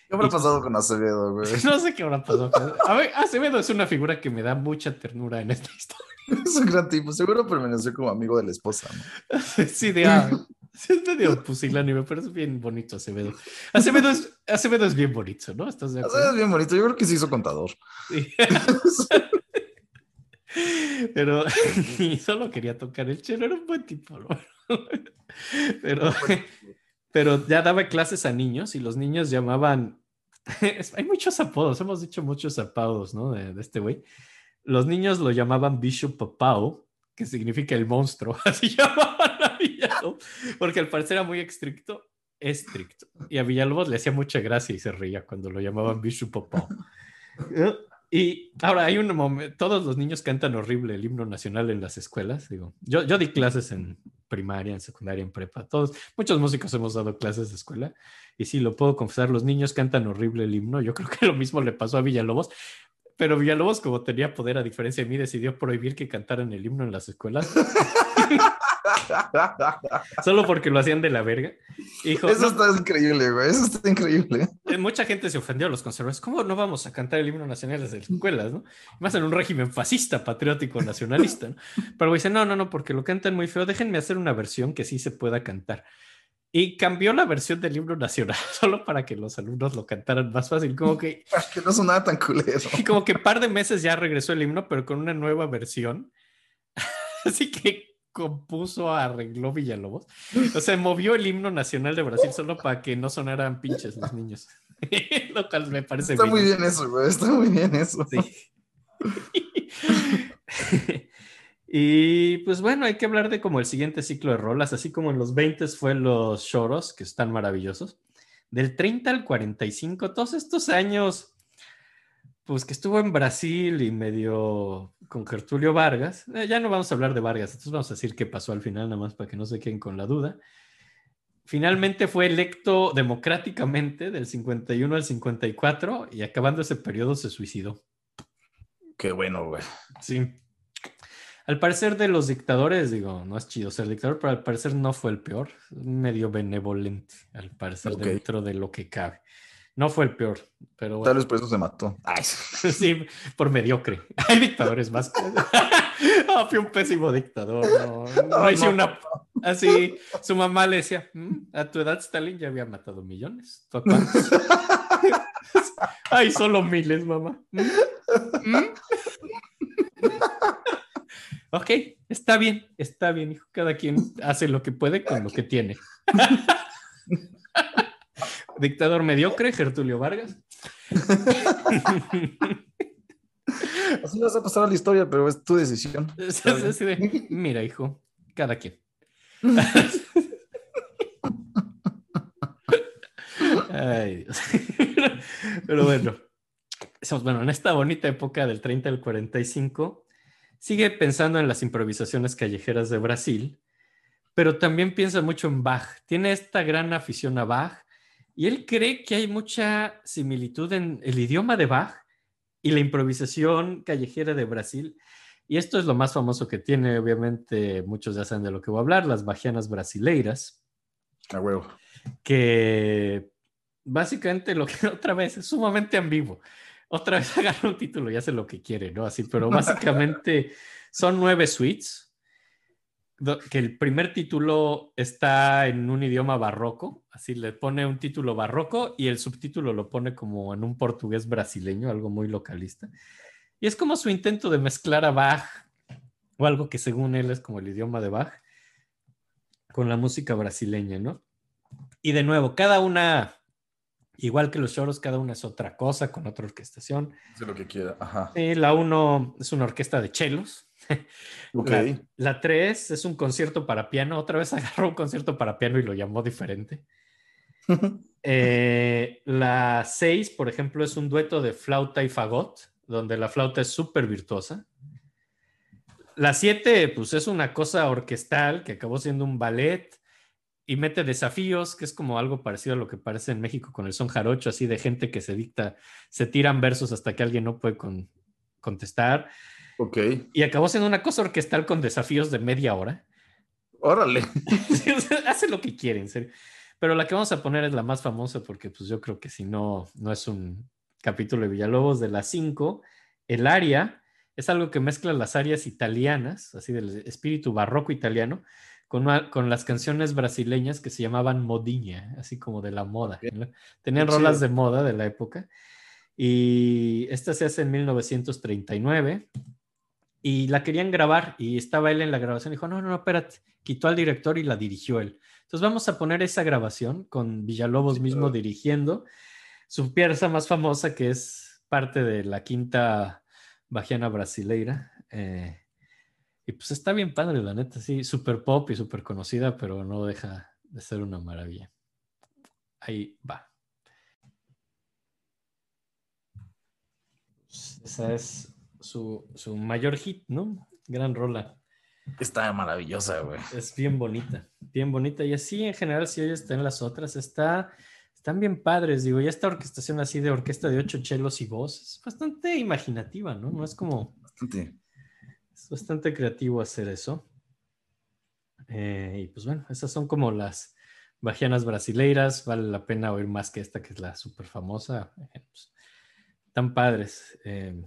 Speaker 2: ¿Qué habrá pasado con Acevedo, güey?
Speaker 3: No sé qué habrá pasado. A ver, Acevedo es una figura que me da mucha ternura en esta historia.
Speaker 2: Es un gran tipo, seguro permaneció como amigo de la esposa, ¿no?
Speaker 3: Sí, de, ah, es medio pusilánime, pero es bien bonito Acevedo. Acevedo es, Acevedo es bien bonito, ¿no? ¿Estás de
Speaker 2: Acevedo es bien bonito. Yo creo que se hizo contador. Sí.
Speaker 3: pero solo quería tocar el chelo, era un buen tipo, ¿no? pero, pero ya daba clases a niños y los niños llamaban. Hay muchos apodos, hemos dicho muchos apodos, ¿no? De, de este güey. Los niños lo llamaban Bishop Papao, que significa el monstruo, así llamaban Porque al parecer era muy estricto, estricto. Y a Villalobos le hacía mucha gracia y se reía cuando lo llamaban Bishop Popó. Y ahora hay un momento, todos los niños cantan horrible el himno nacional en las escuelas. Digo, yo, yo di clases en primaria, en secundaria, en prepa, todos, muchos músicos hemos dado clases de escuela. Y sí, lo puedo confesar, los niños cantan horrible el himno. Yo creo que lo mismo le pasó a Villalobos. Pero Villalobos, como tenía poder, a diferencia de mí, decidió prohibir que cantaran el himno en las escuelas. Solo porque lo hacían de la verga.
Speaker 2: Eso está increíble, güey. Eso está increíble.
Speaker 3: Eh, mucha gente se ofendió a los conservadores. ¿Cómo no vamos a cantar el himno nacional en las escuelas, no? Más en un régimen fascista, patriótico, nacionalista, ¿no? Pero dice, no, no, no, porque lo cantan muy feo. Déjenme hacer una versión que sí se pueda cantar. Y cambió la versión del himno nacional solo para que los alumnos lo cantaran más fácil. Como que.
Speaker 2: que no sonaba tan culero.
Speaker 3: Y como que par de meses ya regresó el himno, pero con una nueva versión. Así que compuso, arregló Villalobos. O sea, movió el himno nacional de Brasil solo para que no sonaran pinches los niños. Lo cual me parece
Speaker 2: Está muy bien eso, güey. Está muy bien eso. Sí.
Speaker 3: y pues bueno, hay que hablar de como el siguiente ciclo de rolas, así como en los 20 fue los choros, que están maravillosos. Del 30 al 45, todos estos años pues que estuvo en Brasil y medio con Gertulio Vargas. Eh, ya no vamos a hablar de Vargas, entonces vamos a decir qué pasó al final, nada más para que no se queden con la duda. Finalmente fue electo democráticamente del 51 al 54 y acabando ese periodo se suicidó.
Speaker 2: Qué bueno, güey.
Speaker 3: Sí. Al parecer de los dictadores, digo, no es chido ser dictador, pero al parecer no fue el peor, medio benevolente, al parecer dentro de lo que cabe. No fue el peor, pero
Speaker 2: Tal vez por eso se mató.
Speaker 3: sí, por mediocre. Hay dictadores más. oh, fui un pésimo dictador. No, no, hice una. Así, su mamá le decía: mm, A tu edad, Stalin ya había matado millones. ¿Tú Ay, solo miles, mamá. ¿Mm? ¿Mm? ok, está bien, está bien, hijo. Cada quien hace lo que puede con lo que tiene. Dictador mediocre, Gertulio Vargas.
Speaker 2: Así vas a pasar a la historia, pero es tu decisión.
Speaker 3: Mira, hijo, cada quien. Ay, Dios. Pero bueno, bueno, en esta bonita época del 30 al 45, sigue pensando en las improvisaciones callejeras de Brasil, pero también piensa mucho en Bach. Tiene esta gran afición a Bach y él cree que hay mucha similitud en el idioma de Bach y la improvisación callejera de Brasil. Y esto es lo más famoso que tiene, obviamente, muchos ya saben de lo que voy a hablar, las bajianas brasileiras.
Speaker 2: A huevo.
Speaker 3: Que básicamente lo que otra vez es sumamente ambiguo. Otra vez agarra un título y hace lo que quiere, ¿no? Así, pero básicamente son nueve suites que el primer título está en un idioma barroco, así le pone un título barroco y el subtítulo lo pone como en un portugués brasileño, algo muy localista. Y es como su intento de mezclar a Bach, o algo que según él es como el idioma de Bach, con la música brasileña, ¿no? Y de nuevo, cada una, igual que los choros, cada una es otra cosa, con otra orquestación.
Speaker 2: Hace lo que quiera, ajá.
Speaker 3: La uno es una orquesta de chelos, La 3 es un concierto para piano. Otra vez agarró un concierto para piano y lo llamó diferente. Eh, la 6, por ejemplo, es un dueto de flauta y fagot, donde la flauta es súper virtuosa. La 7, pues es una cosa orquestal que acabó siendo un ballet y mete desafíos, que es como algo parecido a lo que parece en México con el son jarocho, así de gente que se dicta, se tiran versos hasta que alguien no puede contestar.
Speaker 2: Ok.
Speaker 3: Y acabó siendo una cosa orquestal con desafíos de media hora.
Speaker 2: Órale.
Speaker 3: hace lo que quiere, en serio. Pero la que vamos a poner es la más famosa porque pues yo creo que si no, no es un capítulo de Villalobos de las 5. El aria es algo que mezcla las arias italianas, así del espíritu barroco italiano, con, con las canciones brasileñas que se llamaban modiña, así como de la moda. Tenían rolas de moda de la época. Y esta se hace en 1939 y la querían grabar y estaba él en la grabación y dijo, no, no, no, espérate, quitó al director y la dirigió él. Entonces vamos a poner esa grabación con Villalobos mismo dirigiendo su pieza más famosa que es parte de la quinta bajiana brasileira. Eh, y pues está bien padre, la neta, sí, súper pop y súper conocida, pero no deja de ser una maravilla. Ahí va. Esa es su, su mayor hit, ¿no? Gran rola.
Speaker 2: Está maravillosa, güey.
Speaker 3: Es bien bonita, bien bonita. Y así en general, si hoy está en las otras, está, están bien padres. Digo, ya esta orquestación así de orquesta de ocho chelos y voz es bastante imaginativa, ¿no? No es como.
Speaker 2: Bastante.
Speaker 3: Es bastante creativo hacer eso. Eh, y pues bueno, esas son como las bajianas brasileiras. Vale la pena oír más que esta, que es la súper famosa. Eh, pues, tan padres. Eh,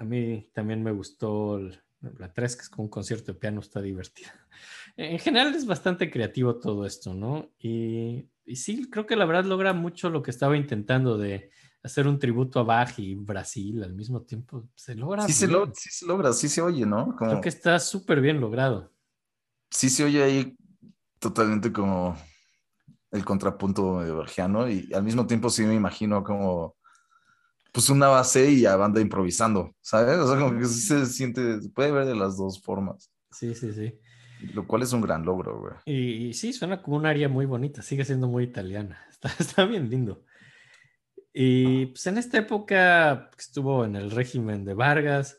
Speaker 3: a mí también me gustó el, la 3, que es como un concierto de piano, está divertida. En general es bastante creativo todo esto, ¿no? Y, y, sí, creo que la verdad logra mucho lo que estaba intentando de hacer un tributo a Bach y Brasil al mismo tiempo. Se logra.
Speaker 2: Sí, se, lo, sí se, logra, sí se oye, ¿no?
Speaker 3: Como... Creo que está súper bien logrado.
Speaker 2: Sí se oye ahí totalmente como el contrapunto de Bergiano y al mismo tiempo sí me imagino como pues una base y a banda improvisando, ¿sabes? O sea, como que se siente, se puede ver de las dos formas.
Speaker 3: Sí, sí, sí.
Speaker 2: Lo cual es un gran logro, güey.
Speaker 3: Y, y, sí, suena como un área muy bonita, sigue siendo muy italiana, está, está bien lindo. Y pues en esta época estuvo en el régimen de Vargas,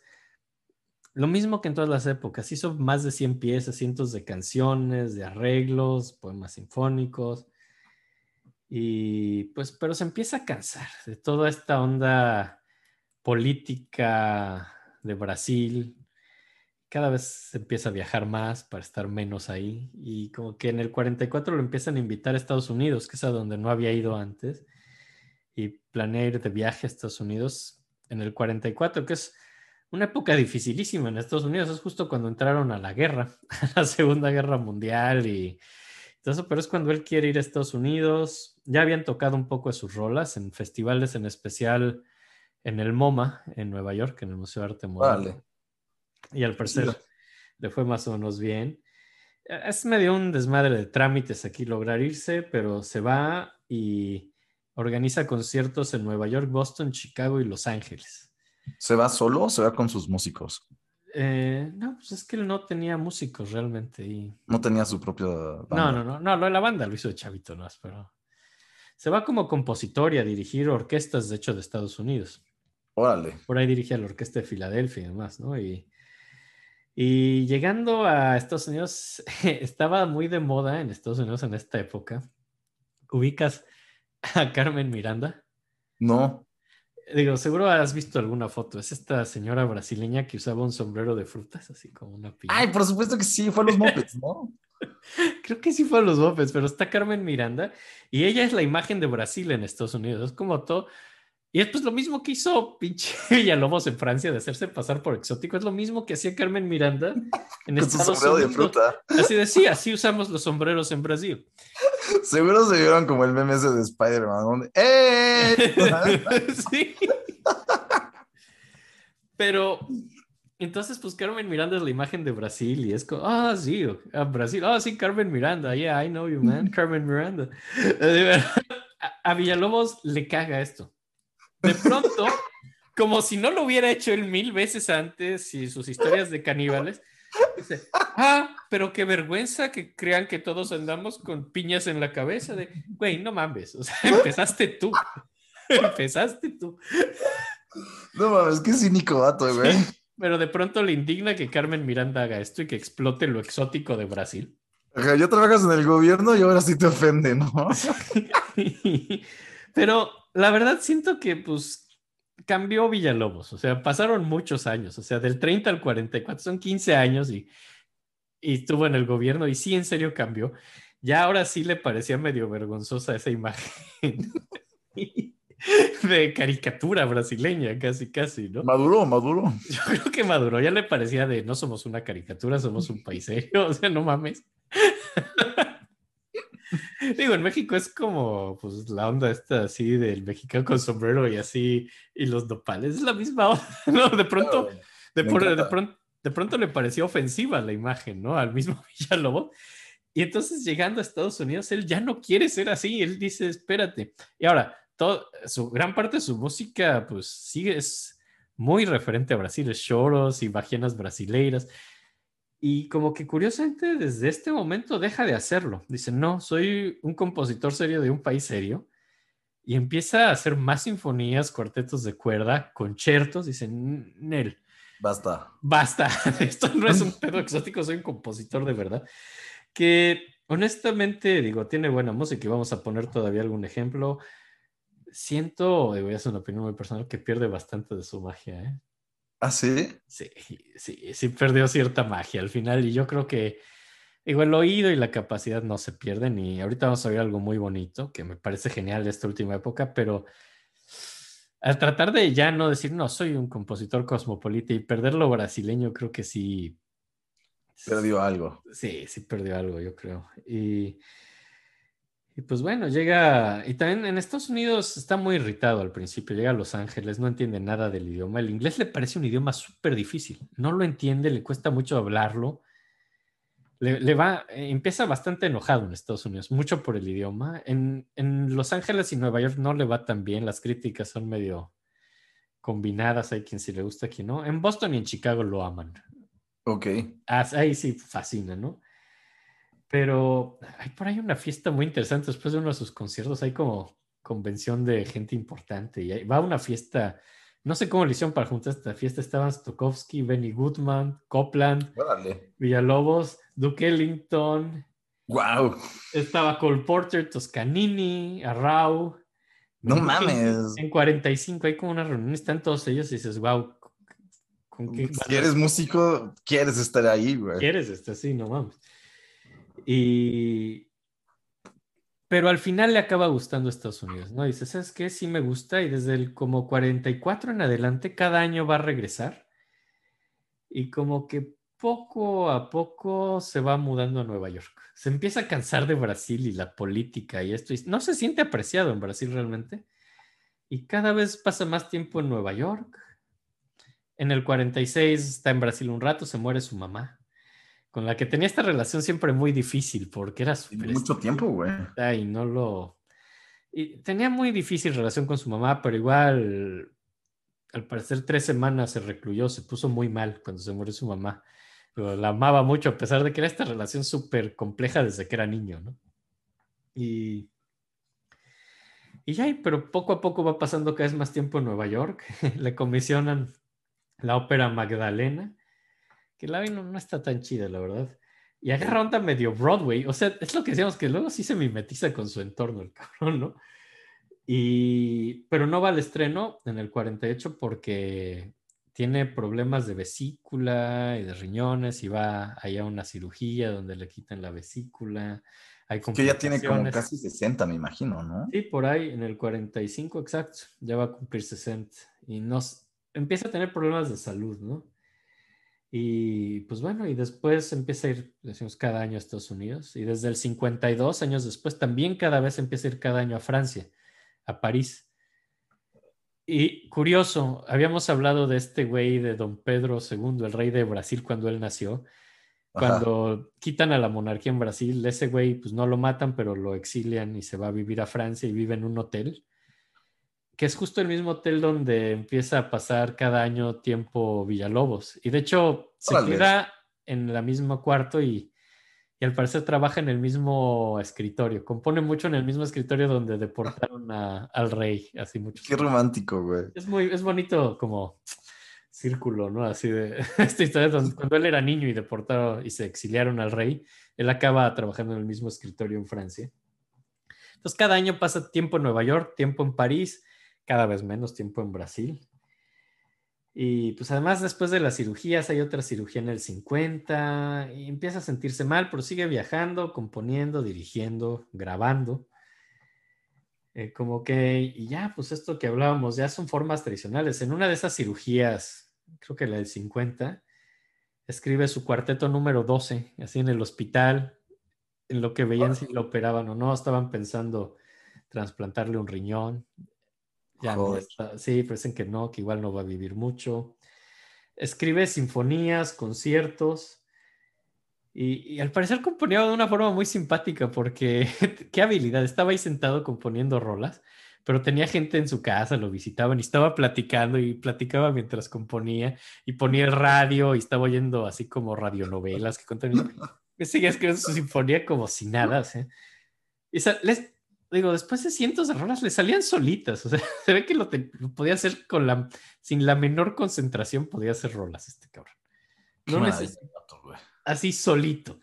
Speaker 3: lo mismo que en todas las épocas, hizo más de 100 piezas, cientos de canciones, de arreglos, poemas sinfónicos. Y pues, pero se empieza a cansar de toda esta onda política de Brasil. Cada vez se empieza a viajar más para estar menos ahí. Y como que en el 44 lo empiezan a invitar a Estados Unidos, que es a donde no había ido antes. Y planea ir de viaje a Estados Unidos en el 44, que es una época dificilísima en Estados Unidos. Es justo cuando entraron a la guerra, a la Segunda Guerra Mundial y entonces, pero es cuando él quiere ir a Estados Unidos. Ya habían tocado un poco de sus rolas en festivales, en especial en el MoMA, en Nueva York, en el Museo de Arte Moderno. Vale. Y al parecer le fue más o menos bien. Es medio un desmadre de trámites aquí lograr irse, pero se va y organiza conciertos en Nueva York, Boston, Chicago y Los Ángeles.
Speaker 2: ¿Se va solo o se va con sus músicos?
Speaker 3: Eh, no, pues es que él no tenía músicos realmente. Y...
Speaker 2: No tenía su propia
Speaker 3: banda. No, no, no, no, lo de la banda lo hizo de chavito, no, pero se va como compositor y a dirigir orquestas, de hecho, de Estados Unidos.
Speaker 2: Órale.
Speaker 3: Por ahí dirige la orquesta de Filadelfia y demás, ¿no? Y, y llegando a Estados Unidos, estaba muy de moda en Estados Unidos en esta época. ¿Ubicas a Carmen Miranda?
Speaker 2: No.
Speaker 3: Digo, seguro has visto alguna foto. Es esta señora brasileña que usaba un sombrero de frutas, así como una
Speaker 2: piña. Ay, por supuesto que sí, fue a los mopeds, ¿no?
Speaker 3: Creo que sí fue a los mopeds, pero está Carmen Miranda y ella es la imagen de Brasil en Estados Unidos. Es como todo. Y es pues lo mismo que hizo pinche Villalobos en Francia de hacerse pasar por exótico. Es lo mismo que hacía Carmen Miranda en
Speaker 2: Con Estados sombrero Unidos. de fruta.
Speaker 3: Así decía, así usamos los sombreros en Brasil.
Speaker 2: Seguro se vieron como el meme ese de Spider-Man. ¡Eh!
Speaker 3: sí. Pero entonces, pues Carmen Miranda es la imagen de Brasil y es como, ah, sí, a Brasil, ah, sí, Carmen Miranda, yeah, I know you, man, Carmen Miranda. A, Villalobos le caga esto. De pronto, como si no lo hubiera hecho él mil veces antes y sus historias de caníbales, dice, ah, pero qué vergüenza que crean que todos andamos con piñas en la cabeza. De, güey, no mames, o sea, empezaste tú. empezaste tú.
Speaker 2: No mames, qué cínico vato, güey.
Speaker 3: Pero de pronto le indigna que Carmen Miranda haga esto y que explote lo exótico de Brasil.
Speaker 2: Ajá, ya trabajas en el gobierno y ahora sí te ofende, ¿no?
Speaker 3: Pero la verdad siento que pues cambió Villalobos, o sea, pasaron muchos años, o sea, del 30 al 44, son 15 años y, y estuvo en el gobierno y sí, en serio cambió. Ya ahora sí le parecía medio vergonzosa esa imagen. de caricatura brasileña, casi, casi, ¿no?
Speaker 2: Maduro, maduro.
Speaker 3: Yo creo que maduro, ya le parecía de no somos una caricatura, somos un país serio, o sea, no mames. Digo, en México es como pues la onda esta así del mexicano con sombrero y así, y los nopales, es la misma onda, ¿no? De pronto, de, de, pronto, de pronto le pareció ofensiva la imagen, ¿no? Al mismo Villalobos. Y entonces llegando a Estados Unidos, él ya no quiere ser así, él dice, espérate. Y ahora, su gran parte de su música, pues sigue, es muy referente a Brasil, es choros y bajenas brasileiras. Y como que curiosamente desde este momento deja de hacerlo. Dice, no, soy un compositor serio de un país serio y empieza a hacer más sinfonías, cuartetos de cuerda, conciertos. Dicen, Nel.
Speaker 2: Basta.
Speaker 3: Basta. Esto no es un pedo exótico, soy un compositor de verdad. Que honestamente, digo, tiene buena música y vamos a poner todavía algún ejemplo. Siento, voy a hacer una opinión muy personal, que pierde bastante de su magia. ¿eh?
Speaker 2: ¿Ah, sí?
Speaker 3: Sí, sí, sí, perdió cierta magia al final y yo creo que Igual el oído y la capacidad no se pierden y ahorita vamos a ver algo muy bonito que me parece genial de esta última época, pero al tratar de ya no decir, no, soy un compositor cosmopolita y perder lo brasileño, creo que sí.
Speaker 2: Perdió algo.
Speaker 3: Sí, sí perdió algo, yo creo. Y, y pues bueno, llega, y también en Estados Unidos está muy irritado al principio, llega a Los Ángeles, no entiende nada del idioma. El inglés le parece un idioma súper difícil, no lo entiende, le cuesta mucho hablarlo le, va, eh, empieza bastante enojado en Estados Unidos, mucho por el idioma. En, Los Ángeles y Nueva York no le va tan bien, las críticas son medio combinadas, hay quien sí le gusta, quien no. En Boston y en Chicago lo aman.
Speaker 2: Ok.
Speaker 3: ahí sí fascina, ¿no? Pero hay por ahí una fiesta muy interesante después de uno de sus conciertos, hay como convención de gente importante y va a una fiesta no sé cómo le hicieron para juntar esta fiesta. Estaban Stokowski, Benny Goodman, Copland, Villalobos, Duke Ellington.
Speaker 2: ¡Wow!
Speaker 3: Estaba Cole Porter, Toscanini, Arrau.
Speaker 2: No mames.
Speaker 3: En 45 hay como una reunión, están todos ellos y dices, wow.
Speaker 2: si eres músico, quieres estar ahí, güey.
Speaker 3: Quieres estar así, no mames. Y, pero al final le acaba gustando Estados Unidos, ¿no? Dice, ¿sabes qué? Sí me gusta y desde el como 44 en adelante cada año va a regresar y como que poco a poco se va mudando a Nueva York. Se empieza a cansar de Brasil y la política y esto, y no se siente apreciado en Brasil realmente y cada vez pasa más tiempo en Nueva York. En el 46 está en Brasil un rato, se muere su mamá con la que tenía esta relación siempre muy difícil porque era
Speaker 2: súper... Mucho tiempo, güey.
Speaker 3: Y no lo... Y tenía muy difícil relación con su mamá, pero igual, al parecer tres semanas se recluyó, se puso muy mal cuando se murió su mamá. Pero la amaba mucho a pesar de que era esta relación súper compleja desde que era niño, ¿no? Y... Y ya, pero poco a poco va pasando cada vez más tiempo en Nueva York. Le comisionan la ópera Magdalena que la no, no está tan chida, la verdad. Y agarra onda medio Broadway. O sea, es lo que decíamos, que luego sí se mimetiza con su entorno el cabrón, ¿no? Y, pero no va al estreno en el 48 porque tiene problemas de vesícula y de riñones y va allá a una cirugía donde le quitan la vesícula.
Speaker 2: Hay que ya tiene como casi 60, me imagino, ¿no?
Speaker 3: Sí, por ahí, en el 45, exacto. Ya va a cumplir 60. Y nos empieza a tener problemas de salud, ¿no? Y pues bueno, y después empieza a ir, decimos, cada año a Estados Unidos. Y desde el 52 años después también cada vez empieza a ir cada año a Francia, a París. Y curioso, habíamos hablado de este güey de don Pedro II, el rey de Brasil cuando él nació. Cuando quitan a la monarquía en Brasil, ese güey pues no lo matan, pero lo exilian y se va a vivir a Francia y vive en un hotel que es justo el mismo hotel donde empieza a pasar cada año tiempo Villalobos. Y de hecho, se queda en el mismo cuarto y, al parecer trabaja en el mismo escritorio. Compone mucho en el mismo escritorio donde deportaron al rey, así mucho.
Speaker 2: Qué romántico, güey.
Speaker 3: Es muy, es bonito como círculo, ¿no? Así de esta historia donde cuando él era niño y deportaron y se exiliaron al rey, él acaba trabajando en el mismo escritorio en Francia. Entonces cada año pasa tiempo en Nueva York, tiempo en París cada vez menos tiempo en Brasil. Y pues además después de las cirugías hay otra cirugía en el 50 y empieza a sentirse mal, pero sigue viajando, componiendo, dirigiendo, grabando. Eh, como que, y ya, pues esto que hablábamos, ya son formas tradicionales. En una de esas cirugías, creo que la del 50, escribe su cuarteto número 12, así en el hospital, en lo que veían si lo operaban o no, estaban pensando trasplantarle un riñón, ya no está, sí, parecen que no, que igual no va a vivir mucho. Escribe sinfonías, conciertos y, al parecer componía de una forma muy simpática porque qué habilidad, estaba ahí sentado componiendo rolas, pero tenía gente en su casa, lo visitaban y estaba platicando y platicaba mientras componía y ponía el radio y estaba oyendo así como radionovelas que contaban. Seguía escribiendo su sinfonía como si nada. ¿sí? Y les, digo, después de cientos de rolas le salían solitas. O sea, se ve que lo, podía hacer con la, sin la menor concentración, podía hacer rolas este cabrón. No así solito.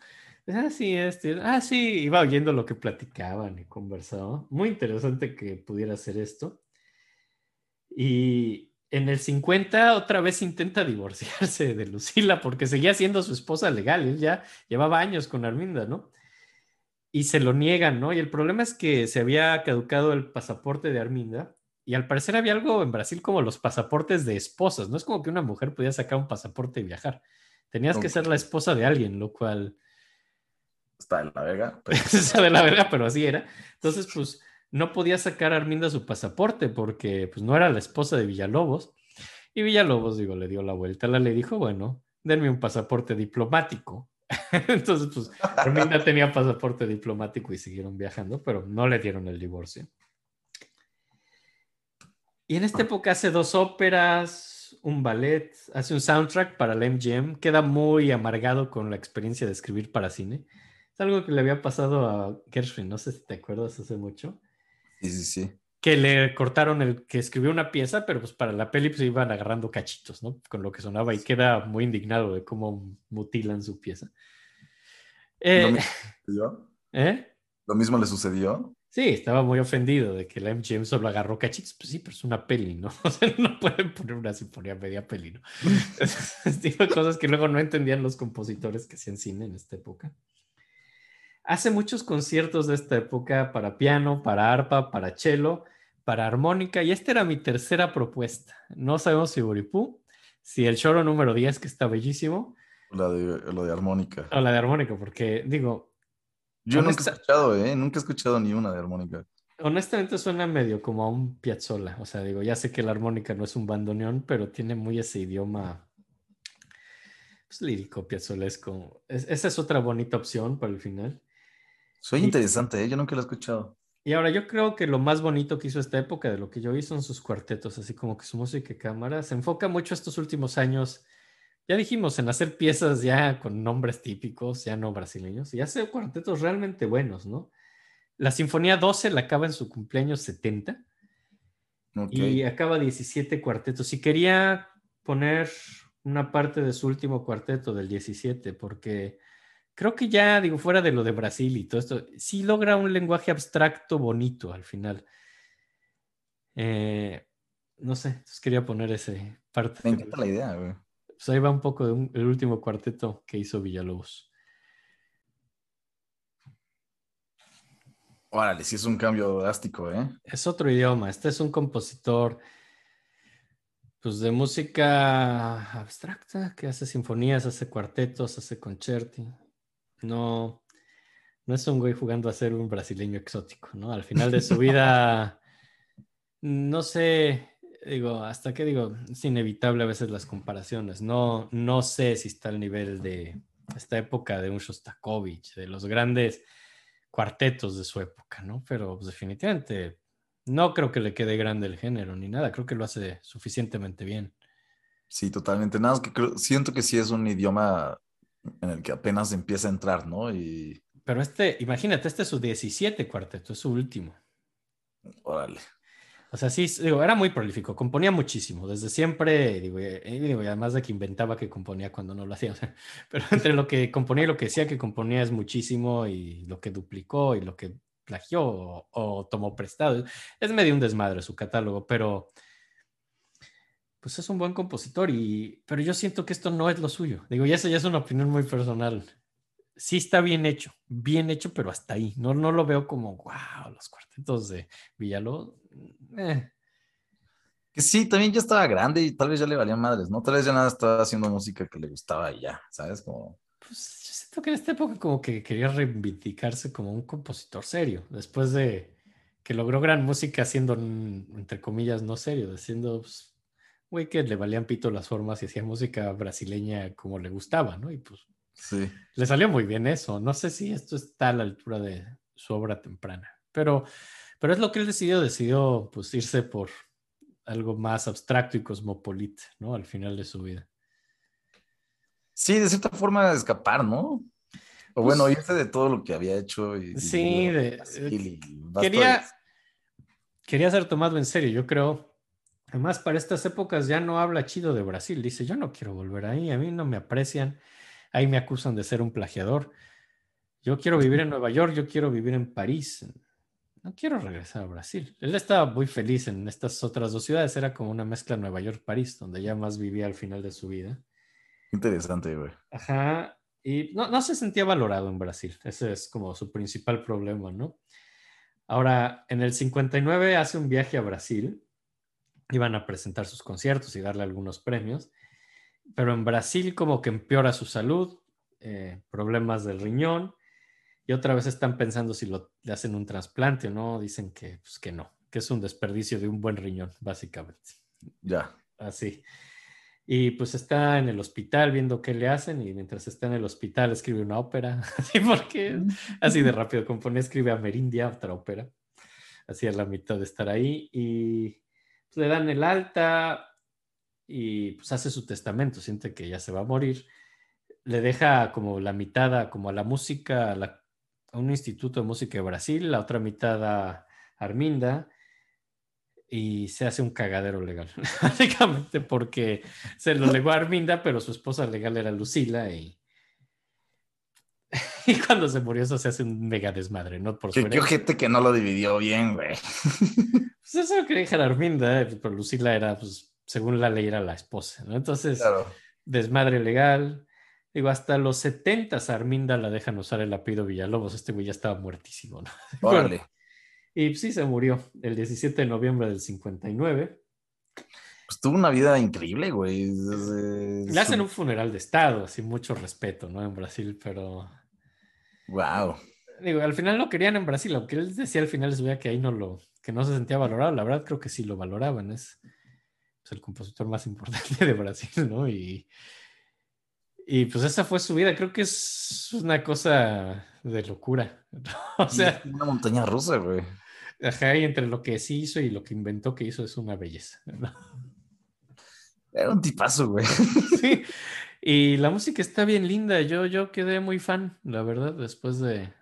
Speaker 3: Ah, sí, este, ah, sí, iba oyendo lo que platicaban y conversaban. Muy interesante que pudiera hacer esto. Y en el 50 otra vez intenta divorciarse de Lucila porque seguía siendo su esposa legal. Él ya llevaba años con Arminda, ¿no? Y se lo niegan, ¿no? Y el problema es que se había caducado el pasaporte de Arminda y al parecer había algo en Brasil como los pasaportes de esposas. No es como que una mujer podía sacar un pasaporte y viajar. Tenías que ser la esposa de alguien, lo cual...
Speaker 2: Está de la verga.
Speaker 3: Está de la verga, pero así era. Entonces, pues no podía sacar a Arminda su pasaporte porque pues no era la esposa de Villalobos. Y Villalobos, digo, le dio la vuelta, la le dijo, bueno, denme un pasaporte diplomático. Entonces, pues Arminda tenía pasaporte diplomático y siguieron viajando, pero no le dieron el divorcio. Y en esta época hace dos óperas, un ballet, hace un soundtrack para la MGM, queda muy amargado con la experiencia de escribir para cine. Es algo que le había pasado a Gershwin, no sé si te acuerdas hace mucho.
Speaker 2: Sí, sí, sí.
Speaker 3: Que le cortaron el que escribió una pieza, pero pues para la peli pues iban agarrando cachitos, ¿no? Con lo que sonaba y queda muy indignado de cómo mutilan su pieza.
Speaker 2: ¿Lo, eh, mismo ¿Eh? ¿Lo mismo le sucedió?
Speaker 3: Sí, estaba muy ofendido de que la MGM solo agarró cachitos. Pues sí, pero es una peli, ¿no? O sea, no pueden poner una sinfonía media peli, ¿no? de cosas que luego no entendían los compositores que hacían cine en esta época. Hace muchos conciertos de esta época para piano, para arpa, para cello, para armónica, y esta era mi tercera propuesta. No sabemos si Buripú, si el choro número 10, que está bellísimo.
Speaker 2: La de, lo de armónica.
Speaker 3: O la de armónica, porque digo.
Speaker 2: Yo nunca he escuchado, ¿eh? Nunca he escuchado ni una de armónica.
Speaker 3: Honestamente suena medio como a un piazzola. O sea, digo, ya sé que la armónica no es un bandoneón, pero tiene muy ese idioma pues, lírico, piazzolesco. esa es otra bonita opción para el final.
Speaker 2: Soy interesante, ¿eh? yo nunca lo he escuchado.
Speaker 3: Y ahora yo creo que lo más bonito que hizo esta época de lo que yo vi son sus cuartetos, así como que su música y cámara se enfoca mucho estos últimos años. Ya dijimos en hacer piezas ya con nombres típicos, ya no brasileños, y hace cuartetos realmente buenos, ¿no? La Sinfonía 12 la acaba en su cumpleaños 70 y acaba 17 cuartetos. Y quería poner una parte de su último cuarteto del 17 porque creo que ya, digo, fuera de lo de Brasil y todo esto, sí logra un lenguaje abstracto bonito al final. Eh, no sé, entonces quería poner ese parte.
Speaker 2: Me encanta la idea, güey.
Speaker 3: Pues ahí va un poco del último cuarteto que hizo Villalobos.
Speaker 2: Órale, sí es un cambio drástico, ¿eh?
Speaker 3: Es otro idioma. Este es un compositor, pues, de música abstracta, que hace sinfonías, hace cuartetos, hace concerti no, no es un güey jugando a ser un brasileño exótico, ¿no? Al final de su vida, no sé, digo, hasta qué digo, es inevitable a veces las comparaciones. No, no sé si está al nivel de esta época de un Shostakovich, de los grandes cuartetos de su época, ¿no? Pero pues, definitivamente no creo que le quede grande el género ni nada, creo que lo hace suficientemente bien.
Speaker 2: Sí, totalmente. Nada, que siento que sí es un idioma en el que apenas empieza a entrar, ¿no? Y...
Speaker 3: Pero este, imagínate, este es su 17 cuarteto, es su último.
Speaker 2: Órale.
Speaker 3: O sea, sí, digo, era muy prolífico, componía muchísimo, desde siempre, digo, y, digo, además de que inventaba que componía cuando no lo hacía, o sea, pero entre lo que componía y lo que decía que componía es muchísimo, y lo que duplicó y lo que plagió o, o tomó prestado, es medio un desmadre su catálogo, pero pues es un buen compositor, y, pero yo siento que esto no es lo suyo. Digo, ya, ya es una opinión muy personal. Sí está bien hecho, bien hecho, pero hasta ahí. No, no lo veo como, wow, los cuartetos de Villalobos. Eh.
Speaker 2: Que sí, también ya estaba grande y tal vez ya le valían madres, ¿no? Tal vez ya nada estaba haciendo música que le gustaba y ya, ¿sabes? Como...
Speaker 3: Pues yo siento que en esta época como que quería reivindicarse como un compositor serio, después de que logró gran música haciendo, entre comillas, no serio, haciendo pues, güey que le valían pito las formas y hacía música brasileña como le gustaba, ¿no? Y pues
Speaker 2: sí.
Speaker 3: le salió muy bien eso. No sé si esto está a la altura de su obra temprana, pero, pero es lo que él decidió, decidió pues irse por algo más abstracto y cosmopolita, ¿no? Al final de su vida.
Speaker 2: Sí, de cierta forma escapar, ¿no? O bueno, pues irse de todo lo que había hecho. Y,
Speaker 3: sí, de, quería, quería ser tomado en serio, yo creo. Además, para estas épocas ya no habla chido de Brasil. Dice, yo no quiero volver ahí, a mí no me aprecian, ahí me acusan de ser un plagiador. Yo quiero vivir en Nueva York, yo quiero vivir en París. No quiero regresar a Brasil. Él estaba muy feliz en estas otras dos ciudades. Era como una mezcla Nueva York-París, donde ya más vivía al final de su vida.
Speaker 2: Interesante, güey.
Speaker 3: Ajá. Y no, no se sentía valorado en Brasil. Ese es como su principal problema, ¿no? Ahora, en el 59 hace un viaje a Brasil. Iban a presentar sus conciertos y darle algunos premios. Pero en Brasil como que empeora su salud, eh, problemas del riñón y otra vez están pensando si lo, le hacen un trasplante o no. Dicen que, pues, que no, que es un desperdicio de un buen riñón, básicamente.
Speaker 2: Ya.
Speaker 3: Así. Y pues está en el hospital viendo qué le hacen y mientras está en el hospital escribe una ópera. Así porque así de rápido compone, escribe a Merindia, otra ópera. Así a la mitad de estar ahí y le dan el alta y pues hace su testamento, siente que ya se va a morir. Le deja como la mitad como a la música, a un instituto de música de Brasil, la otra mitad a Arminda y se hace un cagadero legal, básicamente porque se lo legó a Arminda, pero su esposa legal era Lucila y, y cuando se murió eso se hace un mega desmadre, ¿no?
Speaker 2: Por qué, gente que no lo dividió bien, güey.
Speaker 3: Pues eso lo que dije Arminda, eh, pero Lucila era, pues, según la ley era la esposa, ¿no? Entonces, desmadre legal, Digo, hasta los 70 Arminda la dejan usar el apellido Villalobos. Este güey ya estaba muertísimo, ¿no?
Speaker 2: Órale.
Speaker 3: y sí, se murió el 17 de noviembre del 59.
Speaker 2: Pues tuvo una vida increíble, güey.
Speaker 3: Le hacen un funeral de Estado, así mucho respeto, ¿no? En Brasil, pero.
Speaker 2: Wow.
Speaker 3: Digo, al final lo querían en Brasil, aunque él decía al final su vida que ahí no lo, que no se sentía valorado. La verdad creo que sí lo valoraban. Es pues, el compositor más importante de Brasil, ¿no? Y y pues esa fue su vida. Creo que es una cosa de locura. O sea.
Speaker 2: Una montaña rusa, güey.
Speaker 3: Ajá, y entre lo que sí hizo y lo que inventó que hizo es una belleza.
Speaker 2: Era un tipazo, güey.
Speaker 3: Sí. Y la música está bien linda. Yo, yo quedé muy fan, la verdad, después de.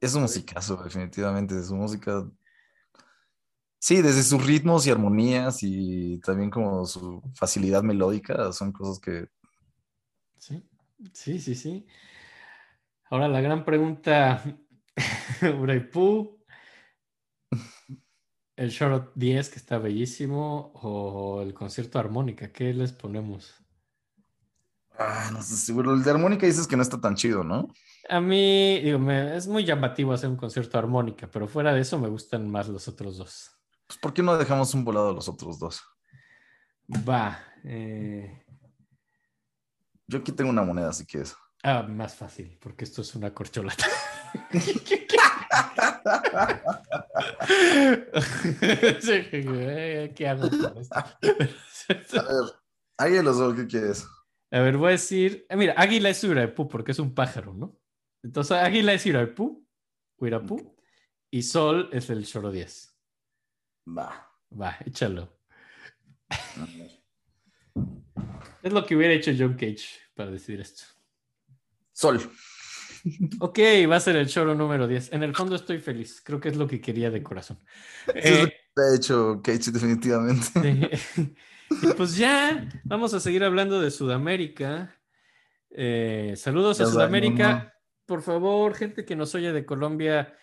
Speaker 2: Es un musicazo, definitivamente. De su música. Sí, desde sus ritmos y armonías y también como su facilidad melódica, son cosas que
Speaker 3: Sí, sí, sí, sí. Ahora la gran pregunta, Uraipú, el Short 10 que está bellísimo o el concierto armónica, ¿qué les ponemos?
Speaker 2: Ah, no sé, seguro. El de armónica dices que no está tan chido, ¿no?
Speaker 3: A mí, digo, me, es muy llamativo hacer un concierto armónica, pero fuera de eso me gustan más los otros dos.
Speaker 2: Pues, ¿por qué no dejamos un volado a los otros dos?
Speaker 3: Va. Eh,
Speaker 2: yo aquí tengo una moneda, si quieres.
Speaker 3: Ah, más fácil, porque esto es una corcholata. ¿Qué hago con esto? A
Speaker 2: ver, águila los ¿qué quieres?
Speaker 3: A ver, voy a decir. Eh, mira, águila es Iraipú porque es un pájaro, ¿no? Entonces, águila es Iraipú, Uirapú, y sol es el choro 10.
Speaker 2: Va.
Speaker 3: Va, échalo. Es lo que hubiera hecho John Cage para decir esto.
Speaker 2: Sol.
Speaker 3: Ok, va a ser el choro número 10. En el fondo estoy feliz. Creo que es lo que quería de corazón.
Speaker 2: Eh, de hecho, Cage, definitivamente.
Speaker 3: Y pues ya, vamos a seguir hablando de Sudamérica. Eh, saludos a Sudamérica. Por favor, gente que nos oye de Colombia,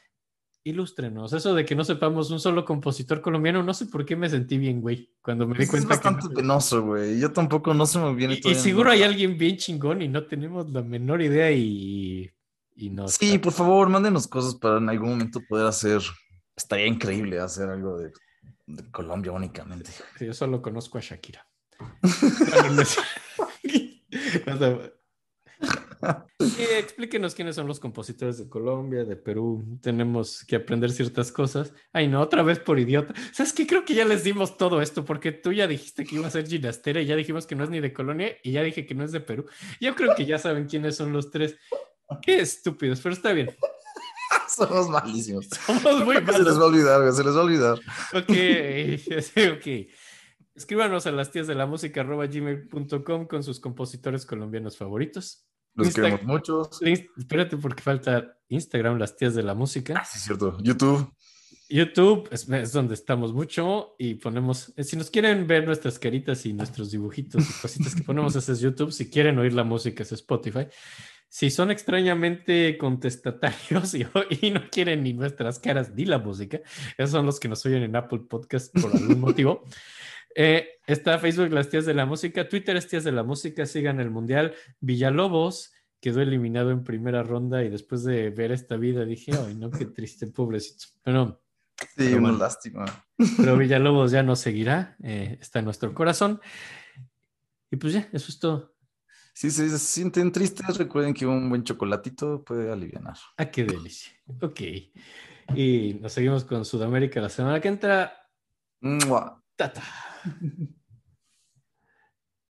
Speaker 3: ilústrenos. Eso de que no sepamos un solo compositor colombiano, no sé por qué me sentí bien, güey, cuando me di cuenta.
Speaker 2: Es bastante penoso, güey. Yo tampoco no se me viene
Speaker 3: Y, y seguro hay alguien bien chingón y no tenemos la menor idea y, y no.
Speaker 2: Sí, por favor, mándenos cosas para en algún momento poder hacer. Estaría increíble hacer algo de, Colombia únicamente.
Speaker 3: yo solo conozco a Shakira. explíquenos quiénes son los compositores de Colombia, de Perú. Tenemos que aprender ciertas cosas. Ay, no, otra vez por idiota. ¿Sabes qué? Creo que ya les dimos todo esto porque tú ya dijiste que iba a ser Ginastera y ya dijimos que no es ni de Colonia y ya dije que no es de Perú. Yo creo que ya saben quiénes son los tres. Qué estúpidos, pero está bien.
Speaker 2: Somos malísimos.
Speaker 3: Somos muy malos.
Speaker 2: Se les va a olvidar, se les va a olvidar.
Speaker 3: Ok, ok. Escríbanos a las tías de la música gmail.com con sus compositores colombianos favoritos.
Speaker 2: Los queremos mucho.
Speaker 3: Espérate porque falta Instagram, las tías de la música.
Speaker 2: Ah, sí, es cierto. YouTube.
Speaker 3: YouTube es, donde estamos mucho y ponemos, eh, si nos quieren ver nuestras caritas y nuestros dibujitos y cositas que ponemos, ese es YouTube. Si quieren oír la música, es Spotify. Si son extrañamente contestatarios y, y, no quieren ni nuestras caras ni la música, esos son los que nos oyen en Apple Podcast por algún motivo. Eh, está Facebook, las tías de la música, Twitter es tías de la música, sigan el mundial. Villalobos quedó eliminado en primera ronda y después de ver esta vida dije, ay, no, qué triste, pobrecito. Pero,
Speaker 2: sí, una lástima.
Speaker 3: Pero Villalobos ya no seguirá, eh, está en nuestro corazón. Y pues ya, eso es todo.
Speaker 2: Si se sienten tristes, recuerden que un buen chocolatito puede aliviar.
Speaker 3: Ah, qué delicia. Ok. Y nos seguimos con Sudamérica la semana que entra.
Speaker 2: Mua.
Speaker 3: Tata.